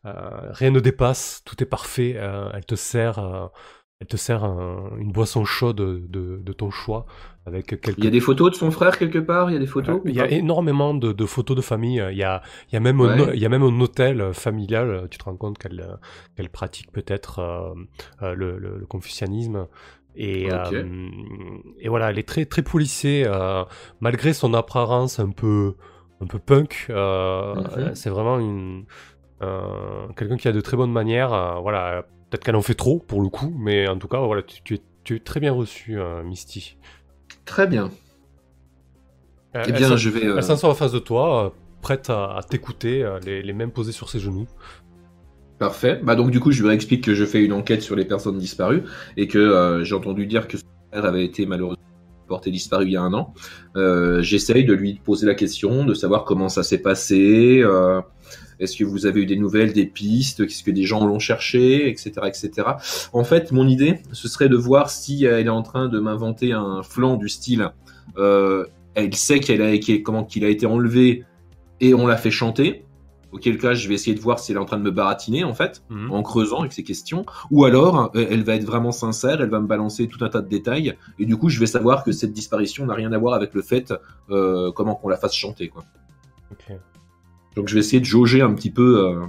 euh, rien ne dépasse, tout est parfait. euh, elle te sert, euh, elle te sert un- une boisson chaude de, de ton choix avec quelques. Il y a des photos de son frère quelque part? Il y a des photos Il y a énormément de, de photos de famille. Il y a, il y a même un, il y a même un hôtel familial. Tu te rends compte qu'elle, qu'elle pratique peut-être euh, euh, le, le- le confucianisme. Et, euh, et voilà, elle est très très polissée, euh, malgré son apparence un peu un peu punk. euh, Mhm. C'est vraiment une quelqu'un qui a de très bonnes manières. voilà, peut-être qu'elle en fait trop pour le coup, mais en tout cas, voilà, tu, tu es, tu es très bien reçu, euh, Misty. Très bien. Euh, Eh elle bien, s'en- je vais. euh, elle s'assoit en face de toi, euh, prête à, à t'écouter, euh, les, les mains posées sur ses genoux. Parfait. Bah donc du coup, je lui explique que je fais une enquête sur les personnes disparues et que euh, j'ai entendu dire que son frère avait été malheureusement porté disparu il y a un an. Euh, J'essaye de lui poser la question, de savoir comment ça s'est passé. euh, Est-ce que vous avez eu des nouvelles, des pistes Qu'est-ce que des gens l'ont cherché, etc., etc. En fait, mon idée, ce serait de voir si elle est en train de m'inventer un flanc du style. Euh, elle sait qu'elle a, comment qu'il a été enlevé et on l'a fait chanter. Auquel cas, je vais essayer de voir si elle est en train de me baratiner, en fait, Mhm. en creusant avec ces questions. Ou alors, euh, elle va être vraiment sincère, elle va me balancer tout un tas de détails. Et du coup, je vais savoir que cette disparition n'a rien à voir avec le fait euh, comment qu'on la fasse chanter, quoi. Donc, je vais essayer de jauger un petit peu. euh,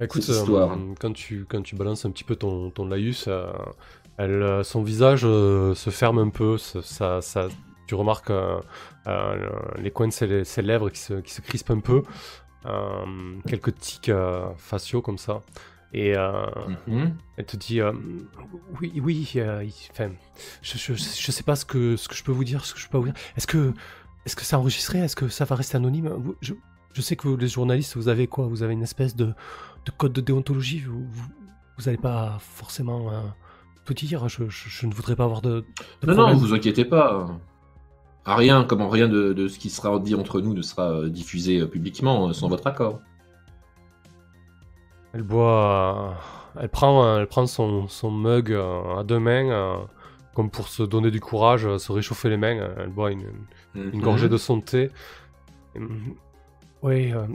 Écoute, cette histoire. euh, quand, tu, quand tu balances un petit peu ton, ton laïus, euh, elle, euh, son visage se ferme un peu. ça- Ça, ça- tu remarques les coins de ses, ses lèvres qui se, qui se crispent un peu. quelques tics faciaux comme ça. Et euh, mhm. elle te dit euh, Oui, oui, euh, il- je, je, je sais pas ce que, ce que je peux vous dire, ce que je peux pas vous dire. Est-ce que, est-ce que c'est enregistré? Est-ce que ça va rester anonyme? Vous- je, je sais que vous, les journalistes, vous avez quoi? Vous avez une espèce de, de code de déontologie? Vous, vous, vous allez pas forcément euh, tout dire? Je, je, je ne voudrais pas avoir de, de Non, non, vous inquiétez pas. Rien, comment rien de, de ce qui sera dit entre nous ne sera euh, diffusé euh, publiquement sans votre accord. Elle boit. euh, elle prend, euh, elle prend son, son mug à deux mains, comme pour se donner du courage, se réchauffer les mains. Elle boit une, une Mhm. gorgée de son thé. Mm, Oui, euh,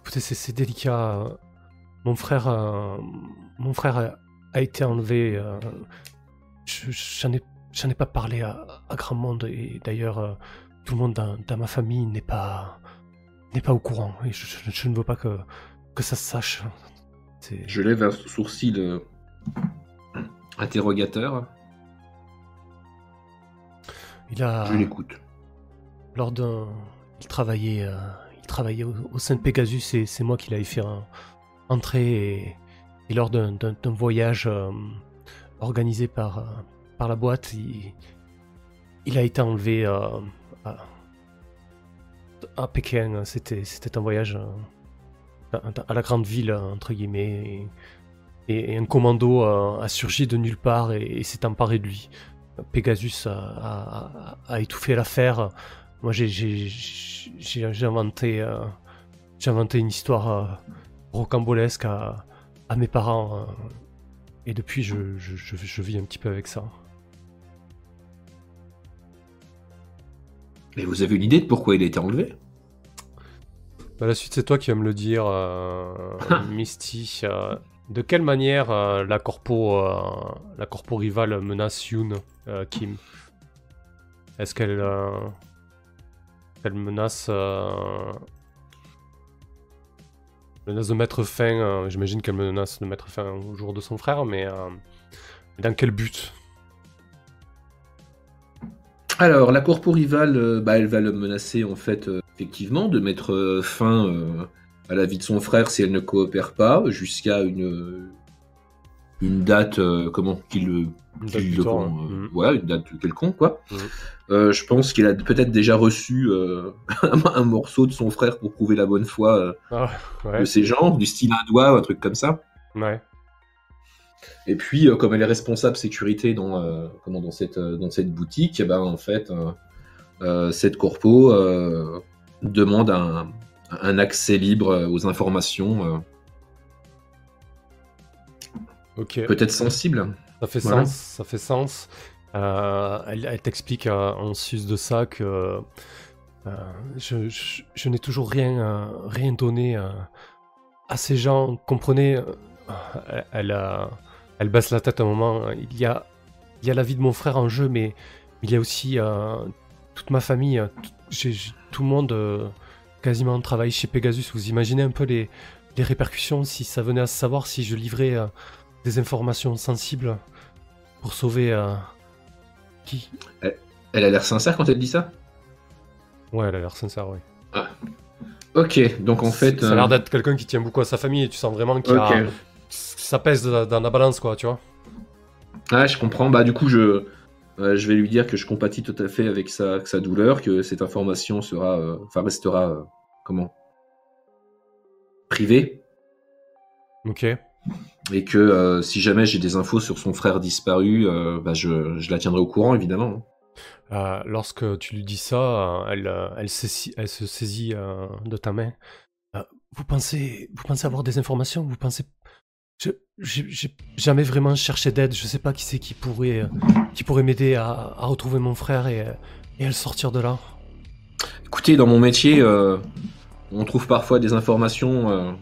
écoutez, c'est, délicat. euh, Mon frère, euh, mon frère a, a été enlevé. euh, je- j'en, ai, pas parlé à, à grand monde et d'ailleurs, euh, tout le monde dans, dans ma famille n'est pas, n'est pas au courant. Et je, je- je ne veux pas que, que ça se sache. Je lève un sourcil euh, interrogateur. Il a, Je l'écoute. Lors d'un, il travaillait, euh, il travaillait au, sein de Pegasus et c'est moi qui l'avais fait un- entrer et, lors d'un, voyage euh, organisé par, euh, par la boîte, il, a été enlevé à, Pékin. C'était, un voyage à, la grande ville entre guillemets et, un commando a surgi de nulle part et, s'est emparé de lui. Pegasus a étouffé l'affaire. Moi, j'ai, inventé, euh, j'ai inventé une histoire euh, rocambolesque à, à mes parents. euh, et depuis, je, je- je- je vis un petit peu avec ça. Mais vous avez une idée de pourquoi il a été enlevé? Bah, la suite, c'est toi qui vas me le dire, euh, Misty. euh, de quelle manière euh, la corpo, la corpo rivale menace Yoon, Kim? Est-ce qu'elle, elle menace, euh, menace de mettre fin euh, J'imagine qu'elle menace de mettre fin au jour de son frère, mais euh, dans quel but? Alors, la corpo rivale, euh, bah, elle va le menacer, en fait, effectivement, de mettre fin à la vie de son frère si elle ne coopère pas, jusqu'à une, une date, euh, comment, qu'il euh, ouais, une date quelconque, quoi. Euh, je pense qu'il a peut-être déjà reçu un morceau de son frère pour prouver la bonne foi Ah, ouais, de ces gens, du style un doigt, un truc comme ça. ouais. Et puis, comme elle est responsable sécurité dans, comment, dans, cette, dans cette boutique, eh ben, en fait, cette corpo demande un, un accès libre aux informations, euh, Ok. peut-être sensibles. Ça fait Voilà. sens, ça fait sens. Euh, elle elle t'explique euh, en sus de ça que euh, je, je- je n'ai toujours rien, rien donné à ces gens. Comprenez, elle, elle, baisse la tête un moment. Il y a, il y a la vie de mon frère en jeu, mais il y a aussi toute ma famille. tout, j'ai- j'ai- tout le monde quasiment travaille chez Pegasus. Vous imaginez un peu les, les répercussions si ça venait à se savoir si je livrais des informations sensibles pour sauver euh, qui? Elle a l'air sincère quand elle dit ça? Ouais, elle a l'air sincère, oui. Ok, donc en fait. ça a l'air euh, d'être quelqu'un qui tient beaucoup à sa famille et tu sens vraiment qu'il y a- ça pèse dans la balance, quoi, tu vois. Ouais, je comprends. Bah, du coup, je, euh, je vais lui dire que je compatis tout à fait avec sa, avec sa douleur, que cette information sera, euh, enfin, restera, comment? Privée. Ok. Et que euh, si jamais j'ai des infos sur son frère disparu, euh, bah, je, je la tiendrai au courant, évidemment. Euh, lorsque tu lui dis ça, elle, elle, saisit- elle se saisit de ta main. Vous pensez, vous pensez avoir des informations? Vous pensez j'ai jamais vraiment cherché d'aide. Je sais pas qui c'est qui pourrait, qui pourrait m'aider à, à retrouver mon frère et, et à le sortir de là. Écoutez, dans mon métier, on trouve parfois des informations,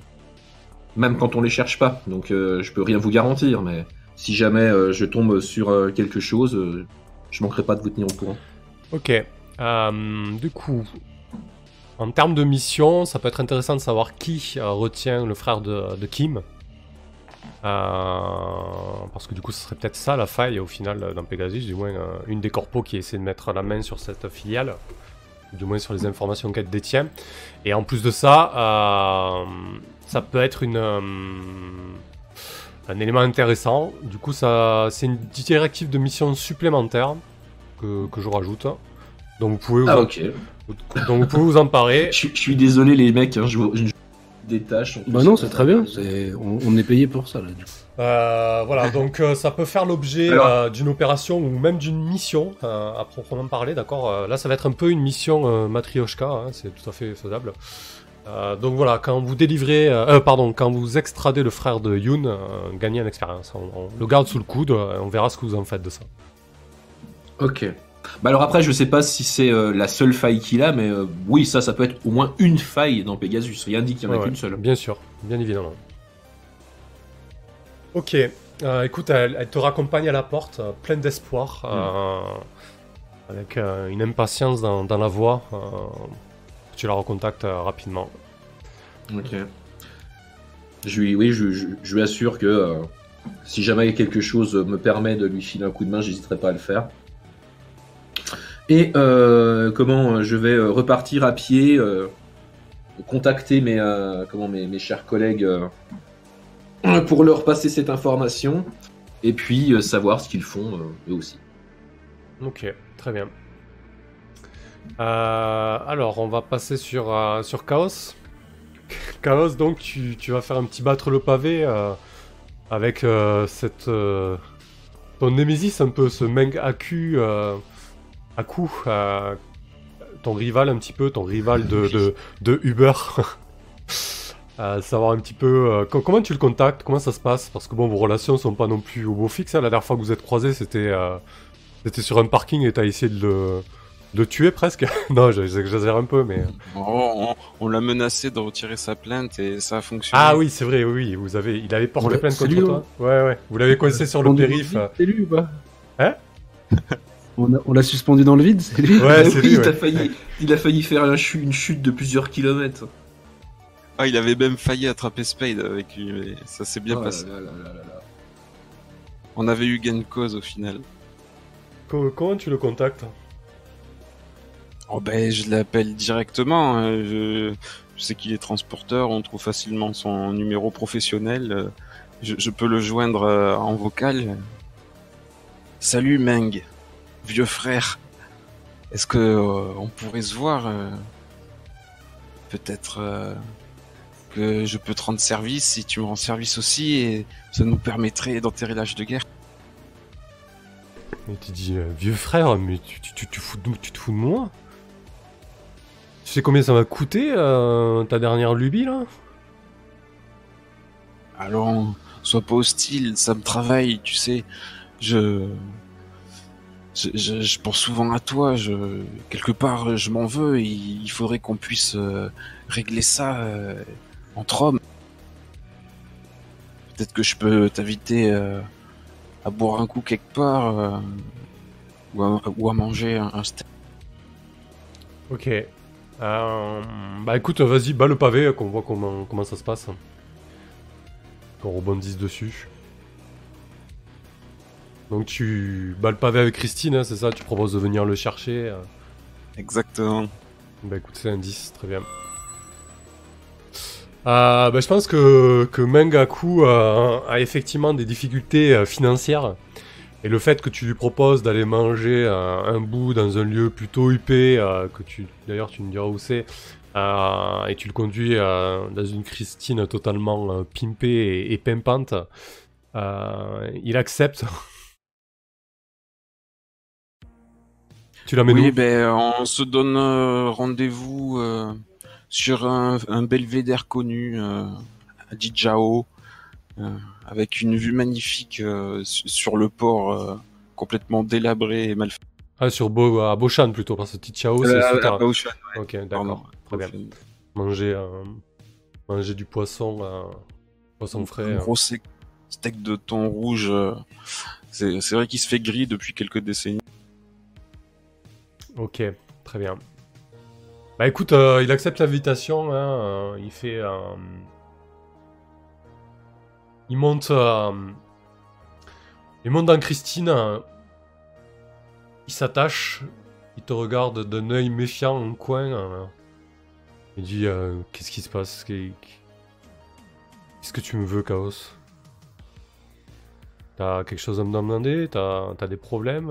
même quand on les cherche pas. Donc, euh, je peux rien vous garantir, mais si jamais euh, je tombe sur euh, quelque chose, je manquerai pas de vous tenir au courant. Ok. Du coup, en termes de mission, ça peut être intéressant de savoir qui retient le frère de, Kim. Parce que du coup, ce serait peut-être ça la faille au final dans Pegasus, du moins une des corpos qui essaie de mettre la main sur cette filiale, du moins sur les informations qu'elle détient. Et en plus de ça, euh, ça peut être une, euh, un élément intéressant. Du coup, ça, c'est une directive de mission supplémentaire que, que je rajoute. Donc vous pouvez vous, Ah, en- ok. donc vous pouvez vous emparer. Je, suis- je suis désolé, les mecs, hein, je, vous- je- des tâches. en Bah non, c'est très bien. c'est- On, on est payé pour ça, là, du coup. Euh, voilà, donc euh, ça peut faire l'objet euh, d'une opération ou même d'une mission à proprement parler, d'accord Là, ça va être un peu une mission matrioshka, hein, c'est tout à fait faisable. Donc voilà, quand vous délivrez, pardon, quand vous extradez le frère de Yoon, gagnez en expérience. On, on le garde sous le coude, on verra ce que vous en faites de ça. Ok. Bah alors après, je sais pas si c'est la seule faille qu'il a, mais oui, ça, ça peut être au moins une faille dans Pegasus. Rien dit qu'il y en a Ouais, qu'une seule. Bien sûr, bien évidemment. Ok, euh, écoute, elle, te raccompagne à la porte, euh, pleine d'espoir, euh, avec une impatience dans, la voix. tu la recontactes rapidement. Ok. Je lui, oui, je, lui assure que si jamais quelque chose me permet de lui filer un coup de main, j'hésiterai pas à le faire. Et comment je vais repartir à pied, contacter mes, comment, mes, chers collègues pour leur passer cette information et puis euh, savoir ce qu'ils font euh, eux aussi. Ok, très bien. Euh, alors, on va passer sur, sur Chaos. Chaos, donc, tu, tu vas faire un petit battre le pavé avec cette. ton Némésis, un peu, ce Meng Aku. Ton rival, un petit peu, ton rival de, de Uber. Euh, savoir un petit peu euh, co- comment tu le contactes, comment ça se passe, parce que bon, vos relations sont pas non plus au beau fixe. hein. La dernière fois que vous êtes croisés, c'était euh, c'était sur un parking et t'as essayé de le, de tuer presque. non, j'exagère un peu, mais. Oh, on on l'a menacé de retirer sa plainte et ça a fonctionné. Ah oui, c'est vrai, oui, vous avez, il avait porté l'a- plainte contre lui, toi. Ouais, ouais. Vous l'avez coincé sur le périph. C'est lui ou pas? Hein? On l'a suspendu dans le vide, c'est lui? Ouais, c'est lui. il, a failli, il a failli faire une chute de plusieurs kilomètres. Ah, il avait même failli attraper Spade avec lui, mais ça s'est bien Oh passé. là là là là là. On avait eu gain de cause au final. Co- Comment tu le contactes? Oh ben, je l'appelle directement. hein. Je, je sais qu'il est transporteur, on trouve facilement son numéro professionnel. Je, je peux le joindre euh, en vocal. Salut Meng, vieux frère. Est-ce que euh, on pourrait se voir euh, Peut-être euh, que je peux te rendre service si tu me rends service aussi et ça nous permettrait d'enterrer l'âge de guerre. Et tu dis, euh, vieux frère, mais tu, tu, tu, tu fous de, tu te fous de moi? Tu sais combien ça m'a coûté euh, ta dernière lubie là? Alors, sois pas hostile, ça me travaille, tu sais. Je, je, je, je pense souvent à toi. Je, quelque part, je m'en veux. Et il faudrait qu'on puisse euh, régler ça entre hommes. Peut-être que je peux t'inviter euh, à boire un coup quelque part euh, ou, à, ou à manger un, un steak. Ok. Euh, bah écoute, vas-y, bats le pavé, qu'on voit comment, comment ça se passe. Qu'on rebondisse dessus. Donc tu bats le pavé avec Christine, hein, c'est ça? Tu proposes de venir le chercher. Exactement. Bah écoute, c'est un 10, très bien. Euh, bah, je pense que, que Mengaku a effectivement des difficultés euh, financières. Et le fait que tu lui proposes d'aller manger euh, un bout dans un lieu plutôt huppé, que tu d'ailleurs tu me diras où c'est, euh, et tu le conduis euh, dans une Christine totalement euh, pimpée et, et pimpante, il accepte. tu l'amènes Oui, où? ben, on se donne rendez-vous sur un, un belvédère connu euh, à Dijao, euh, avec une vue magnifique euh, su- sur le port euh, complètement délabré et mal fait. Ah, sur Bo à Boshan plutôt, parce que Tichao, c'est Euh, à Baoshan, Ok, d'accord, très bien. Manger, euh, manger du poisson, euh, poisson frais. Un gros steak steak de thon rouge. euh, c'est c'est vrai qu'il se fait gris depuis quelques décennies. Ok, très bien. Bah écoute, euh, il accepte l'invitation, hein, euh, il fait... euh, il monte... il monte dans Christine, il s'attache, il te regarde d'un œil méfiant en coin, il dit Qu'est-ce qui se passe Qu'est- Qu'est-ce que tu me veux, Chaos? T'as quelque chose à me demander? T'as des problèmes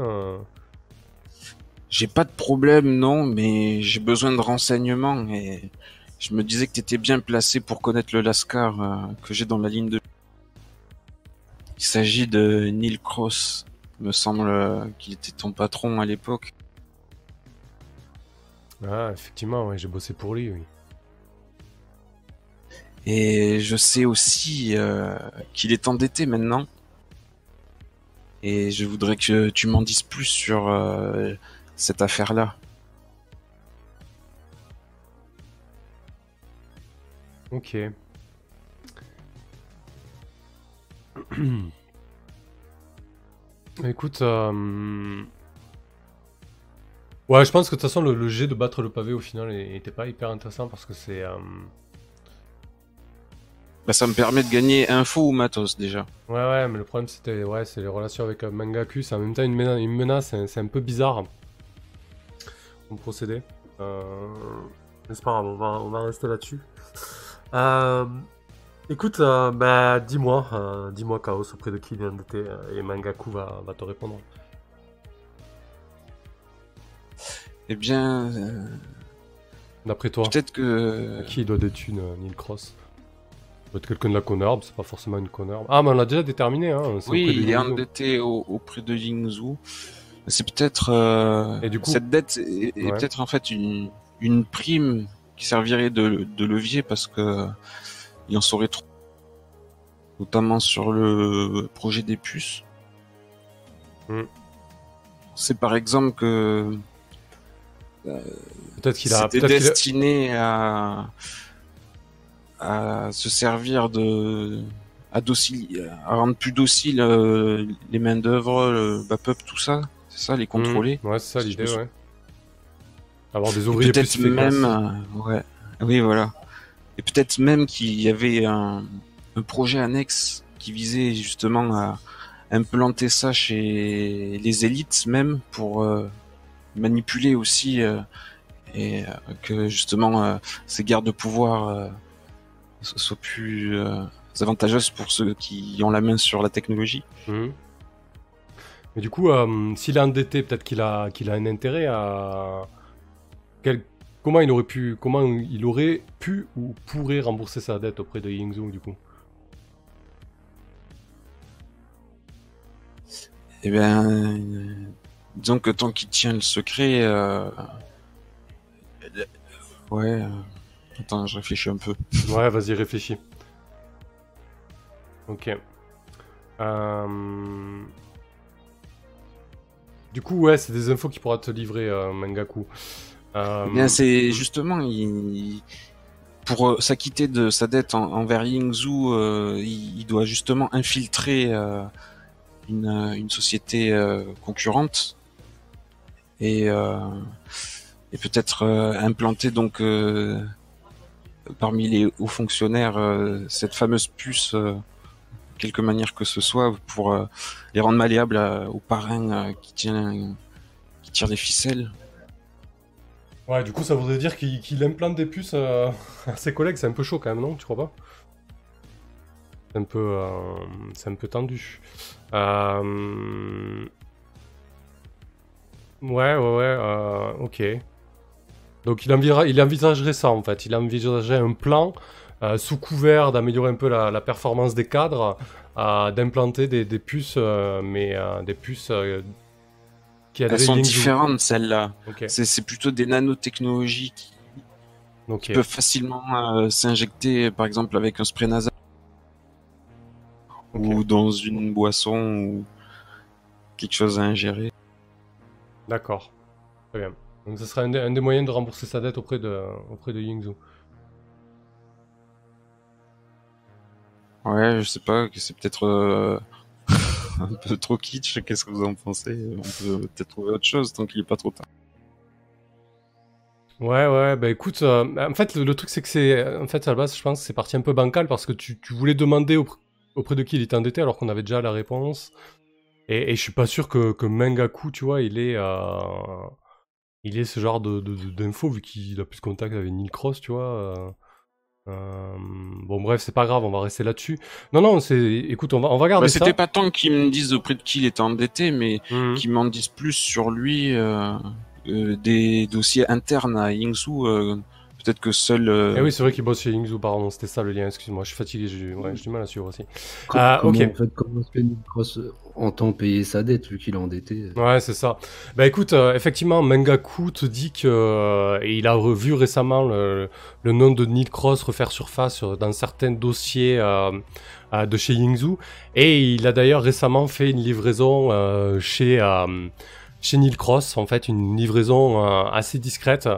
J'ai pas de problème, non, mais j'ai besoin de renseignements et je me disais que t'étais bien placé pour connaître le Lascar euh, que j'ai dans la ligne de. Il s'agit de Neil Cross. Il me semble euh, qu'il était ton patron à l'époque. Ah, effectivement, ouais, j'ai bossé pour lui, oui. Et je sais aussi euh, qu'il est endetté maintenant. Et je voudrais que tu m'en dises plus sur cette affaire-là. Ok. Écoute, euh... ouais, je pense que de toute façon le, le jet de battre le pavé au final était pas hyper intéressant parce que c'est euh, Bah, ça me permet de gagner info ou matos déjà. ouais ouais mais le problème c'était ouais c'est les relations avec euh, Mangaku c'est en même temps une menace, une menace c'est c'est un peu bizarre. Procéder. Euh... mais C'est pas grave, on va, on va rester là-dessus. Euh... Écoute, euh, bah, dis-moi, dis-moi Chaos auprès de qui il est endetté euh, et Mangaku va, va te répondre. Eh bien, euh, D'après toi, peut-être que à qui il doit des thunes, euh, Neil Cross? Peut-être quelqu'un de la Connerbe, c'est pas forcément une Connerbe. Ah, mais on l'a déjà déterminé, hein. Oui, il est endetté au- auprès de Yingzhou. C'est peut-être euh, coup- cette dette est, est Ouais. peut-être en fait une, une prime qui servirait de, de levier parce que il en saurait trop, notamment sur le projet des puces. Hmm. C'est par exemple que Peut-être qu'il a. c'était Peut-être qu'il a- destiné à à se servir de à, docile, à rendre plus dociles euh, les mains d'œuvre, le BAPUP, tout ça. C'est ça, les contrôler. Hmm, Ouais, c'est ça l'idée, ouais. Avoir des ouvriers plus Peut-être efficaces. même, euh, ouais, oui, voilà. Et peut-être même qu'il y avait un, un projet annexe qui visait justement à implanter ça chez les élites même pour euh, manipuler aussi euh, et que justement ces guerres de pouvoir so- soient plus avantageuses pour ceux qui ont la main sur la technologie. Mhm. Mais du coup, euh, s'il est endetté, peut-être qu'il a, qu'il a un intérêt à. Quel- Comment il aurait pu, comment il aurait pu ou pourrait rembourser sa dette auprès de Yingzhou du coup? Eh bien, euh, disons que tant qu'il tient le secret, euh, ouais. Attends, je réfléchis un peu. Ouais, vas-y, réfléchis. Ok. Euh, Du coup, ouais, c'est des infos qui pourra te livrer, euh, Mangaku. Euh, Eh bien, c'est justement, pour euh, s'acquitter de sa dette en- envers Yingzhou, il, doit justement infiltrer une, société concurrente et, et peut-être implanter donc parmi les hauts fonctionnaires cette fameuse puce, quelque manière que ce soit, pour euh, les rendre malléables à- au parrain euh, qui tient qui tire les ficelles. Ouais, du coup, ça voudrait dire qu'il implante des puces euh, à ses collègues. C'est un peu chaud quand même, non? Tu crois pas? C'est un peu, euh, un peu tendu. Euh, Ouais, ouais, ouais. euh, ok. Donc il, envira- il envisagerait ça en fait. Il envisagerait un plan euh, sous couvert d'améliorer un peu la, la performance des cadres, euh, d'implanter des, des puces, euh, mais des puces euh, qui Elles sont différentes celles-là. C'est plutôt des nanotechnologies qui peuvent facilement s'injecter, par exemple avec un spray nasal ou dans une boisson ou quelque chose à ingérer. D'accord. Très bien. Donc ce serait un, des- un des moyens de rembourser sa dette auprès de, auprès de Yingzhou. Ouais, je sais pas, c'est peut-être euh, un peu trop kitsch. Qu'est-ce que vous en pensez? On peut peut-être trouver autre chose tant qu'il est pas trop tard. Ouais, ouais, bah écoute, euh, en fait, le, truc, c'est que c'est. En fait, à la base, je pense que c'est parti un peu bancal parce que tu, voulais demander auprès, auprès de qui il était endetté alors qu'on avait déjà la réponse. Et, je suis pas sûr que, que Mengaku, tu vois, il est. euh, il est ce genre de, d'infos vu qu'il a plus de contact avec Neil Cross, tu vois. Euh, euh, bon, bref, c'est pas grave, on va rester là-dessus. Non, non, c'est. Écoute, on va, on va garder Bah, ça. C'était pas tant qu'il me dise auprès de qui il était endetté, mais Mhm. qu'il m'en dise plus sur lui, euh, euh, des dossiers internes à Yingzhou. Euh, peut-être que seul. euh, Eh oui, c'est vrai qu'il bosse chez Yingzhou, pardon, c'était ça le lien, excuse-moi, je suis fatigué, j'ai ouais, du mal à suivre aussi. Ah, comment, ok. en fait, comment Cross entend payer sa dette vu qu'il est endetté Ouais, c'est ça. Bah écoute, euh, effectivement, Mengaku te dit que euh, et il a revu récemment le, le nom de Neil Cross refaire surface sur- dans certains dossiers euh, euh, de chez Yingzhou. Et il a d'ailleurs récemment fait une livraison euh, chez, euh, chez Neil Cross, en fait, une livraison euh, assez discrète,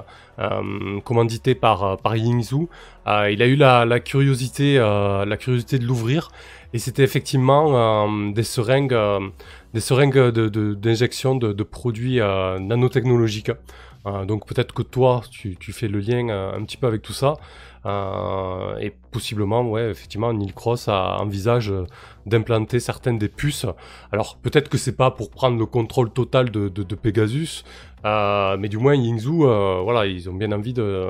euh, commanditée par, euh, par Yingzhou. Euh, il a eu la, curiosité, de l'ouvrir. Et c'était effectivement des seringues, des seringues d'injection de, produits nanotechnologiques. Euh, donc peut-être que toi, tu, tu fais le lien euh, un petit peu avec tout ça. Euh, et possiblement, ouais, effectivement, Neil Cross a, envisage d'implanter certaines des puces. Alors peut-être que c'est pas pour prendre le contrôle total de, de, de Pegasus, mais du moins Yingzhou, voilà, ils ont bien envie de,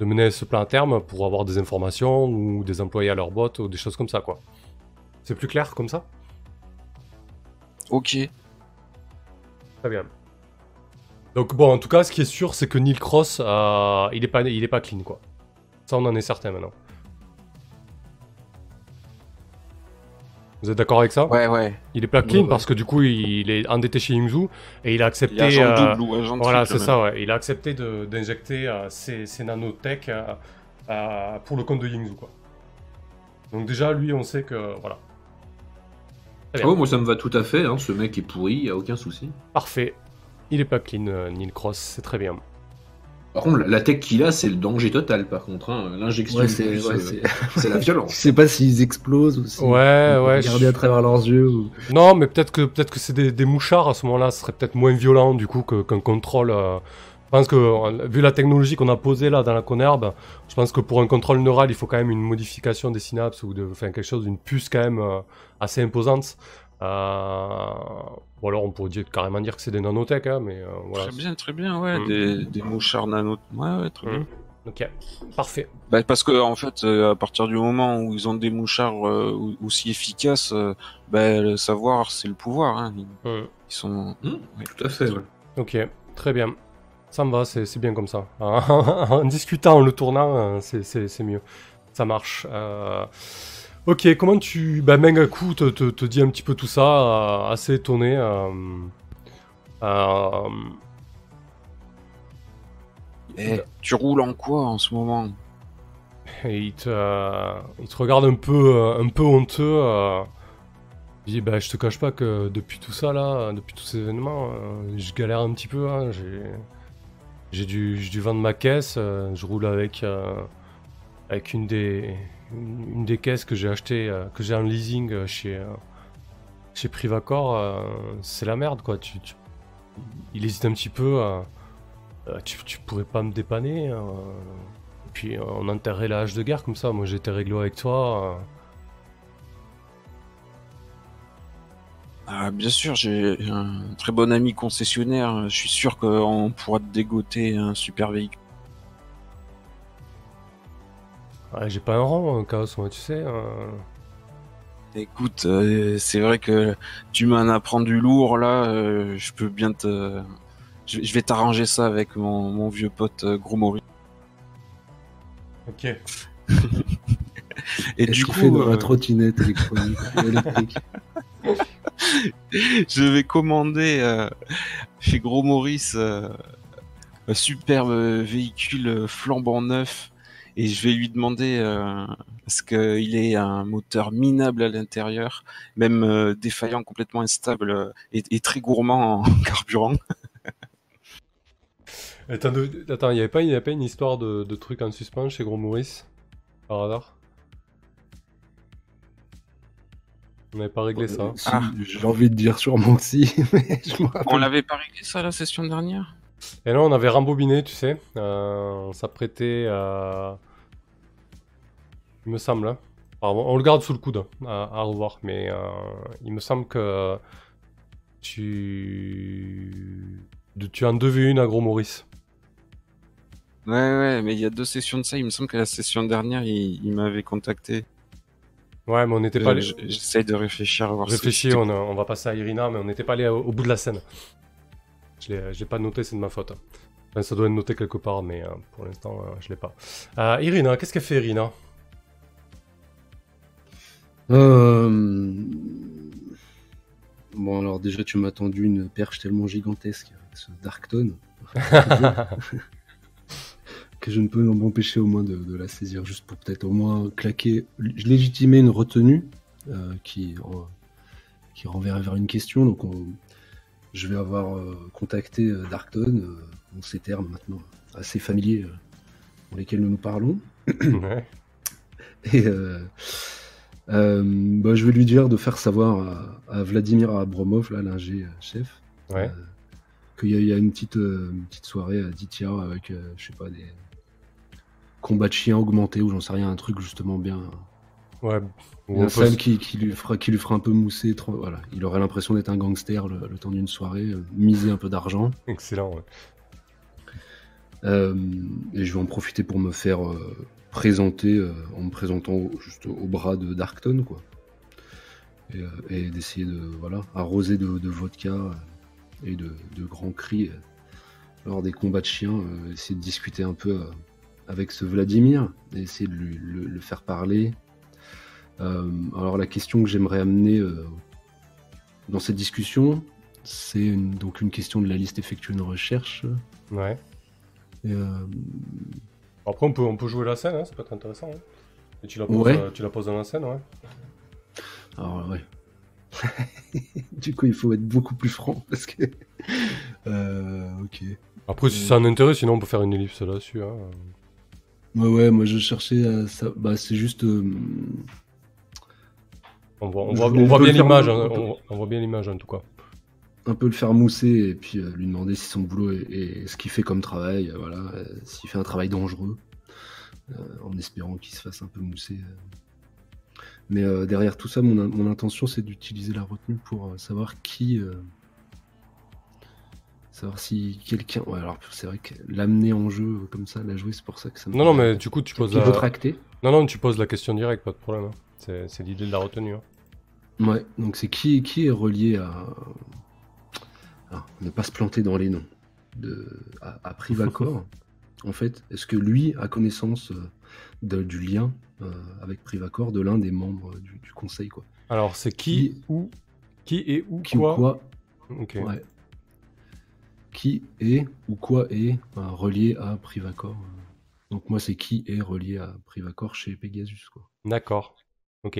de mener ce plan à terme pour avoir des informations ou des employés à leur botte ou des choses comme ça, quoi. C'est plus clair comme ça? Ok. Très bien. Donc bon, en tout cas, ce qui est sûr, c'est que Neil Cross, euh, il est pas, il est pas clean, quoi. Ça, on en est certain maintenant. Vous êtes d'accord avec ça? Ouais, ouais. Il est pas clean Ouais, parce que du coup, il, il est endetté chez Yingzhou et il a accepté. Il agent euh, double ou agent voilà, c'est ça, ouais. Il a accepté d'injecter euh, ses, ses nanotech euh, euh, pour le compte de Yingzhou, quoi. Donc déjà, lui, on sait que voilà. Oh, moi ça me va tout à fait, hein, ce mec est pourri, y a aucun souci. Parfait. Il est pas clean, euh, Neil Cross, c'est très bien. Par contre, la- tech qu'il a, c'est le danger total, par contre. hein. L'injection, Ouais, de c'est puce, ouais, euh, c'est- la Je violence. sais pas s'ils explosent ou si Ouais, peut ouais, regarder je- à travers leurs yeux. Ou... Non, mais peut-être que peut-être que c'est des, des mouchards à ce moment-là, ce serait peut-être moins violent du coup qu'un contrôle. euh, Je pense que vu la technologie qu'on a posée là dans la Conherbe, je pense que pour un contrôle neural, il faut quand même une modification des synapses ou de, enfin quelque chose, d'une puce quand même euh, assez imposante. Euh, ou alors on pourrait dire- carrément dire que c'est des nanotech, hein, mais euh, voilà. Très bien, très bien, ouais. Mm. Des, des mouchards nano. Ouais, ouais, très Mm. bien. Ok, parfait. Bah, parce que en fait, euh, à partir du moment où ils ont des mouchards euh, ou- aussi efficaces, euh, bah, le savoir, c'est le pouvoir. Hein. Ils, Hmm. ils sont. Ouais. Tout à fait, ouais. Ok, très bien. Ça me va, c'est c'est bien comme ça. en discutant, en le tournant, c'est- c'est c'est mieux. Ça marche. Ok, comment tu... Bah, Mengaku te, te, te dit un petit peu tout ça, euh, assez étonné. euh, euh, Eh, tu roules en quoi en ce moment? Et il te, euh, il te regarde un peu, euh, un peu honteux. euh, il dit, bah, je te cache pas que depuis tout ça, là, depuis tous ces événements, euh, je galère un petit peu. hein, j'ai... J'ai dû, j'ai dû vendre ma caisse, euh, je roule avec, euh, avec une, des, une, des caisses que j'ai acheté, euh, que j'ai en leasing euh, chez, euh, chez Privacor. c'est la merde quoi. Tu, il hésite un petit peu. tu, pourrais pas me dépanner. puis on enterrait la hache de guerre comme ça. Moi j'étais réglo avec toi. Ah, bien sûr, j'ai un très bon ami concessionnaire. Je suis sûr qu'on pourra te dégoter un super véhicule. Ouais, j'ai pas un rang, hein, Chaos, moi, tu sais. euh. Écoute, euh, c'est vrai que tu m'en apprends du lourd là. euh, je peux bien te. Je, je vais t'arranger ça avec mon, mon vieux pote euh, Gros Maurice. Ok. Et du coup, fait dans euh, la trottinette électronique électrique je vais commander euh, chez Gros Maurice euh, un superbe véhicule flambant neuf et je vais lui demander euh, parce qu'il ait un moteur minable à l'intérieur, même euh, défaillant, complètement instable euh, et, et très gourmand en carburant? Attends, il y avait pas, une histoire de, de truc en suspens chez Gros Maurice Par hasard? On n'avait pas réglé ça. Si, Ah. J'ai envie de dire sûrement que si, mais je On l'avait pas réglé ça la session dernière? Et là, on avait rembobiné, tu sais. euh, on s'apprêtait à. Il me semble. hein. On le garde sous le coude hein, à, à revoir. Mais euh, il me semble que tu. Tu en devais une à Gros Maurice. Ouais, ouais, mais il y a deux sessions de ça. Il me semble que la session dernière, il, il m'avait contacté. Ouais, mais on n'était Euh, pas j- J'essaye de réfléchir à voir Réfléchis, on, va passer à Irina, mais on n'était pas allé au, au bout de la scène. Je l'ai je l'ai pas noté, c'est de ma faute. Enfin, ça doit être noté quelque part, mais euh, pour l'instant, euh, je l'ai pas. Euh, Irina, qu'est-ce qu'elle fait, Irina? Euh, Bon, alors déjà, tu m'as tendu une perche tellement gigantesque avec ce Darkton que je ne peux m'empêcher au moins de, de la saisir, juste pour peut-être au moins claquer, légitimer une retenue euh, qui, en- qui renverrait vers une question. Donc, on- je vais avoir euh, contacté euh, Darkton euh, en ces termes maintenant assez familiers euh, dans lesquels nous nous parlons. Ouais. Et euh, bah, je vais lui dire de faire savoir à, à Vladimir Abromov, là, l'ingé chef, Ouais. euh, qu'il y, a- il y a une petite, euh, une petite soirée à Ditia avec, euh, je sais pas, des combats de chiens augmentés ou j'en sais rien, un truc justement bien, Ouais. Ou s- qui, qui lui fera, qui lui fera un peu mousser. trop- Voilà, il aurait l'impression d'être un gangster le, le temps d'une soirée, miser un peu d'argent. Excellent, ouais. Et je vais en profiter pour me faire présenter euh, en me présentant juste au bras de Darkton, quoi. Et, euh, et d'essayer de voilà arroser de, de vodka euh, et de, de grands cris lors des combats de chiens. essayer de discuter un peu avec ce Vladimir, et essayer de lui, le, le faire parler. Euh, alors la question que j'aimerais amener euh, dans cette discussion, c'est donc une question de la liste effectuer une recherche. Ouais. Et, euh, Après, on peut, on peut jouer la scène, hein, ça peut être intéressant. hein. Et tu la poses, Ouais. euh, tu la poses dans la scène, ouais. Alors ouais. du coup, il faut être beaucoup plus franc parce que. Euh, ok. Après, si ça en intéresse, sinon on peut faire une ellipse là-dessus. Hein. Ouais, ouais, moi je cherchais à ça. Bah, c'est juste. euh, On voit, on voit, on un bien l'image, un on, on voit bien l'image en tout cas. Un peu le faire mousser et puis euh, lui demander si son boulot est, est- ce qu'il fait comme travail, euh, voilà, euh, s'il fait un travail dangereux, en espérant qu'il se fasse un peu mousser. Mais euh, derrière tout ça, mon, mon intention, c'est d'utiliser la retenue pour euh, savoir qui. euh, savoir si quelqu'un. Ouais, alors c'est vrai que l'amener en jeu comme ça, la jouer, c'est pour ça que ça me. Non, non, mais du coup, tu poses la... Non, non, tu poses la question directe, pas de problème. hein. C'est c'est l'idée de la retenue. hein. Ouais, donc c'est qui, qui est relié à. Ah, ne pas se planter dans les noms. De, à, à Privacor, en fait, est-ce que lui a connaissance euh, de- du lien euh, avec Privacor de l'un des membres du, du conseil, quoi? Alors, c'est qui, où, qui et où, Qui quoi, ou quoi. Ouais. Qui est ou quoi est euh, relié à Privacor. Donc moi, c'est qui est relié à Privacor chez Pegasus, quoi. D'accord. Ok.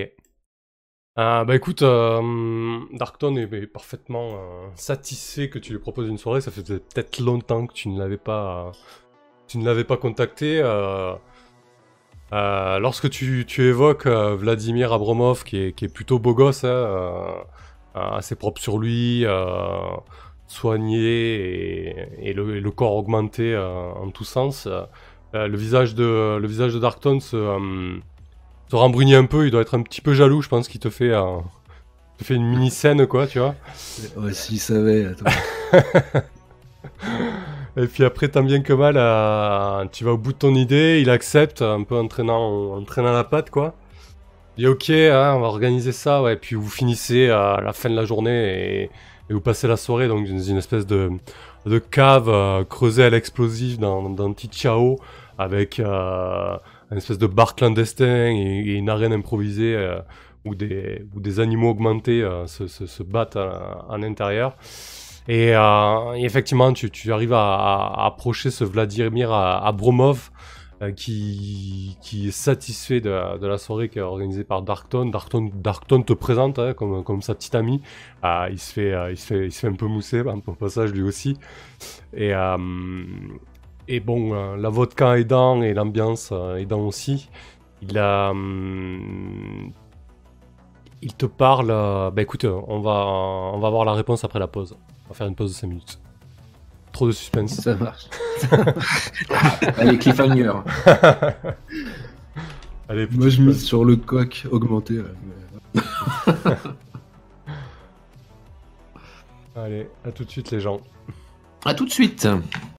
Euh, bah écoute, euh, Darkton est, parfaitement euh, satisfait que tu lui proposes une soirée. Ça faisait peut-être longtemps que tu ne l'avais pas, tu ne l'avais pas contacté. euh, lorsque tu, tu évoques Vladimir Abromov, qui est, qui est plutôt beau gosse, hein, assez propre sur lui, soigné et, le, le corps augmenté en tous sens, le visage de le visage de Darkton se euh, se rembrunit un peu, il doit être un petit peu jaloux, je pense qu'il te fait, un- te fait une mini scène, quoi, tu vois. Ouais, s'il savait, attends. Et puis après, tant bien que mal, euh, tu vas au bout de ton idée, il accepte, un peu entraînant, entraînant la patte, quoi. Il dit ok, hein, on va organiser ça, ouais. Puis vous finissez à la fin de la journée et, et vous passez la soirée donc dans une espèce de, de cave euh, creusée à l'explosif dans, dans un petit chao avec une espèce de bar clandestin et, une arène improvisée euh, où, des, où des animaux augmentés euh, se, se, battent l'intérieur. Et, euh, et effectivement, tu, tu arrives à, approcher ce Vladimir Abromov qui, qui est satisfait de, la soirée qui est organisée par Darkton. Darkton, Darkton te présente hein, comme, comme sa petite amie. Il, se fait, il, se fait, il se fait un peu mousser hein, au passage lui aussi. Et, et bon, euh, la vodka aidant et l'ambiance euh, aidant aussi, il a... hum, il te parle... euh, bah écoute, on va, on va avoir la réponse après la pause. On va faire une pause de 5 minutes. Trop de suspense. Ça marche. Allez, cliffhanger. Allez, Moi, je mise sur le coq augmenté. là, mais- Allez, à tout de suite les gens. À tout de suite.